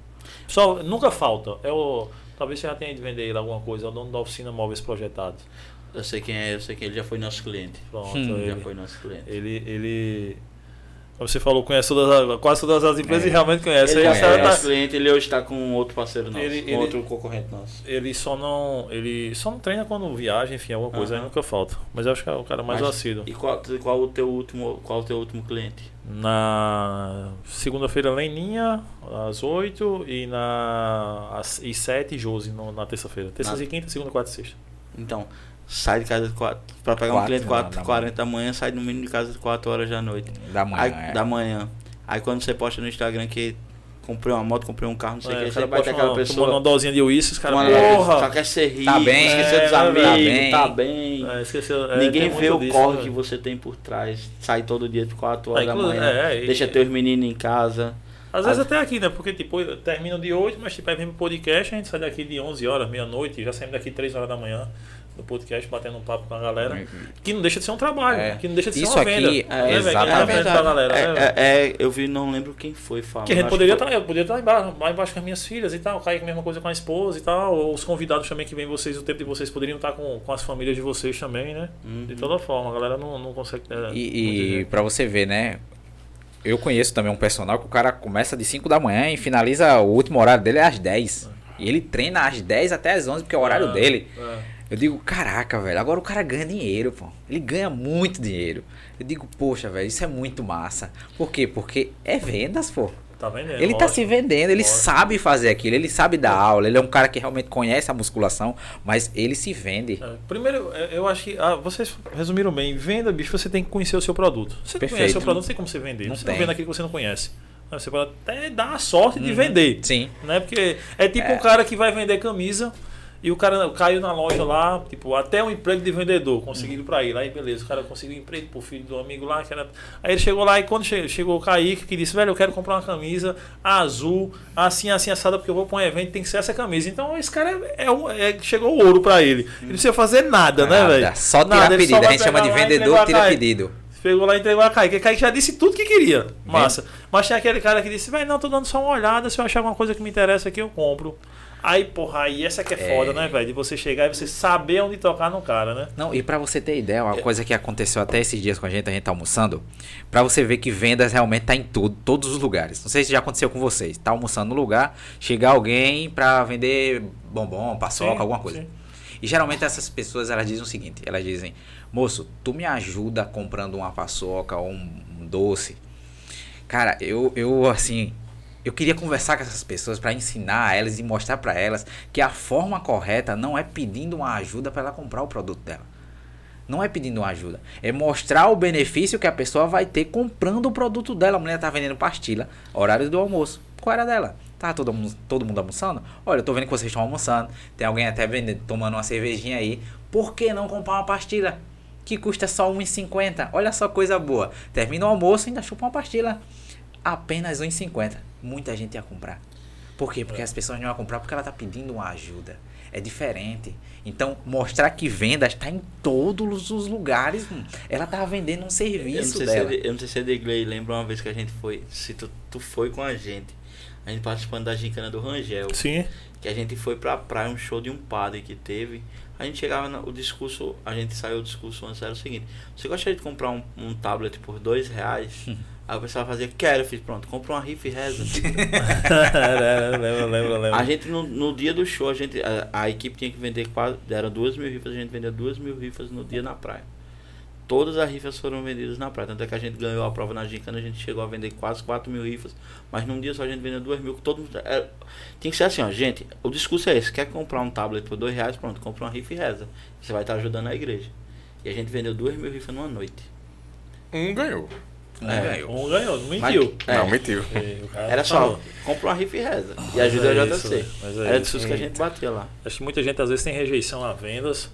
Speaker 2: Só, nunca falta. É o, talvez você já tenha de vender ele alguma coisa. É o dono da oficina Móveis Projetados.
Speaker 4: Eu sei quem é, eu sei que ele já foi nosso cliente.
Speaker 2: Pronto,
Speaker 3: Hum,
Speaker 2: ele,
Speaker 4: Já foi nosso cliente.
Speaker 2: ele, ele. Você falou, conhece todas as- quase todas as empresas
Speaker 3: É.
Speaker 2: e realmente conhece.
Speaker 4: Ele
Speaker 2: Aí senhora tá-
Speaker 4: cliente, ele hoje está com outro parceiro nosso,
Speaker 2: Ele- ele-
Speaker 4: outro concorrente nosso.
Speaker 2: ele só não. Ele só não treina quando viaja, enfim, alguma coisa, aí
Speaker 4: Aham.
Speaker 2: nunca falta. Mas eu acho que é o cara mais
Speaker 4: Mas-
Speaker 2: assíduo.
Speaker 4: E qual, qual o teu último, qual o teu último cliente?
Speaker 2: Na segunda-feira, Leninha, às 8 e na às, e 7 Josi no- na terça-feira. Terça
Speaker 4: Na-
Speaker 2: e quinta, segunda, quarta e sexta.
Speaker 4: Então, sai de casa para pegar um
Speaker 3: Quatro
Speaker 4: cliente
Speaker 3: da-
Speaker 4: 4
Speaker 3: da
Speaker 4: 40 da manhã, sai no mínimo de casa de 4 horas da noite.
Speaker 3: Da manhã.
Speaker 4: Aí,
Speaker 3: é.
Speaker 4: Da manhã. Aí quando você posta no Instagram que comprei uma moto, comprei um carro, não sei o
Speaker 2: É,
Speaker 4: que, você vai ter aquela
Speaker 2: uma,
Speaker 4: pessoa.
Speaker 2: tomando uma dosinha de uísque, os caras, porra!
Speaker 4: só quer ser rico,
Speaker 3: Tá bem,
Speaker 4: esqueceu dos
Speaker 2: é,
Speaker 4: amigos,
Speaker 3: tá bem.
Speaker 4: tá bem.
Speaker 2: É, esqueceu, é,
Speaker 4: Ninguém vê o
Speaker 2: disso,
Speaker 4: corre
Speaker 2: né?
Speaker 4: que você tem por trás. Sai todo dia de 4
Speaker 2: Ah,
Speaker 4: horas da
Speaker 2: inclu-
Speaker 4: manhã.
Speaker 2: é,
Speaker 4: deixa teus meninos em casa.
Speaker 2: Às vezes até aqui, né? Porque tipo, termina de 8, mas tipo, aí vem pro podcast, a gente sai daqui de 11 horas, meia-noite, já saímos daqui 3 horas da manhã do podcast, batendo um papo com a galera. Que não deixa de ser um trabalho,
Speaker 3: É.
Speaker 2: que não deixa de ser
Speaker 3: Isso
Speaker 2: uma
Speaker 3: aqui-
Speaker 2: venda.
Speaker 3: é,
Speaker 2: né? Que
Speaker 3: exatamente.
Speaker 2: é galera, né?
Speaker 4: É, é, é, eu vi, não lembro quem foi falando.
Speaker 2: Que a gente poderia estar, eu poderia estar lá embaixo, lá embaixo com as minhas filhas e tal, cair com a mesma coisa com a esposa e tal, ou os convidados também que vêm vocês, o tempo de vocês poderiam estar com, com as famílias de vocês também, né?
Speaker 4: Uhum.
Speaker 2: De toda forma, a galera não, não consegue. é, muito
Speaker 3: E, e pra você ver, né? Eu conheço também um personal que o cara começa de 5 da manhã e finaliza o último horário dele é às 10. E ele treina às 10 até às 11, porque é o horário
Speaker 2: Ah,
Speaker 3: dele.
Speaker 2: é.
Speaker 3: Eu digo, caraca, velho, agora o cara ganha dinheiro, pô. Ele ganha muito dinheiro. Eu digo, poxa, velho, isso é muito massa. Por quê? Porque é vendas, pô.
Speaker 2: Tá vendendo.
Speaker 3: Ele tá
Speaker 2: lógico.
Speaker 3: se vendendo, ele
Speaker 2: Lógico.
Speaker 3: sabe fazer aquilo, ele sabe dar aula, ele é um cara que realmente conhece a musculação, mas ele se vende.
Speaker 2: É, Primeiro, é, eu acho que ah, vocês resumiram bem. Venda, bicho, você tem que conhecer o seu produto. Você
Speaker 3: Perfeito.
Speaker 2: conhece o seu produto, não tem como você vender.
Speaker 3: Não
Speaker 2: você
Speaker 3: tem.
Speaker 2: não vende aquilo que você não conhece. Você pode até dar a sorte de
Speaker 3: Uhum.
Speaker 2: vender.
Speaker 3: Sim.
Speaker 2: Né? Porque é tipo
Speaker 3: É.
Speaker 2: um cara que vai vender camisa e o cara caiu na loja lá, tipo, até um emprego de vendedor, conseguiram pra ele. Aí beleza, o cara conseguiu um emprego pro filho do amigo lá, que era. Aí ele chegou lá e quando che- chegou o Kaique, que disse, velho, eu quero comprar uma camisa azul, assim, assim, assada, porque eu vou pra um evento, tem que ser essa camisa. Então esse cara é, é é- chegou o ouro pra ele. Ele não precisa fazer nada, né,
Speaker 3: Nada,
Speaker 2: velho?
Speaker 3: Só tirar
Speaker 2: Nada, ele
Speaker 3: pedido. A gente chama de vendedor, tira
Speaker 2: a Kaique.
Speaker 3: pedido.
Speaker 2: Pegou lá e entregou a Kaique. Kaique já disse tudo que queria. Massa. Mas tinha aquele cara que disse, velho, não, tô dando só uma olhada, se eu achar alguma coisa que me interessa aqui, eu compro. Aí, porra, aí essa que é,
Speaker 3: É.
Speaker 2: foda, né, velho? De você chegar e você saber onde tocar no cara, né?
Speaker 3: Não, e pra você ter ideia, uma coisa que aconteceu até esses dias com a gente, a gente tá almoçando, pra você ver que vendas realmente tá em tudo, todos os lugares. Não sei se já aconteceu com vocês. Tá almoçando no lugar, chega alguém pra vender bombom, paçoca,
Speaker 2: Sim,
Speaker 3: alguma coisa.
Speaker 2: sim.
Speaker 3: E geralmente essas pessoas elas dizem o seguinte, elas dizem: "Moço, tu me ajuda comprando uma paçoca ou um, um doce?" Cara, eu eu assim, eu queria conversar com essas pessoas pra ensinar a elas e mostrar pra elas que a forma correta não é pedindo uma ajuda pra ela comprar o produto dela. Não é pedindo uma ajuda, é mostrar o benefício que a pessoa vai ter comprando o produto dela. A mulher tá vendendo pastilha, horário do almoço. Qual era dela? Tá todo mundo, todo mundo almoçando? Olha, eu tô vendo que vocês estão almoçando. Tem alguém até vendendo, tomando uma cervejinha aí. Por que não comprar uma pastilha? Que custa só R$1,50. Olha só coisa boa. Termina o almoço e ainda chupa uma pastilha. Apenas R$1,50. Muita gente ia comprar. Por quê? Porque as pessoas não iam comprar porque ela tá pedindo uma ajuda. É diferente. Então, mostrar que vendas está em todos os lugares. hum. Ela tá vendendo um
Speaker 4: Eu
Speaker 3: serviço
Speaker 4: se é
Speaker 3: dela.
Speaker 4: de- eu não sei se é de Gley, lembra uma vez que a gente foi, se tu, tu foi com a gente, a gente participando da gincana do Rangel,
Speaker 2: Sim.
Speaker 4: que a gente foi pra praia, um show de um padre que teve, a gente chegava, no, o discurso, a gente saiu o discurso antes, era o seguinte, você gostaria de comprar um, um tablet por dois reais? Aí o pessoal fazia, quero, eu fiz, pronto, compra uma riff e reza.
Speaker 2: lembra, lembra, lembra.
Speaker 4: A gente, no, no dia do show, a, gente, a, a equipe tinha que vender quase. Deram duas mil rifas, a gente vendeu duas mil rifas no dia na praia. Todas as rifas foram vendidas na praia. Tanto é que a gente ganhou a prova na Gincana, a gente chegou a vender quase 4 mil rifas. Mas num dia só a gente vendeu duas mil. Todo mundo, é, tem que ser assim, ó, gente. O discurso é esse: quer comprar um tablet por dois reais? Pronto, compra uma rifa e reza. Você vai estar ajudando a igreja. E a gente vendeu duas mil rifas numa noite.
Speaker 1: Um ganhou.
Speaker 3: Um
Speaker 4: É.
Speaker 3: ganhou.
Speaker 2: Um ganhou, não
Speaker 4: Mas-
Speaker 2: mentiu.
Speaker 4: É.
Speaker 1: Não, mentiu.
Speaker 2: Cara
Speaker 4: Era só,
Speaker 2: falou.
Speaker 4: compra uma rifa e reza. E ajuda
Speaker 2: é
Speaker 4: a
Speaker 2: isso,
Speaker 4: JC.
Speaker 2: mas é
Speaker 4: Era o
Speaker 2: isso.
Speaker 4: discurso que a gente batia lá.
Speaker 2: Acho que muita gente às vezes tem rejeição a vendas.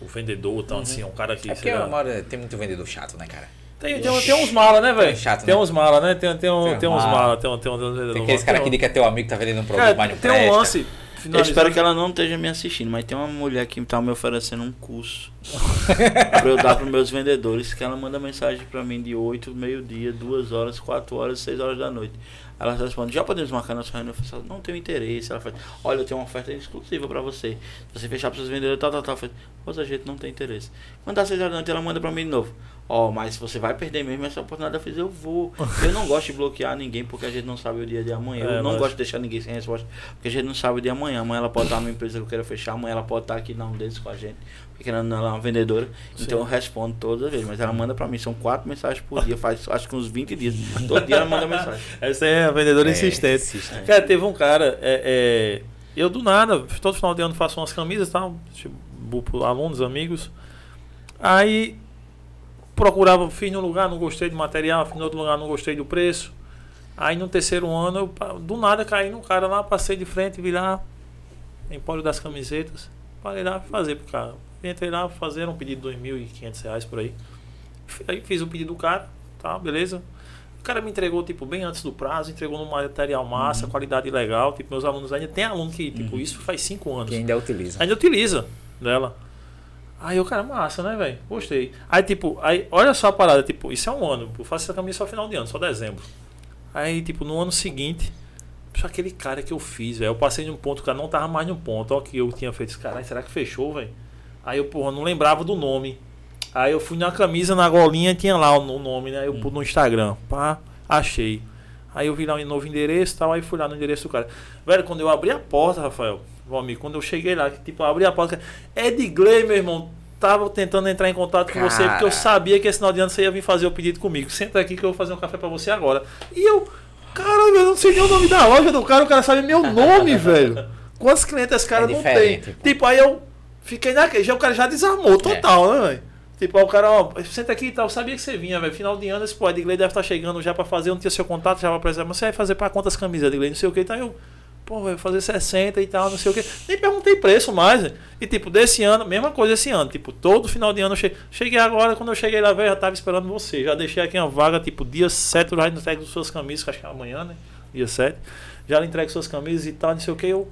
Speaker 2: O vendedor, então, assim, é um cara que.
Speaker 3: É porque
Speaker 2: lá,
Speaker 3: hora tem muito vendedor chato, né, cara?
Speaker 2: Tem, tem, tem uns mala, né, velho?
Speaker 3: Chato,
Speaker 2: Tem
Speaker 3: né?
Speaker 2: uns mala, né? Tem, tem, um,
Speaker 3: Tem
Speaker 2: tem uns
Speaker 3: mala.
Speaker 2: mala, tem, tem, um- tem, um vendedor.
Speaker 3: Tem aqueles caras que dizem que é teu amigo que tá vendendo um produto,
Speaker 2: Cara,
Speaker 3: mas não
Speaker 2: tem um lance.
Speaker 4: Eu espero que ela não esteja me assistindo, mas tem uma mulher que tá me oferecendo um curso pra eu dar pros meus vendedores, que ela manda mensagem pra mim de 8, meio-dia, 2 horas, 4 horas, 6 horas da noite. Ela responde, já podemos marcar nossa reunião? Eu falo, não tenho interesse. Ela fala, olha, eu tenho uma oferta exclusiva pra você. Se você fechar pros seus vendedores, tal, tal, tal. Eu falei, Pois a gente não tem interesse. Quando dá 6 horas da noite, ela manda pra mim de novo. Ó, mas você vai perder mesmo essa oportunidade. Eu fiz, eu vou. Eu não gosto de bloquear ninguém porque a gente não sabe o dia de amanhã.
Speaker 2: É,
Speaker 4: eu não
Speaker 2: mas-
Speaker 4: gosto de deixar ninguém sem resposta porque a gente não sabe o de amanhã. Amanhã ela pode estar numa empresa que eu quero fechar, amanhã ela pode estar aqui na um deles com a gente. Porque ela é uma vendedora. Então eu respondo todas as vezes. Mas ela manda pra mim, são quatro mensagens por dia, faz acho que uns 20 dias. Todo dia ela manda mensagem.
Speaker 2: Essa é a vendedora
Speaker 3: É,
Speaker 2: insistente.
Speaker 3: insistente.
Speaker 2: Cara, teve um cara, é, é, eu do nada, todo final de ano faço umas camisas e tal, tipo, alunos, amigos. Aí procurava, fiz num lugar, não gostei do material, fiz no outro lugar, não gostei do preço. Aí no terceiro ano, eu, do nada caí num cara lá, passei de frente, vi lá, Empório das Camisetas, parei lá fazer pro cara. Entrei lá, fazer um pedido de 2.500 reais por aí. Aí fiz o pedido do cara, tá, beleza. O cara me entregou, tipo, bem antes do prazo, entregou num material massa, qualidade legal. Tipo, meus alunos ainda tem aluno que, tipo, isso faz cinco anos.
Speaker 3: Que ainda utiliza.
Speaker 2: Ainda utiliza dela. Aí o cara, massa, né, velho? Gostei. Aí, tipo, aí, olha só a parada, tipo, isso é um ano. Eu faço essa camisa só final de ano, só dezembro. Aí, tipo, no ano seguinte, só aquele cara que eu fiz, velho. Eu passei num ponto, o cara não tava mais no ponto. Ó, que eu tinha feito esse cara. Será que fechou, velho? Aí eu, porra, não lembrava do nome. Aí eu fui na camisa, na golinha, tinha lá o no- nome, né? Eu pus no Instagram. Pá, achei. Aí eu vi lá um novo endereço e tal, aí fui lá no endereço do cara. Velho, quando eu abri a porta, Rafael, meu amigo, quando eu cheguei lá, tipo, eu abri a porta, Edgley, meu irmão, tava tentando entrar em contato com você, porque eu
Speaker 3: Cara.
Speaker 2: sabia que esse final de ano você ia vir fazer o pedido comigo. Senta aqui que eu vou fazer um café pra você agora. E eu, caralho, eu não sei nem o nome da loja do cara, o cara sabe meu nome, velho. Quantos clientes esse cara
Speaker 3: É
Speaker 2: não tem?
Speaker 3: pô.
Speaker 2: Tipo, aí eu fiquei naquele, já o cara já desarmou total, né, velho? Tipo, aí o cara, ó, senta aqui e tal, eu sabia que você vinha, velho. Final de ano, esse pô, Edgley deve estar chegando já pra fazer, eu não tinha seu contato, já pra apresentar, mas você vai fazer pra quantas camisas, Edgley, não sei o que, então eu, pô, vai fazer 60 e tal, não sei o que. Nem perguntei preço mais, velho. E tipo, desse ano, mesma coisa esse ano, tipo, todo final de ano eu cheguei, cheguei agora, quando eu cheguei lá, velho, já tava esperando você. Já deixei aqui uma vaga, tipo, dia 7, eu já entrego suas camisas, que acho que é amanhã, né? Dia 7. Já lhe entrego suas camisas e tal, não sei o que, eu.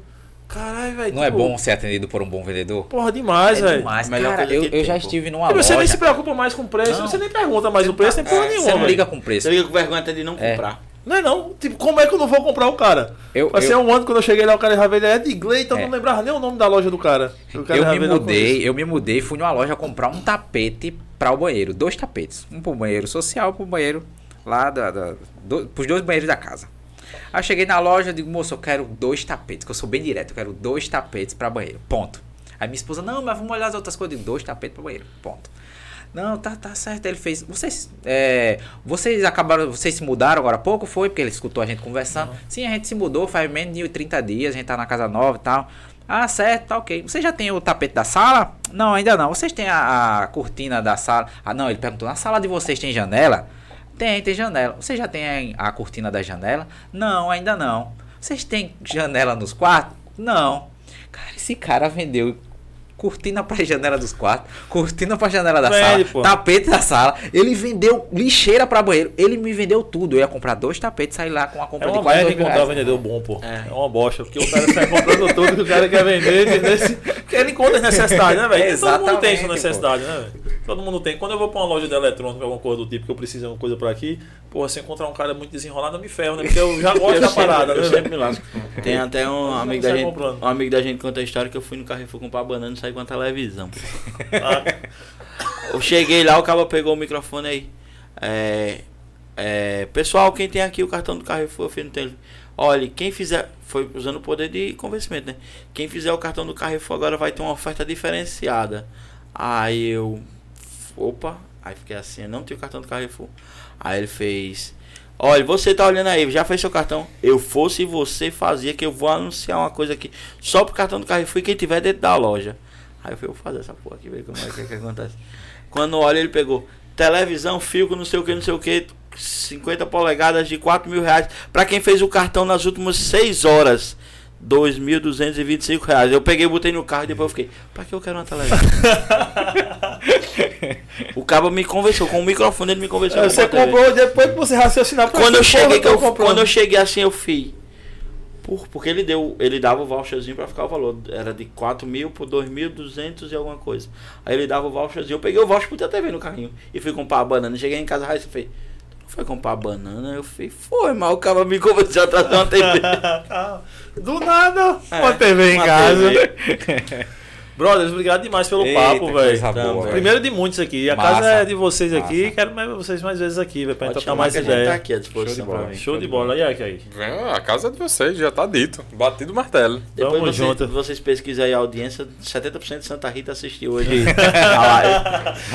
Speaker 2: Caralho, velho.
Speaker 3: Não é
Speaker 2: tipo,
Speaker 3: bom ser atendido por um bom vendedor?
Speaker 2: Porra, demais,
Speaker 3: é
Speaker 2: velho.
Speaker 3: demais.
Speaker 4: Melhor
Speaker 3: Cara, eu, eu já estive numa
Speaker 2: E você
Speaker 3: loja.
Speaker 2: nem se preocupa mais com o preço,
Speaker 3: Não.
Speaker 2: você nem pergunta mais o preço, tem porra nenhuma.
Speaker 3: Você não liga com preço.
Speaker 4: Você fica com vergonha até de não
Speaker 3: É.
Speaker 4: comprar.
Speaker 2: Não é não. Tipo, como é que eu não vou comprar o cara?
Speaker 3: Eu,
Speaker 2: Passei
Speaker 3: eu,
Speaker 2: um ano quando eu cheguei lá, o cara já veio, é de Gley, então eu
Speaker 3: É.
Speaker 2: não lembrava nem o nome da loja do cara. O cara
Speaker 3: eu me mudei, eu me mudei, fui numa loja comprar um tapete para o banheiro, dois tapetes, um pro banheiro social, e pro banheiro lá da, da do, pros dois banheiros da casa. Aí eu cheguei na loja, digo, moço, eu quero dois tapetes, que eu sou bem direto, eu quero dois tapetes para banheiro. Ponto. Aí minha esposa, não, mas vamos olhar as outras coisas, eu digo, dois tapetes para banheiro. Ponto. Não, tá, tá certo. Ele fez. Vocês, é, vocês acabaram. Vocês se mudaram agora há pouco? Foi? Porque ele escutou a gente conversando. Sim, a gente se mudou faz menos de 30 dias. A gente tá na casa nova e tal. Ah, certo, tá ok. Você já tem o tapete da sala? Não, ainda não. Vocês têm a, a cortina da sala? Ah, não. Ele perguntou: na sala de vocês tem janela? Tem, tem janela. Vocês já têm a cortina da janela? Não, ainda não. Vocês têm janela nos quartos? Não. Cara, esse cara vendeu cortina pra janela dos quartos, cortina pra janela da
Speaker 2: Vende,
Speaker 3: sala,
Speaker 2: pô.
Speaker 3: tapete da sala. Ele vendeu lixeira pra banheiro. Ele me vendeu tudo. Eu ia comprar dois tapetes, sair lá com uma
Speaker 2: É
Speaker 3: compra de
Speaker 2: uma
Speaker 3: quase
Speaker 2: merda
Speaker 3: dois mil
Speaker 2: um
Speaker 3: reais.
Speaker 2: vendedor bom, pô.
Speaker 4: É.
Speaker 2: É. uma bosta, porque o cara sai comprando tudo que o cara quer vender, Porque ele encontra as necessidades, né, velho? Todo mundo tem
Speaker 3: Exatamente,
Speaker 2: necessidade, né, velho? Todo mundo tem. Quando eu vou pra uma loja de eletrônica, alguma coisa do tipo, que eu preciso de alguma coisa por aqui, porra, se encontrar um cara muito desenrolado, eu me ferro, né? Porque eu já gosto da parada,
Speaker 4: eu
Speaker 2: né,
Speaker 4: sempre
Speaker 2: velho?
Speaker 4: me lasco. Tem até um amigo da gente.
Speaker 2: comprando.
Speaker 4: Um amigo da gente conta a história que eu fui no Carrefour comprar banana e saí com a televisão. Eu cheguei lá, o cara pegou o microfone aí. É, é, pessoal, quem tem aqui o cartão do Carrefour, fiz no tele. Olha, quem fizer. Foi usando o poder de convencimento, né? Quem fizer o cartão do Carrefour agora vai ter uma oferta diferenciada. Aí eu. Opa, aí fiquei assim, não tenho cartão do Carrefour. Aí ele fez. Olha, você tá olhando aí, já fez seu cartão? Eu fosse você fazia que eu vou anunciar uma coisa aqui só pro cartão do Carrefour e quem tiver dentro da loja. Aí eu falei, vou fazer essa porra aqui, ver como é que, que acontece. Quando olha, ele pegou televisão, fio, com não sei o que, não sei o que, 50 polegadas de 4 mil reais. Pra quem fez o cartão nas últimas 6 horas, 2.225 reais. Eu peguei, botei no carro e depois eu fiquei, pra que eu quero uma televisão? o cabo me convenceu, com o microfone ele me convenceu. a
Speaker 2: Você comprou depois que você raciocinar pra
Speaker 4: Quando eu cheguei, que eu, quando eu cheguei assim, eu fui. Por, porque ele deu, ele dava o voucherzinho pra ficar o valor. Era de 4 mil por 2.200 e alguma coisa. Aí ele dava o voucherzinho. Eu peguei o voucher ter TV no carrinho. E fui comprar a banana. Cheguei em casa, aí você fez. "Tu Foi comprar a banana? Eu falei, foi, mas o cara me convenceu a trazer uma TV.
Speaker 2: Do nada,
Speaker 4: É,
Speaker 2: uma TV em
Speaker 4: uma
Speaker 2: casa.
Speaker 4: TV.
Speaker 2: Brothers, obrigado demais pelo
Speaker 3: Eita,
Speaker 2: papo, velho.
Speaker 4: Também.
Speaker 3: velho.
Speaker 2: Primeiro de muitos aqui. A
Speaker 3: Massa.
Speaker 2: casa é de vocês aqui.
Speaker 3: Massa.
Speaker 2: Quero mais vocês mais vezes aqui, velho, pra gente trocar mais
Speaker 4: a
Speaker 2: ideia.
Speaker 4: tá aqui à disposição
Speaker 3: Show de bola.
Speaker 2: Show de bola. E aí, aí?
Speaker 1: Vem, a casa é de vocês, já tá dito. Batido o martelo.
Speaker 4: Depois
Speaker 2: Tamo
Speaker 4: vocês,
Speaker 2: junto.
Speaker 4: vocês pesquisam aí a audiência, 70% de Santa Rita assistiu hoje a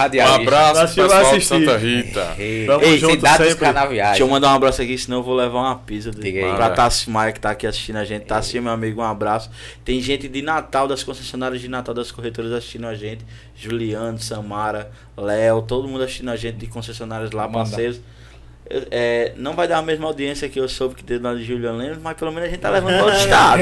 Speaker 4: live.
Speaker 1: Um abraço pro pessoal de. Santa Rita.
Speaker 2: Tamo
Speaker 3: ei,
Speaker 2: junto
Speaker 3: cidade dos
Speaker 2: sempre.
Speaker 3: canaviais.
Speaker 4: Deixa eu mandar um abraço aqui, senão eu vou levar uma pizza de,
Speaker 3: Diga aí.
Speaker 4: pra. Tassi Maia que tá aqui assistindo a gente. Tassi, meu amigo, um abraço. Tem gente de Natal, das concessionárias de Natal, das corretoras assistindo a gente. Juliano, Samara, Léo, todo mundo assistindo a gente de concessionárias lá,
Speaker 3: Manda.
Speaker 4: parceiros. É, não vai dar a mesma audiência que eu soube que teve na de Juliano Lemos, mas pelo menos a gente tá levando para outro estado.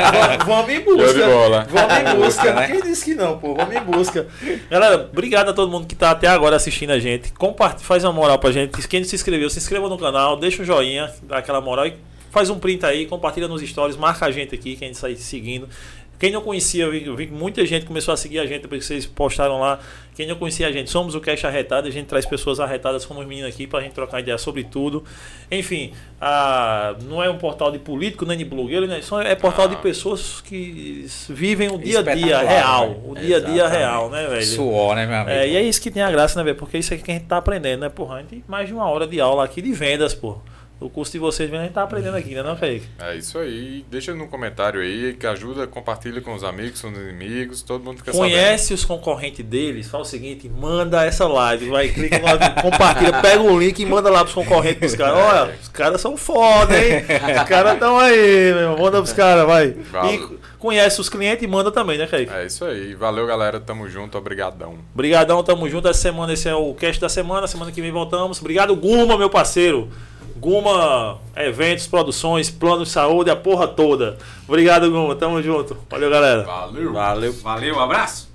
Speaker 2: Vamos em
Speaker 1: bola.
Speaker 2: Vamos em busca.
Speaker 3: Busca, né?
Speaker 2: Quem disse que não, pô? Vamos em busca. Galera, obrigado a todo mundo que tá até agora assistindo a gente. Compartilha, faz uma moral pra gente. Quem não se inscreveu, se inscreva no canal, deixa um joinha, dá aquela moral e faz um print aí, compartilha nos stories, marca a gente aqui, quem sai seguindo. Quem não conhecia, eu vi, eu vi que muita gente começou a seguir a gente depois que vocês postaram lá. Quem não conhecia a gente, somos o Cash Arretado, a gente traz pessoas arretadas como os meninos aqui pra gente trocar ideia sobre tudo. Enfim, a, não é um portal de político, nem de blogueiro, né? Só é portal de
Speaker 1: Ah.
Speaker 2: pessoas que vivem o dia a dia real.
Speaker 3: velho.
Speaker 2: O dia a dia real, né, velho?
Speaker 3: Suor, né, meu amigo?
Speaker 2: É, e é isso que tem a graça, né, velho? Porque isso é que a gente tá aprendendo, né, porra? A gente tem mais de uma hora de aula aqui de vendas, pô. O curso de vocês a gente tá aprendendo aqui, né, não, Kaique?
Speaker 1: É isso aí. Deixa no comentário aí, que ajuda, compartilha com os amigos, com os inimigos, todo mundo fica
Speaker 2: Conhece os concorrentes deles, fala o seguinte, manda essa live, vai, clica no avião, compartilha, pega o link e manda lá pros concorrentes dos caras. Olha, os caras são foda, hein? Os caras estão aí, meu. Manda pros caras, vai. E conhece os clientes e manda também, né, Kaique?
Speaker 1: É isso aí. Valeu, galera. Tamo junto. Obrigadão.
Speaker 2: Obrigadão, tamo junto. Essa semana, esse é o cast da semana. Semana que vem voltamos. Obrigado, Guma, meu parceiro. Guma Eventos, Produções, Plano de Saúde, a porra toda. Obrigado, Guma. Tamo junto. Valeu, galera.
Speaker 1: Valeu.
Speaker 3: Valeu. Valeu, um abraço.